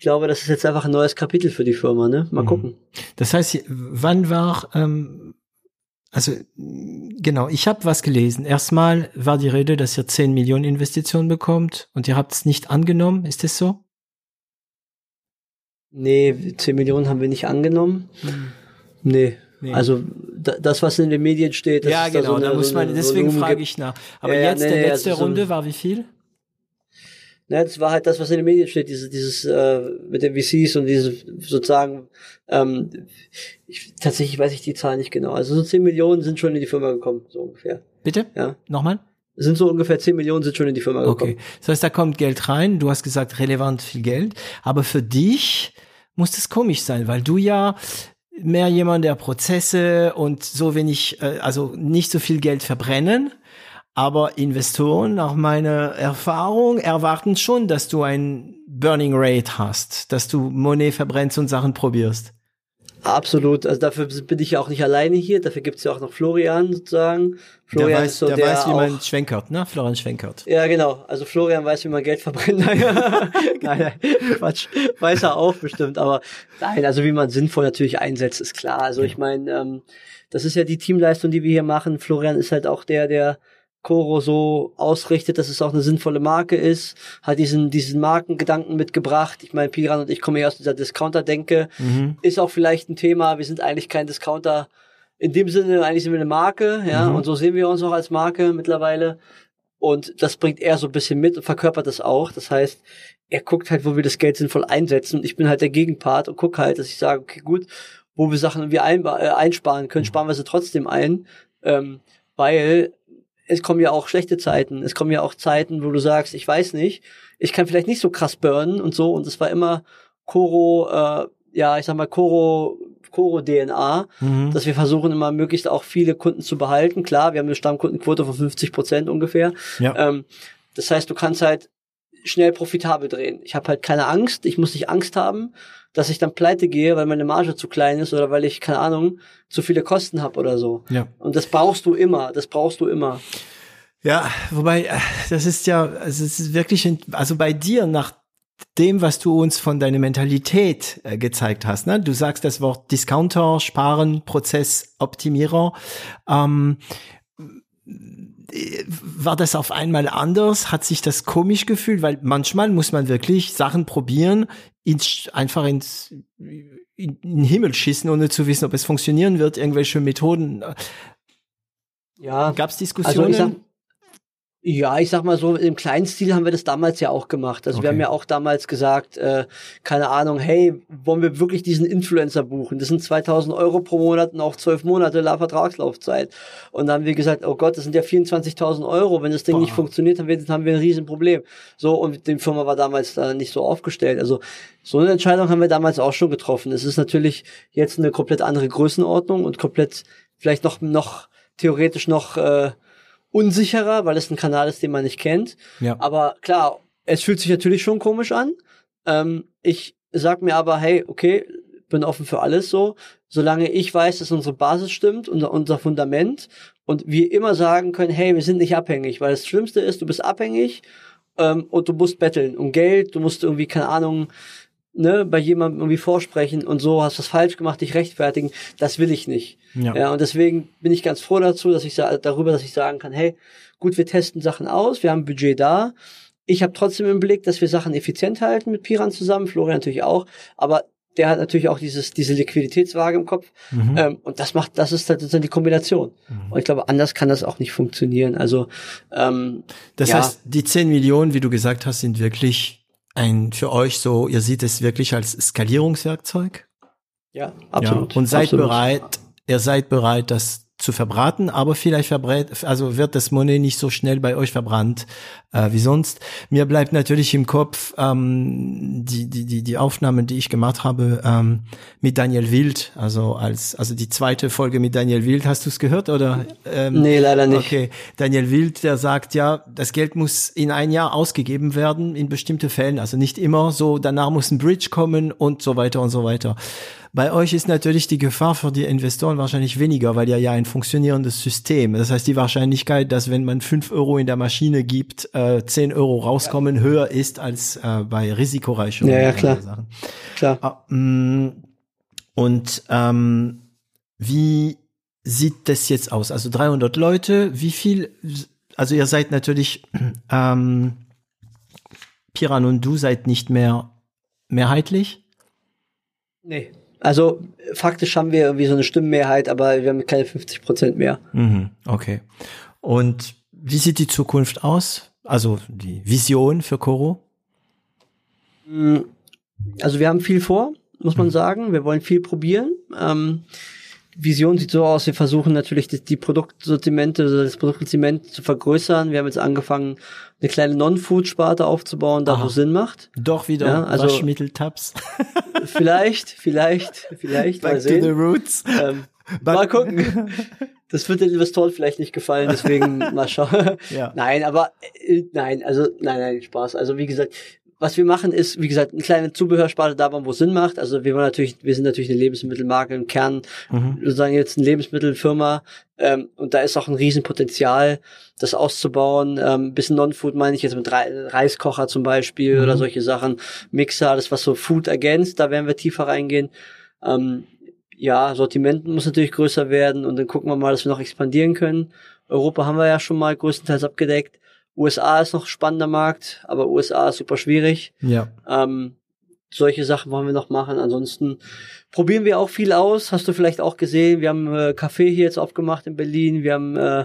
ich glaube, das ist jetzt einfach ein neues Kapitel für die Firma, ne? Mal mhm. gucken. Das heißt, wann war, ähm, also genau, ich habe was gelesen. Erstmal war die Rede, dass ihr 10 Millionen Investitionen bekommt und ihr habt es nicht angenommen. Ist das so? Nee, 10 Millionen haben wir nicht angenommen. Mhm. Nee. Nee. Also das, was in den Medien steht, das ja, ist genau, da, so eine, da muss man, deswegen frage ich nach. Aber ja, jetzt, nee, der letzte Runde so war wie viel? Ne, das war halt das, was in den Medien steht, dieses, dieses äh, mit den VCs und diese sozusagen, ähm, ich, tatsächlich weiß ich die Zahl nicht genau. Also so 10 Millionen sind schon in die Firma gekommen, so ungefähr. Bitte? Ja. Nochmal? sind so ungefähr 10 Millionen sind schon in die Firma gekommen. Okay. Das heißt, da kommt Geld rein. Du hast gesagt, relevant viel Geld. Aber für dich muss das komisch sein, weil du ja mehr jemand der Prozesse und so wenig, äh, also nicht so viel Geld verbrennen. Aber Investoren, nach meiner Erfahrung, erwarten schon, dass du ein Burning Rate hast, dass du Money verbrennst und Sachen probierst. Absolut, also dafür bin ich ja auch nicht alleine hier, dafür gibt's ja auch noch Florian sozusagen. Florian der weiß, so, der, der weiß wie man schwenkert, ne? Florian schwenkert. Ja, genau. Also Florian weiß, wie man Geld verbrennt. nein, nein, Quatsch. Weiß er auch bestimmt, aber nein, also wie man sinnvoll natürlich einsetzt, ist klar. Also ich meine, ähm, das ist ja die Teamleistung, die wir hier machen. Florian ist halt auch der, der Coro so ausrichtet, dass es auch eine sinnvolle Marke ist, hat diesen, diesen Markengedanken mitgebracht. Ich meine, Piran und ich kommen ja aus dieser Discounter-Denke. Mhm. Ist auch vielleicht ein Thema. Wir sind eigentlich kein Discounter. In dem Sinne, eigentlich sind wir eine Marke, ja, mhm. und so sehen wir uns auch als Marke mittlerweile. Und das bringt er so ein bisschen mit und verkörpert das auch. Das heißt, er guckt halt, wo wir das Geld sinnvoll einsetzen. Und ich bin halt der Gegenpart und gucke halt, dass ich sage, okay, gut, wo wir Sachen irgendwie ein, äh, einsparen können, sparen wir sie trotzdem ein. Ähm, weil es kommen ja auch schlechte Zeiten. Es kommen ja auch Zeiten, wo du sagst, ich weiß nicht, ich kann vielleicht nicht so krass burnen und so. Und es war immer Koro, äh, ja, ich sag mal, Koro, Koro DNA, mhm. dass wir versuchen immer möglichst auch viele Kunden zu behalten. Klar, wir haben eine Stammkundenquote von 50 Prozent ungefähr. Ja. Ähm, das heißt, du kannst halt schnell profitabel drehen. Ich habe halt keine Angst, ich muss nicht Angst haben, dass ich dann pleite gehe, weil meine Marge zu klein ist oder weil ich, keine Ahnung, zu viele Kosten habe oder so. Ja. Und das brauchst du immer, das brauchst du immer. Ja, wobei, äh, das ist ja, es ist wirklich, also bei dir nach dem, was du uns von deiner Mentalität äh, gezeigt hast. Ne? Du sagst das Wort Discounter, Sparen, Prozessoptimierer. Ähm, war das auf einmal anders? Hat sich das komisch gefühlt? Weil manchmal muss man wirklich Sachen probieren, ins, einfach ins in, in den Himmel schießen, ohne zu wissen, ob es funktionieren wird, irgendwelche Methoden. Ja. Gab es Diskussionen? Also ja, ich sag mal so, im kleinen Stil haben wir das damals ja auch gemacht. Also okay. wir haben ja auch damals gesagt, äh, keine Ahnung, hey, wollen wir wirklich diesen Influencer buchen? Das sind 2000 Euro pro Monat und auch zwölf Monate La Vertragslaufzeit. Und dann haben wir gesagt, oh Gott, das sind ja 24.000 Euro. Wenn das Ding Boah. nicht funktioniert, dann, haben wir ein Riesenproblem. So, und die Firma war damals da nicht so aufgestellt. Also so eine Entscheidung haben wir damals auch schon getroffen. Es ist natürlich jetzt eine komplett andere Größenordnung und komplett vielleicht noch, noch theoretisch noch äh, unsicherer, weil es ein Kanal ist, den man nicht kennt. Ja. Aber klar, es fühlt sich natürlich schon komisch an. Ähm, ich sag mir aber, hey, okay, bin offen für alles so, solange ich weiß, dass unsere Basis stimmt, unser, unser Fundament und wir immer sagen können, hey, wir sind nicht abhängig, weil das Schlimmste ist, du bist abhängig ähm, und du musst betteln um Geld, du musst irgendwie, keine Ahnung, ne, bei jemandem irgendwie vorsprechen und so hast was falsch gemacht, dich rechtfertigen, das will ich nicht. Ja. ja und deswegen bin ich ganz froh dazu, dass ich darüber, dass ich sagen kann, hey, gut, wir testen Sachen aus, wir haben Budget da. Ich habe trotzdem im Blick, dass wir Sachen effizient halten mit Piran zusammen, Florian natürlich auch, aber der hat natürlich auch dieses, diese Liquiditätswaage im Kopf. Mhm. Ähm, und das macht, das ist halt dann die Kombination. Mhm. Und ich glaube, anders kann das auch nicht funktionieren. Also ähm, Das ja. heißt, die 10 Millionen, wie du gesagt hast, sind wirklich ein für euch so, ihr seht es wirklich als Skalierungswerkzeug? Ja, absolut. Ja, und seid absolut. bereit, ihr seid bereit, das zu verbraten, aber vielleicht verbrät, also wird das Monet nicht so schnell bei euch verbrannt äh, wie sonst. Mir bleibt natürlich im Kopf ähm, die, die, die, die Aufnahmen, die ich gemacht habe ähm, mit Daniel Wild, also als also die zweite Folge mit Daniel Wild, hast du es gehört oder? Ähm, nee, leider nicht. Okay, Daniel Wild, der sagt ja, das Geld muss in ein Jahr ausgegeben werden in bestimmte Fällen, also nicht immer so, danach muss ein Bridge kommen und so weiter und so weiter. Bei euch ist natürlich die Gefahr für die Investoren wahrscheinlich weniger, weil ihr ja ein funktionierendes System. Das heißt, die Wahrscheinlichkeit, dass wenn man fünf Euro in der Maschine gibt, äh, 10 Euro rauskommen, ja. höher ist als äh, bei risikoreichen ja, ja, klar. Sachen. Klar. Ah, mm, und ähm, wie sieht das jetzt aus? Also 300 Leute, wie viel, also ihr seid natürlich, ähm, Piran und du seid nicht mehr mehrheitlich? Nee. Also faktisch haben wir irgendwie so eine Stimmenmehrheit, aber wir haben keine 50 Prozent mehr. Mhm, okay. Und wie sieht die Zukunft aus? Also die Vision für Coro? Mm, also wir haben viel vor, muss man sagen. Wir wollen viel probieren. Ähm, Vision sieht so aus, wir versuchen natürlich die, die Produktsortimente, also das Produktsortiment zu vergrößern. Wir haben jetzt angefangen, eine kleine Non-Food-Sparte aufzubauen, da Aha. wo Sinn macht. Doch wieder Ja, also- Waschmitteltabs. Vielleicht, vielleicht, vielleicht, Back to the roots. Ähm, mal gucken. Das wird den Investoren vielleicht nicht gefallen, deswegen mal schauen. Ja. Nein, aber äh, nein, also nein, nein, Spaß. Also wie gesagt, was wir machen ist, wie gesagt, eine kleine Zubehörsparte da, wo es Sinn macht. Also wir wollen natürlich, wir sind natürlich eine Lebensmittelmarke im Kern, Mhm. sozusagen jetzt eine Lebensmittelfirma ähm, und da ist auch ein Riesenpotenzial, das auszubauen. Ähm, bisschen Non-Food meine ich jetzt mit Rei- Reiskocher zum Beispiel Mhm. oder solche Sachen, Mixer, alles was so Food ergänzt, da werden wir tiefer reingehen. Ähm, ja, Sortiment muss natürlich größer werden und dann gucken wir mal, dass wir noch expandieren können. Europa haben wir ja schon mal größtenteils abgedeckt. USA ist noch ein spannender Markt, aber USA ist super schwierig. Ja. Ähm, solche Sachen wollen wir noch machen. Ansonsten probieren wir auch viel aus. Hast du vielleicht auch gesehen. Wir haben äh, Café hier jetzt aufgemacht in Berlin. Wir haben äh,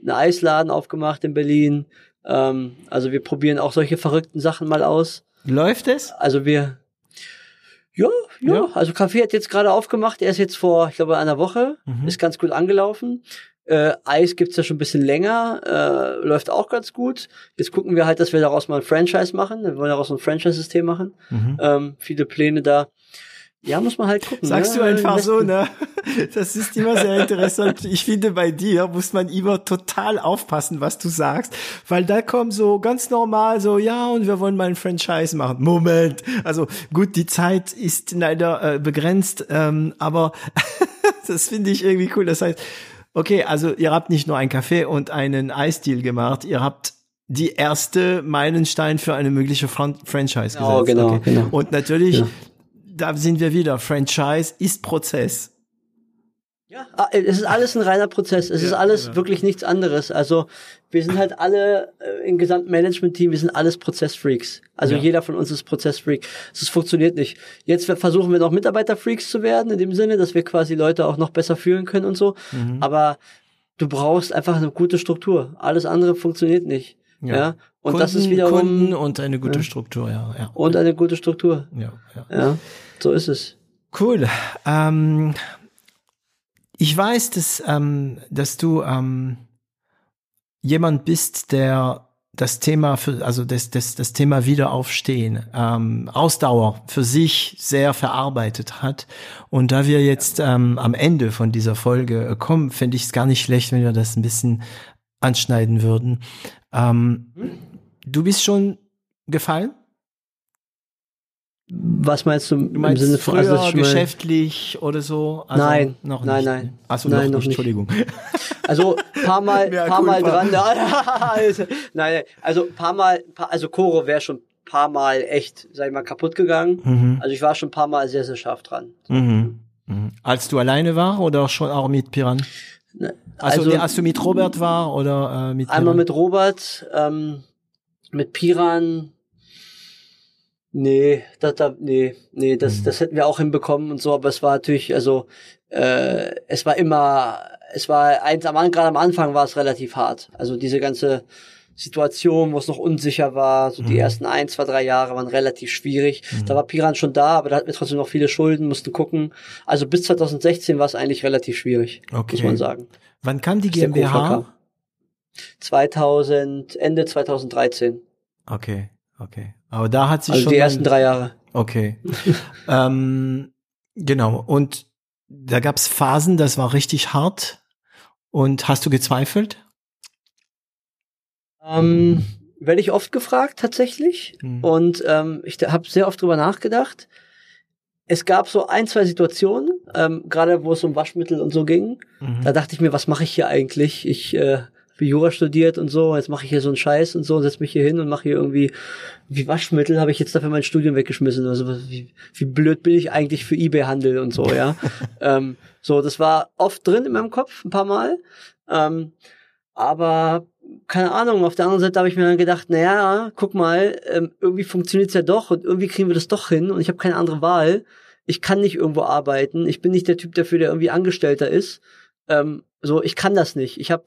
einen Eisladen aufgemacht in Berlin. Ähm, also wir probieren auch solche verrückten Sachen mal aus. Läuft es? Also wir, ja, ja, Ja. also Café hat jetzt gerade aufgemacht. Er ist jetzt vor, ich glaube, einer Woche. Mhm. Ist ganz gut angelaufen. Äh, Eis gibt's ja schon ein bisschen länger, äh, läuft auch ganz gut. Jetzt gucken wir halt, dass wir daraus mal ein Franchise machen. Wir wollen daraus ein Franchise-System machen. Mhm. Ähm, viele Pläne da. Ja, muss man halt gucken. Sagst ne? du einfach so, ne? Das ist immer sehr interessant. Ich finde, bei dir muss man immer total aufpassen, was du sagst, weil da kommt so ganz normal so, ja, und wir wollen mal ein Franchise machen. Moment. Also gut, die Zeit ist leider äh, begrenzt, ähm, aber das finde ich irgendwie cool. Das heißt, okay, also ihr habt nicht nur ein Café und einen Eisdeal gemacht, ihr habt die erste Meilenstein für eine mögliche Fran Franchise gesetzt. genau, okay. genau. Und natürlich, Ja. Da sind wir wieder. Franchise ist Prozess. Ja, ah, es ist alles ein reiner Prozess. Es ist alles genau. wirklich nichts anderes. Also wir sind halt alle äh, im gesamten Management-Team, wir sind alles Prozessfreaks. Also Ja. jeder von uns ist Prozessfreak. Es funktioniert nicht. Jetzt versuchen wir noch Mitarbeiterfreaks zu werden, in dem Sinne, dass wir quasi Leute auch noch besser führen können und so. Mhm. Aber du brauchst einfach eine gute Struktur. Alles andere funktioniert nicht. Ja. Ja. Und Kunden, das ist wiederum Kunden und eine gute Ja. Struktur, ja, ja. und eine gute Struktur. ja, ja. So ist es. Cool. Ähm, ich weiß, dass, ähm, dass du ähm, jemand bist, der das Thema für, also das, das, das Thema Wiederaufstehen, ähm, Ausdauer für sich sehr verarbeitet hat. Und da wir jetzt ähm, am Ende von dieser Folge äh, kommen, fände ich es gar nicht schlecht, wenn wir das ein bisschen anschneiden würden. Ähm, du bist schon gefallen? Was meinst du Du im meinst Sinne von früher also, ich mal- geschäftlich oder so? Also Nein, noch nein, nicht. nein. Achso, Nein, noch noch nicht. Entschuldigung. Also paar Mal, Mea paar Mal culpa. dran. Also, nein, also paar Mal, also Koro wäre schon paar Mal echt, sag ich mal, kaputt gegangen. Mhm. Also ich war schon ein paar Mal sehr, sehr scharf dran. Mhm. Mhm. Als du alleine war oder schon auch mit Piran? Ne, Also, Also, als du mit Robert war oder äh, mit Einmal Piran? mit Robert, ähm, mit Piran. Nee, da, da, nee, nee, das, Mhm. das hätten wir auch hinbekommen und so, aber es war natürlich, also, äh, es war immer, es war eins am An- gerade am Anfang war es relativ hart. Also diese ganze Situation, wo es noch unsicher war, so die Mhm. ersten ein, zwei, drei Jahre waren relativ schwierig. Da war Piran schon da, aber da hatten wir trotzdem noch viele Schulden, mussten gucken. Also bis 2016 war es eigentlich relativ schwierig, Okay. muss man sagen. Wann kam die GmbH? Koffer kam. 2000, Ende 2013. Okay, okay. Aber da hat sich Also schon die ersten drei Jahre. Okay. ähm, genau. Und da gab's Phasen, das war richtig hart. Und hast du gezweifelt? Ähm, werde ich oft gefragt tatsächlich. Mhm. Und ähm, ich habe sehr oft drüber nachgedacht. Es gab so ein, zwei Situationen, ähm, gerade wo es um Waschmittel und so ging. Mhm. Da dachte ich mir, was mache ich hier eigentlich? Ich äh, Jura studiert und so, jetzt mache ich hier so einen Scheiß und so und setz mich hier hin und mache hier irgendwie wie Waschmittel, habe ich jetzt dafür mein Studium weggeschmissen. Also was- wie, wie blöd bin ich eigentlich für Ebay-Handel und so, ja. ähm, so, das war oft drin in meinem Kopf, ein paar Mal. Ähm, aber keine Ahnung, auf der anderen Seite habe ich mir dann gedacht, naja, guck mal, ähm, irgendwie funktioniert's ja doch und irgendwie kriegen wir das doch hin und ich habe keine andere Wahl. Ich kann nicht irgendwo arbeiten. Ich bin nicht der Typ dafür, der irgendwie Angestellter ist. Ähm, so, ich kann das nicht. Ich habe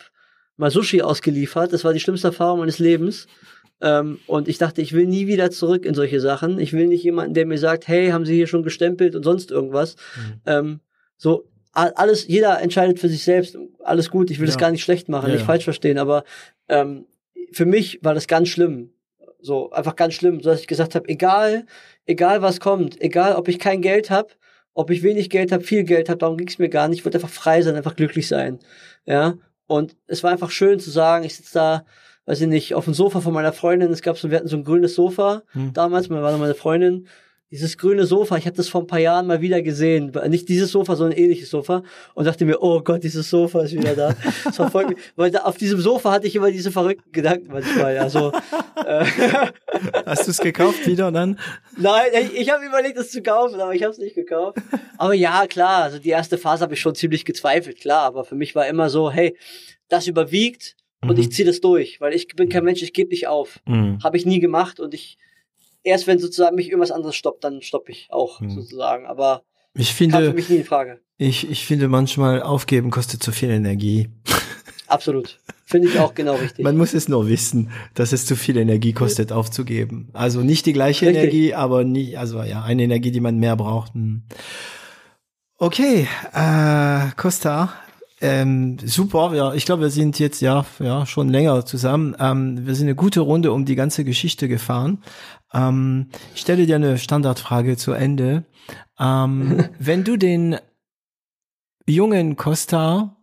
mal Sushi ausgeliefert. Das war die schlimmste Erfahrung meines Lebens. Ähm, und ich dachte, ich will nie wieder zurück in solche Sachen. Ich will nicht jemanden, der mir sagt, hey, haben Sie hier schon gestempelt und sonst irgendwas. Mhm. Ähm, so, alles, jeder entscheidet für sich selbst. Alles gut, ich will ja. das gar nicht schlecht machen, ja, nicht falsch verstehen, aber ähm, für mich war das ganz schlimm. So, einfach ganz schlimm, so dass ich gesagt habe, egal, egal was kommt, egal ob ich kein Geld habe, ob ich wenig Geld habe, viel Geld habe, darum ging es mir gar nicht. Ich wollte einfach frei sein, einfach glücklich sein. Ja. Und es war einfach schön zu sagen, ich sitze da weiß ich nicht, auf dem Sofa von meiner Freundin. Es gab so, wir hatten so ein grünes Sofa hm. damals, man war noch meine Freundin. Dieses grüne Sofa, ich habe das vor ein paar Jahren mal wieder gesehen. Nicht dieses Sofa, sondern ein ähnliches Sofa. Und dachte mir, oh Gott, dieses Sofa ist wieder da. Das war voll, weil da, auf diesem Sofa hatte ich immer diese verrückten Gedanken manchmal. Also, äh, Hast du es gekauft wieder dann? Nein, ich, ich habe überlegt, es zu kaufen, aber ich habe es nicht gekauft. Aber ja, klar, also die erste Phase habe ich schon ziemlich gezweifelt, klar. Aber für mich war immer so, hey, das überwiegt und mhm. ich ziehe das durch, weil ich bin kein Mensch, ich gebe nicht auf. Mhm. Habe ich nie gemacht und ich erst wenn sozusagen mich irgendwas anderes stoppt, dann stoppe ich auch mhm. sozusagen. Aber ich finde, für mich nie in Frage. Ich, ich finde manchmal aufgeben kostet zu viel Energie. Absolut. Finde ich auch genau richtig. Man muss es nur wissen, dass es zu viel Energie kostet, aufzugeben. Also nicht die gleiche richtig. Energie, aber nicht, also ja, eine Energie, die man mehr braucht. Hm. Okay, äh, Costa, ähm, super, ja, ich glaube, wir sind jetzt ja, ja schon länger zusammen. Ähm, wir sind eine gute Runde um die ganze Geschichte gefahren. Ähm, ich stelle dir eine Standardfrage zu Ende. Ähm, wenn du den jungen Costa,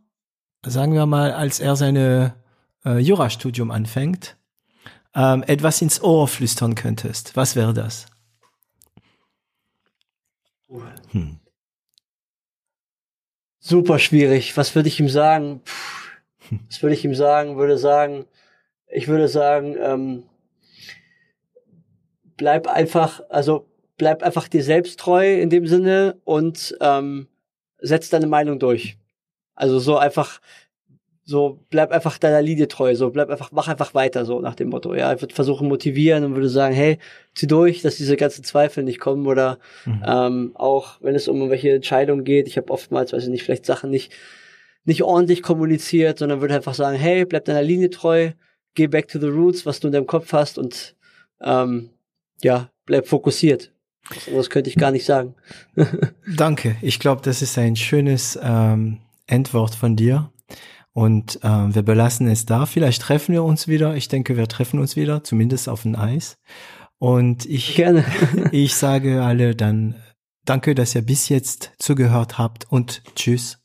sagen wir mal, als er seine äh, Jurastudium anfängt, ähm, etwas ins Ohr flüstern könntest, was wäre das? Hm super schwierig. Was würde ich ihm sagen? Puh, was würde ich ihm sagen? Würde sagen, ich würde sagen, ähm, bleib einfach, also bleib einfach dir selbst treu in dem Sinne und ähm, setz deine Meinung durch. Also so einfach so bleib einfach deiner Linie treu, so bleib einfach, mach einfach weiter, so nach dem Motto. Ja, ich würde versuchen motivieren und würde sagen, hey, zieh durch, dass diese ganzen Zweifel nicht kommen oder mhm. ähm, auch wenn es um irgendwelche Entscheidungen geht. Ich habe oftmals, weiß ich nicht, vielleicht Sachen nicht nicht ordentlich kommuniziert, sondern würde einfach sagen, hey, bleib deiner Linie treu, geh back to the roots, was du in deinem Kopf hast und ähm, ja, bleib fokussiert. Das könnte ich gar nicht sagen. Danke. Ich glaube, das ist ein schönes ähm, Endwort von dir. Und äh, wir belassen es da. Vielleicht treffen wir uns wieder. Ich denke, wir treffen uns wieder, zumindest auf dem Eis. Und ich, Gerne. ich sage alle dann danke, dass ihr bis jetzt zugehört habt und tschüss.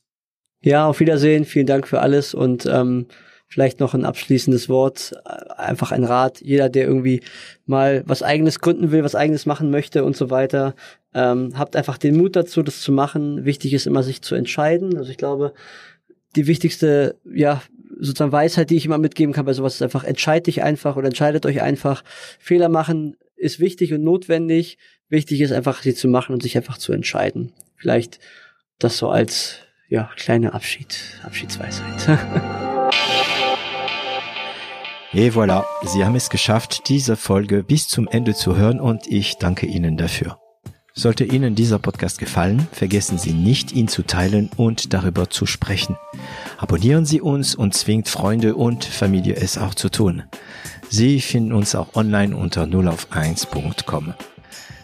Ja, auf Wiedersehen. Vielen Dank für alles und ähm, vielleicht noch ein abschließendes Wort, einfach ein Rat. Jeder, der irgendwie mal was eigenes gründen will, was eigenes machen möchte und so weiter, ähm, habt einfach den Mut dazu, das zu machen. Wichtig ist immer, sich zu entscheiden. Also ich glaube, die wichtigste, ja, sozusagen Weisheit, die ich immer mitgeben kann bei sowas, ist einfach, entscheidet dich einfach oder entscheidet euch einfach. Fehler machen ist wichtig und notwendig. Wichtig ist einfach, sie zu machen und sich einfach zu entscheiden. Vielleicht das so als, ja, kleine Abschied, Abschiedsweisheit. Et voilà, Sie haben es geschafft, diese Folge bis zum Ende zu hören und ich danke Ihnen dafür. Sollte Ihnen dieser Podcast gefallen, vergessen Sie nicht, ihn zu teilen und darüber zu sprechen. Abonnieren Sie uns und zwingt Freunde und Familie es auch zu tun. Sie finden uns auch online unter 0auf1.com.